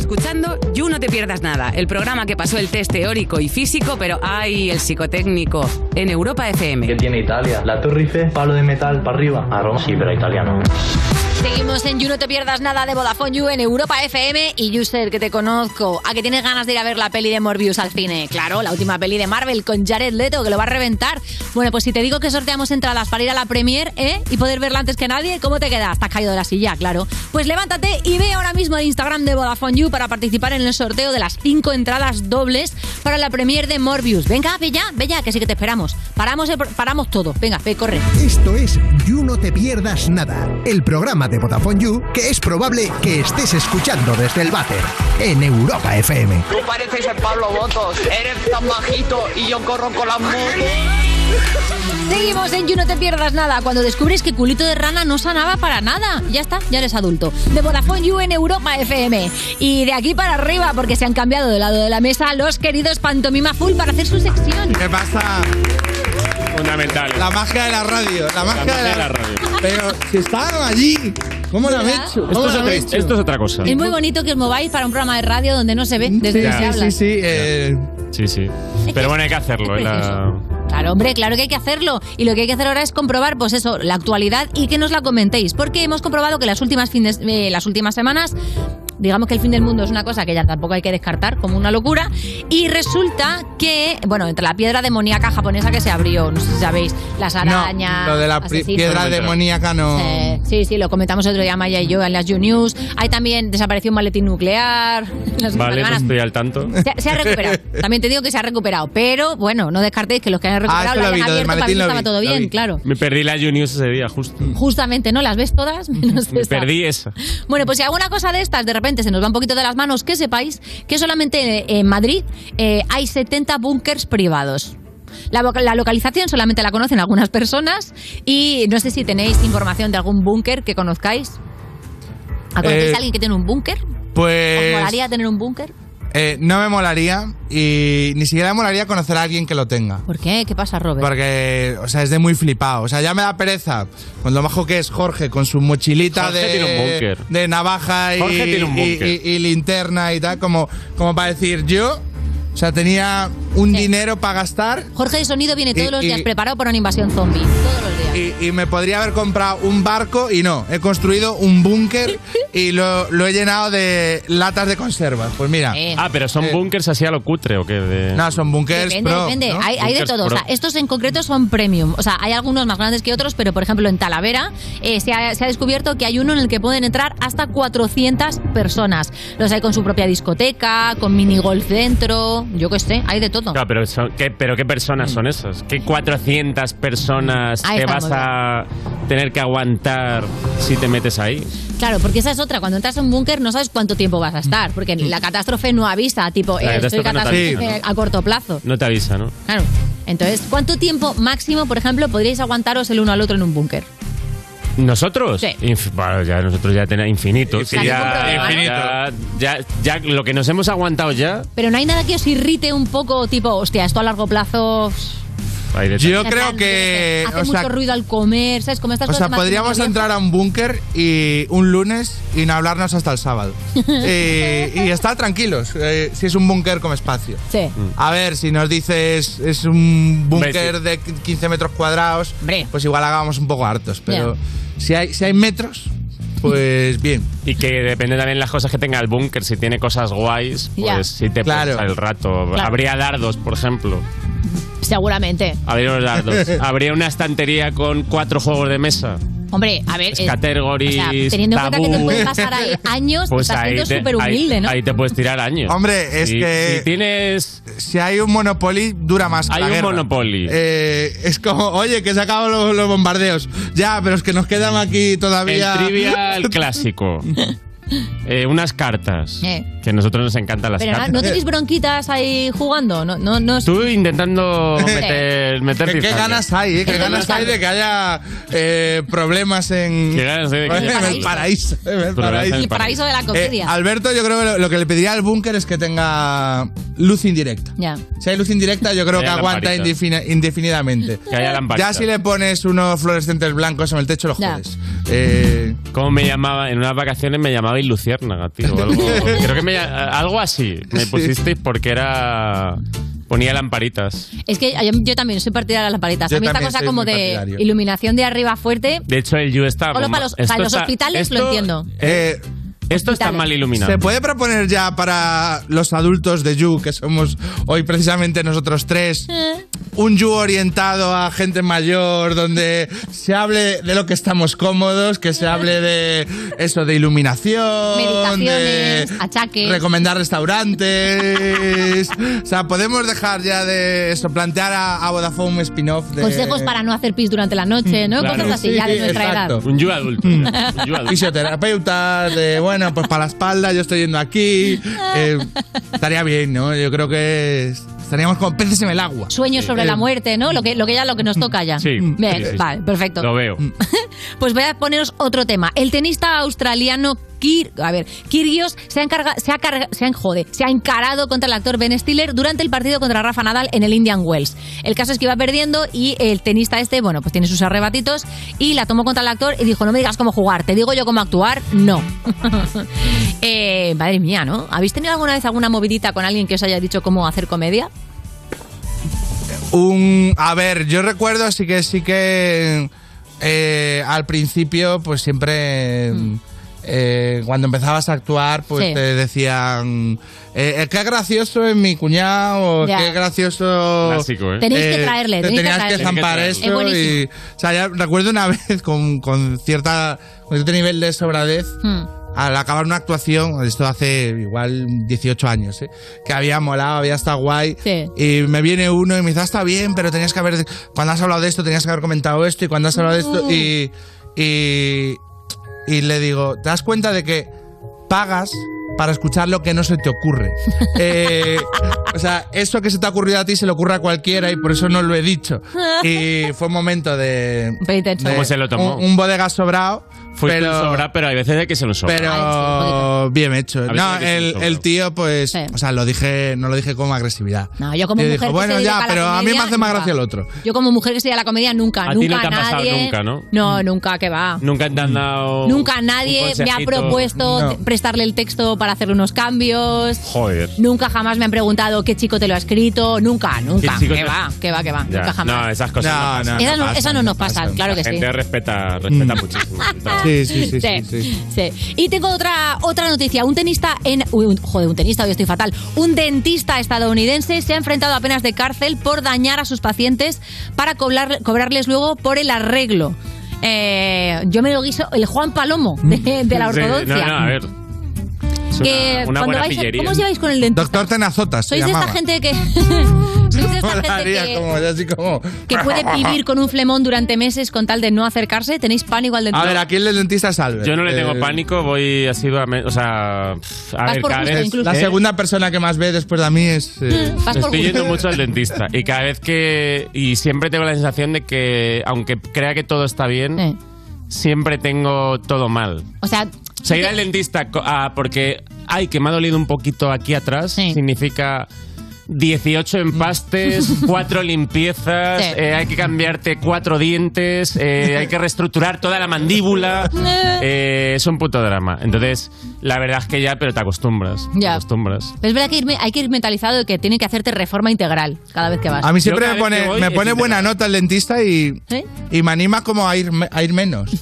escuchando You No Te Pierdas Nada, el programa que pasó el test teórico y físico, pero ¡ay! el psicotécnico, en Europa FM. ¿Qué tiene Italia? La Torre Eiffel, palo de metal para arriba. A Roma. Sí, pero italiano. Seguimos en You No Te Pierdas Nada de Vodafone You en Europa FM y User, que te conozco. ¿A que tienes ganas de ir a ver la peli de Morbius al cine? Claro, la última peli de Marvel con Jared Leto, que lo va a reventar. Bueno, pues si te digo que sorteamos entradas para ir a la premier, ¿eh? Y poder verla antes que nadie, ¿cómo te quedas? Estás caído de la silla, claro. Pues levántate y ve ahora mismo el Instagram de Vodafone You para participar en el sorteo de las cinco entradas dobles para la premier de Morbius. Venga, ve ya, que sí que te esperamos. Paramos, paramos todo. Venga, ve, corre. Esto es You No Te Pierdas Nada, el programa de Vodafone You que es probable que estés escuchando desde el váter en Europa FM. Tú pareces el Pablo Botos, eres tan bajito y yo corro con las motos. Seguimos en You No Te Pierdas Nada cuando descubres que culito de rana no sanaba para nada. Ya está, ya eres adulto. De Vodafone You en Europa FM. Y de aquí para arriba, porque se han cambiado de lado de la mesa los queridos Pantomima Full para hacer su sección. ¿Qué pasa? Fundamental. La magia de la radio. La magia, magia de, la... de la radio. Pero si estaban allí. ¿Cómo lo han hecho? Esto ¿Cómo es, otra, hecho? esto es otra cosa. Es muy bonito que os mováis para un programa de radio donde no se ve desde Sí, donde se sí, habla. sí, sí. eh, Sí, sí. Pero bueno, hay que hacerlo. la- Claro, hombre, claro que hay que hacerlo. Y lo que hay que hacer ahora es comprobar, pues eso, la actualidad y que nos la comentéis. Porque hemos comprobado que las últimas, fines, eh, las últimas semanas, digamos que el fin del mundo es una cosa que ya tampoco hay que descartar como una locura. Y resulta que, bueno, entre la piedra demoníaca japonesa que se abrió, no sé si sabéis, las arañas. no, lo de la asesinos. piedra demoníaca no. Eh, sí, sí, lo comentamos otro día Maya y yo en las You News. Hay también desapareció un maletín nuclear. Las Vale, no semanas. estoy al tanto. Se, se ha recuperado. También te digo que se ha recuperado. Pero bueno, no descartéis que los que han recuperado Ah, lo lo hayan abierto para estaba todo lo bien, vi. claro. Me perdí la News ese día, justo. Justamente, ¿no? ¿Las ves todas? Menos Me esa. perdí esa. Bueno, pues si alguna cosa de estas de repente repente se nos va un poquito de las manos, que sepáis que solamente en Madrid eh, hay 70 búnkers privados. La, localización solamente la conocen algunas personas y no sé si tenéis información de algún búnker que conozcáis. ¿A ¿Conocéis Eh, a alguien que tiene un búnker? ¿Os Pues molaría tener un búnker? Eh, no me molaría y ni siquiera me molaría conocer a alguien que lo tenga. ¿Por qué? ¿Qué pasa, Robert? Porque, o sea, es de muy flipado. O sea, ya me da pereza con lo bajo que es Jorge, con su mochilita Jorge de, tiene un de navaja y, Jorge tiene un y- y- y linterna y tal, como, como para decir yo. O sea, tenía un dinero para gastar Jorge de Sonido viene todos Y- los días y- preparado para una invasión zombie. Todos los días. y, y me podría haber comprado un barco y no. He construido un búnker y lo, lo he llenado de latas de conservas. Pues mira. Ah, pero son bunkers así a lo cutre o qué? De... No, son bunkers Depende, pro. depende. ¿no? Hay, hay de todo. O sea, estos en concreto son premium. O sea, hay algunos más grandes que otros, pero por ejemplo en Talavera eh, se, ha, se ha descubierto que hay uno en el que pueden entrar hasta 400 personas. Los hay con su propia discoteca, con mini golf dentro, yo qué sé, hay de todo. Claro, pero, son- ¿qué, pero ¿qué personas son esas? ¿Qué 400 personas Ahí te vas a tener que aguantar si te metes ahí? Claro, porque esa es otra. Cuando entras en un búnker no sabes cuánto tiempo vas a estar, porque la catástrofe no avisa, tipo, La eh, estoy catástrofe no te catástrofe avisa, a corto plazo. No te avisa, ¿no? Claro. Entonces, ¿cuánto tiempo máximo, por ejemplo, podríais aguantaros el uno al otro en un búnker? ¿Nosotros? Sí. Inf- bueno, ya nosotros ya tenemos infinitos. Infinito. Ya, Casi ya, ya, ya lo que nos hemos aguantado ya. Pero no hay nada que os irrite un poco, tipo, hostia, esto a largo plazo. hay de Yo creo que. Hace o sea, mucho ruido al comer, ¿sabes? Como estas O cosas sea, podríamos entrar a un búnker y un lunes y no hablarnos hasta el sábado. Eh, y estar tranquilos, eh, si es un búnker con espacio. Sí. A ver, si nos dices es un búnker sí. de 15 metros cuadrados, pues igual hagamos un poco hartos. Pero si, hay, si hay metros, pues bien. Y que depende también las cosas que tenga el búnker. Si tiene cosas guays, pues Ya. sí te Claro. pasar el rato. Claro. Habría dardos, por ejemplo. Seguramente. Habría unos dardos. Habría una estantería con cuatro juegos de mesa. Hombre, a ver. eh, Categories, o sea, teniendo en cuenta que te pueden pasar ahí años, Pues estás ahí siendo te, súper humilde, ¿no? ahí te puedes tirar años. Hombre, es Si- que. Si tienes. Si hay un Monopoly, dura más. que Hay la un guerra. Monopoly. Eh, es como, oye, que se acaban los, los bombardeos. Ya, pero es que nos quedan aquí todavía. El trivial clásico. Eh, unas cartas. Eh. Que a nosotros nos encantan las Pero no, cartas. ¿no tenéis bronquitas ahí jugando? No, no, no. Tú intentando meter, meter ¿Qué, ganas hay, eh? ¿Qué Qué ganas hay de que haya eh, problemas en, Qué ganas hay de que en haya el paraíso? en el Problemas en paraíso. el El paraíso de la Eh, comedia. Alberto, yo creo que lo, lo que le pediría al búnker es que tenga luz indirecta. Ya. Si hay luz indirecta, yo creo Que aguanta indefinidamente. Que haya lamparitas. Ya si le pones unos fluorescentes blancos en el techo, lo jodes. Eh, ¿Cómo me llamaba? En unas vacaciones me llamaba Luciérnaga, tío. Algo, creo que me, algo así me pusisteis porque era. Ponía lamparitas. Es que yo, yo también soy partidaria de las lamparitas. Yo a mí esta cosa como de partidario. iluminación de arriba fuerte. De hecho, el You está. Solo para los- esto para los está- hospitales lo entiendo. eh, Esto está Hospitales. mal iluminado. ¿Se puede proponer ya para los adultos de You, que somos hoy precisamente nosotros tres, Eh. un You orientado a gente mayor, donde se hable de lo que estamos cómodos, que se hable de eso, de iluminación, Meditaciones, de achaques. recomendar restaurantes. o sea, podemos dejar ya de eso, plantear a, a Vodafone un spin-off de... Consejos para no hacer pis durante la noche, ¿no? Claro. Cosas así, ya de Sí, nuestra exacto. edad. Un You adulto. ya. Un You adulto. fisioterapeutas, de bueno, pues para la espalda yo estoy yendo aquí. eh, estaría bien, ¿no? Yo creo que es- estaríamos como peces en el agua. Sueños sobre Eh, la muerte, ¿no? Lo que, lo que ya lo que nos toca ya. Sí. Bien, sí, sí, sí. vale, perfecto. Lo veo. Pues voy a poneros otro tema. El tenista australiano Kir, a ver, Kyrgios se ha encarga, se ha carga- se ha, jode, se ha encarado contra el actor Ben Stiller durante el partido contra Rafa Nadal en el Indian Wells. El caso es que iba perdiendo y el tenista este, bueno, pues tiene sus arrebatitos y la tomó contra el actor y dijo, no me digas cómo jugar, te digo yo cómo actuar, no. Eh, madre mía, ¿no? ¿Habéis tenido alguna vez alguna movidita con alguien que os haya dicho cómo hacer comedia? Un, a ver, yo recuerdo sí que sí que eh, al principio, pues siempre eh, cuando empezabas a actuar, pues. Sí. te decían eh, eh, qué gracioso es mi cuñado, Ya. qué gracioso. Clásico, ¿eh? Tenéis que traerle, te tenéis que tenías que traerle. zampar que eso traerle. Es y, o sea, ya recuerdo una vez con, con cierta con cierto nivel de sobradez. Hmm. Al acabar una actuación, esto hace igual 18 años, ¿eh? que había molado, había estado guay, Sí. y me viene uno y me dice, "Ah, está bien, pero tenías que haber, cuando has hablado de esto, tenías que haber comentado esto, y cuando has hablado de esto, y, y, y le digo, ¿te das cuenta de que pagas para escuchar lo que no se te ocurre. Eh, o sea, eso que se te ha ocurrido a ti se le ocurre a cualquiera y por eso no lo he dicho. Y fue un momento de... de ¿Cómo se lo tomó? Un, un bodega sobrado. Fuiste pero, sobra, pero hay veces de que se lo sobra. pero bien hecho. Veces No, el, el tío, pues, Sí. o sea, lo dije, no lo dije con agresividad. No, yo como Y mujer dijo, que bueno, se dedica ya, a la pero a mí me hace más nunca. gracia el otro. Yo como mujer que estoy a la comedia nunca, A ti nunca no te ha pasado nadie. nunca, ¿no? No, nunca, que va. Nunca te han dado. Nunca un nadie me ha propuesto No. prestarle el texto para hacerle unos cambios. Joder. Nunca jamás me han preguntado qué chico te lo ha escrito. Nunca, nunca. ¿Qué chico Que te- va, que va, que va. Ya. Nunca jamás. No, esas cosas No, no, Esas no, no nos pasan, claro que La sí. gente respeta, respeta muchísimo. Sí, sí, sí, sí, sí. sí. Y tengo otra, otra noticia. Un tenista en. uy, un- joder, un tenista, hoy estoy fatal. Un dentista estadounidense se ha enfrentado a penas de cárcel por dañar a sus pacientes para cobrar- cobrarles luego por el arreglo. Eh, yo me lo guiso el Juan Palomo de, de la Sí, ortodoncia. no, no, a ver. Es Que una, una cuando buena vais a- pillería. ¿Cómo os lleváis con el dentista? Doctor Tenazotas Sois de esta llamaba. gente que. sois de esta gente que, como, así como... que puede vivir con un flemón durante meses con tal de no acercarse. ¿Tenéis pánico al A dentista? ver, aquí el dentista es Albert. Yo no le tengo Eh, pánico, voy asiduamente. O sea. A Vas ver, por cada vez. La ¿Eh? segunda persona que más ve después de a mí es... eh, Vas Estoy yendo mucho al dentista. Y cada vez que. Y siempre tengo la sensación de que, aunque crea que todo está bien, Eh. siempre tengo todo mal. O sea, O sea, ir al dentista ah, porque, ay, que me ha dolido un poquito aquí atrás, significa 18 empastes, cuatro limpiezas, Sí. eh, hay que cambiarte cuatro dientes, eh, hay que reestructurar toda la mandíbula. eh, es un puto drama. Entonces, la verdad es que ya, pero te acostumbras. Te acostumbras. es verdad que irme- hay que ir mentalizado de que tiene que hacerte reforma integral cada vez que vas. A mí siempre me pone, voy me pone buena integral. nota el dentista y, y me anima como a ir, a ir menos.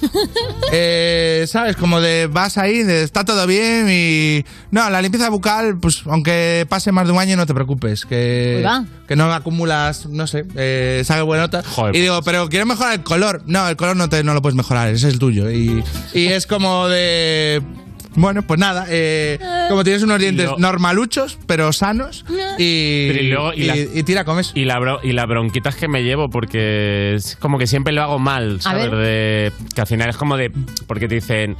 Eh, ¿Sabes? Como de vas ahí, de, está todo bien y... No, la limpieza bucal, pues aunque pase más de un año, no te preocupes. Que, que no acumulas, no sé, eh, sabe buena nota. Joder, y digo, pero quiero mejorar el color. No, el color no, te, no lo puedes mejorar, ese es el tuyo. Y, y es como de... Bueno, pues nada, eh, como tienes unos dientes Lo- normaluchos, pero sanos, y, Pero y luego- y y- la- y tira con eso. Y la, bro- y la bronquita es que me llevo porque es como que siempre lo hago mal, ¿sabes? De, que al final es como de... Porque te dicen...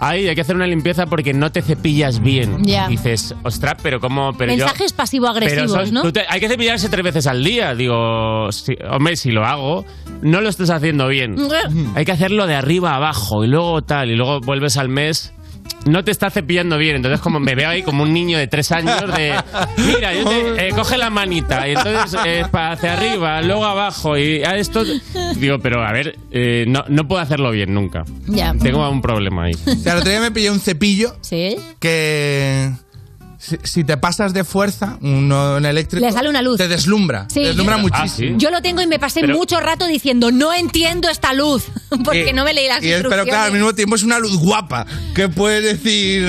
Ay, hay que hacer una limpieza porque no te cepillas bien. Ya. Y dices, ostras, pero ¿cómo? Pero yo- Mensajes pasivo-agresivos, pero son- ¿no? tú te- hay que cepillarse tres veces al día. Digo, si- hombre, si lo hago, no lo estás haciendo bien. hay que hacerlo de arriba a abajo y luego tal, y luego vuelves al mes. No te está cepillando bien, entonces como me veo ahí como un niño de tres años de mira, yo te- eh, coge la manita y entonces eh, para hacia arriba, luego abajo y a esto digo, pero a ver, eh, no, no puedo hacerlo bien nunca. Ya. Tengo un problema ahí. O sea, el otro día me pillé un cepillo Sí. que si, si te pasas de fuerza, uno en eléctrico, Le sale una luz. te deslumbra. Sí. Te deslumbra Ah, muchísimo. Yo lo tengo y me pasé Pero- mucho rato diciendo, no entiendo esta luz, porque Y- no me leí las y es- instrucciones. pero claro, al mismo tiempo es una luz guapa que puedes decir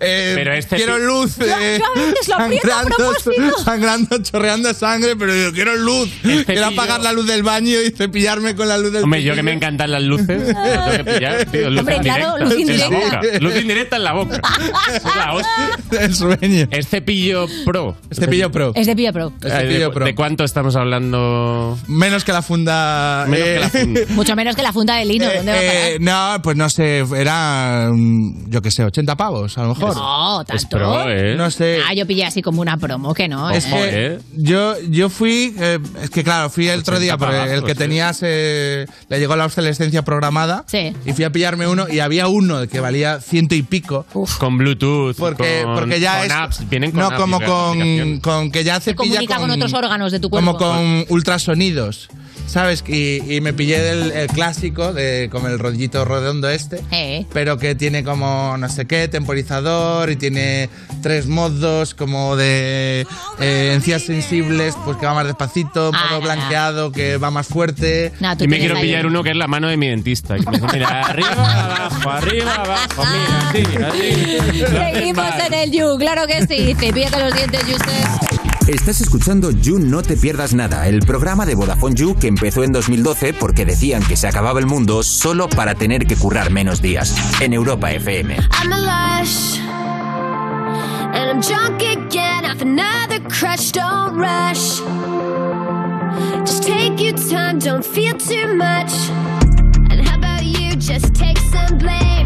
eh, Pero este quiero luz Yo- eh, yo lo propósito. sangrando chorreando sangre pero digo quiero luz quiero pillo- apagar la luz del baño y cepillarme con la luz del Hombre, yo que me encantan las luces, lo tengo que pillar, tío, luz Hombre, indirecta claro, luz en la indirecta. boca. Luz indirecta en la boca. Es la hostia. Es cepillo pro. Es cepillo pro Es de Pilla Pro. Es Eh, cepillo de, pro. de cuánto estamos hablando? menos que la funda Menos eh, que la funda. Mucho menos que la funda de lino. ¿Dónde va a parar? Eh, no, pues no sé, era, mm, yo qué sé, 80 pavos, a lo mejor. No, tanto. Es pro, ¿eh? No sé. Ah, yo pillé así como una promo, que no. Es ¿eh? que yo, yo fui, eh, es que claro, fui el otro 80 día, porque el que ¿eh? tenía se, le llegó la obsolescencia programada Sí. y fui a pillarme uno y había uno que valía ciento y pico. Con Bluetooth, Porque, con, porque ya con es. Apps, vienen con no, apps como con, con que ya Se comunica con, otros órganos de tu cuerpo. Como con ultrasonidos. ¿Sabes? Y, y me pillé el, el clásico, de, con el rollito redondo este. Eh. Pero que tiene como no sé qué, temporizador y tiene tres modos como de eh, encías sensibles, pues que va más despacito, Ah, modo no, blanqueado que va más fuerte. No, Y me quiero ahí- pillar uno que es la mano de mi dentista. Que me dice, mira, arriba, abajo, arriba, abajo, mira, así, así. Seguimos en el You, claro que sí. Cepíllate los dientes, Yusef. Estás escuchando You No Te Pierdas Nada, el programa de Vodafone You que empezó en 2012 porque decían que se acababa el mundo solo para tener que currar menos días. En Europa FM. I'm a lush, and I'm drunk again off another crush. Don't rush, just take your time, don't feel too much. And how about you just take some blame?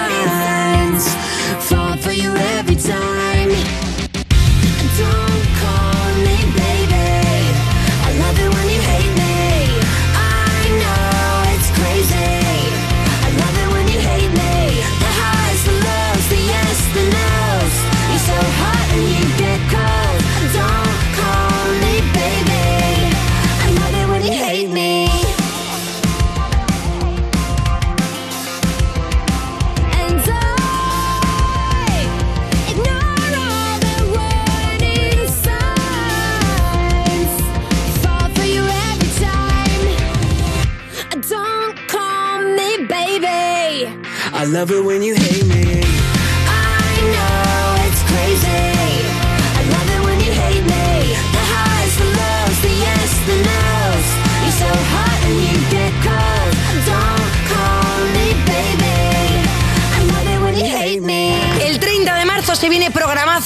Love it when you hate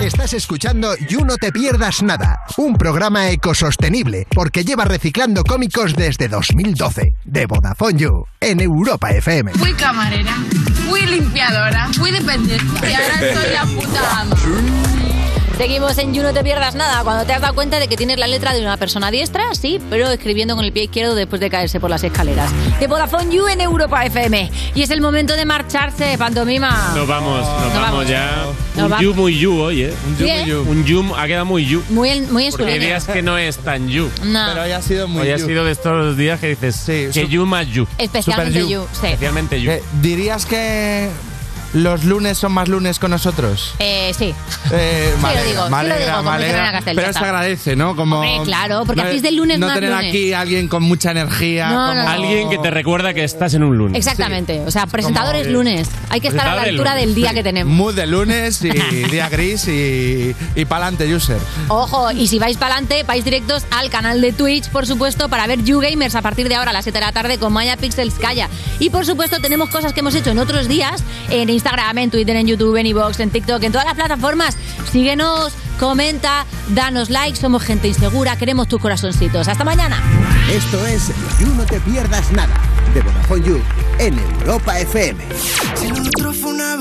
Estás escuchando You No Te Pierdas Nada, un programa ecosostenible porque lleva reciclando cómicos desde 2012, de Vodafone You, en Europa FM. Fui camarera, fui limpiadora, fui dependiente y ahora soy la puta ama. Seguimos en You No Te Pierdas Nada. Cuando te has dado cuenta de que tienes la letra de una persona diestra, sí, pero escribiendo con el pie izquierdo después de caerse por las escaleras. De Vodafone You en Europa FM. Y es el momento de marcharse, pantomima. Nos vamos, nos, Nos vamos, vamos. ya. Nos un vamos. you muy you hoy, ¿eh? Un you muy you. Un you ha quedado muy you. Muy en, muy Porque días que no es tan you. No. Pero hoy ha sido muy Hoy ha you. sido de estos días que dices que you más you. Especialmente Super you, sí. Especialmente you. Eh, ¿Dirías que los lunes son más lunes con nosotros? Eh, sí. Eh, Sí, lo digo, sí lo como Pero se está. agradece, ¿no? Como, Hombre, claro, porque hacéis del lunes No más tener lunes. aquí a alguien con mucha energía. No, como- no, no. Alguien que te recuerda que estás en un lunes. Exactamente. O sea, presentadores como- lunes. Hay que estar a la Presentador altura lunes. del día que tenemos. Mood de lunes y día gris y, y pa'lante, user. Ojo, y si vais para adelante, vais directos al canal de Twitch, por supuesto, para ver YouGamers a partir de ahora a las 7 de la tarde con Maya Pixels Calla. Y por supuesto, tenemos cosas que hemos hecho en otros días, en Instagram, en Twitter, en YouTube, en iVoox, en TikTok, en todas las plataformas. Síguenos, comenta, danos like, somos gente insegura, queremos tus corazoncitos. Hasta mañana. Esto es You No Te Pierdas Nada, de Vodafone You, en Europa FM. Si lo otro fue una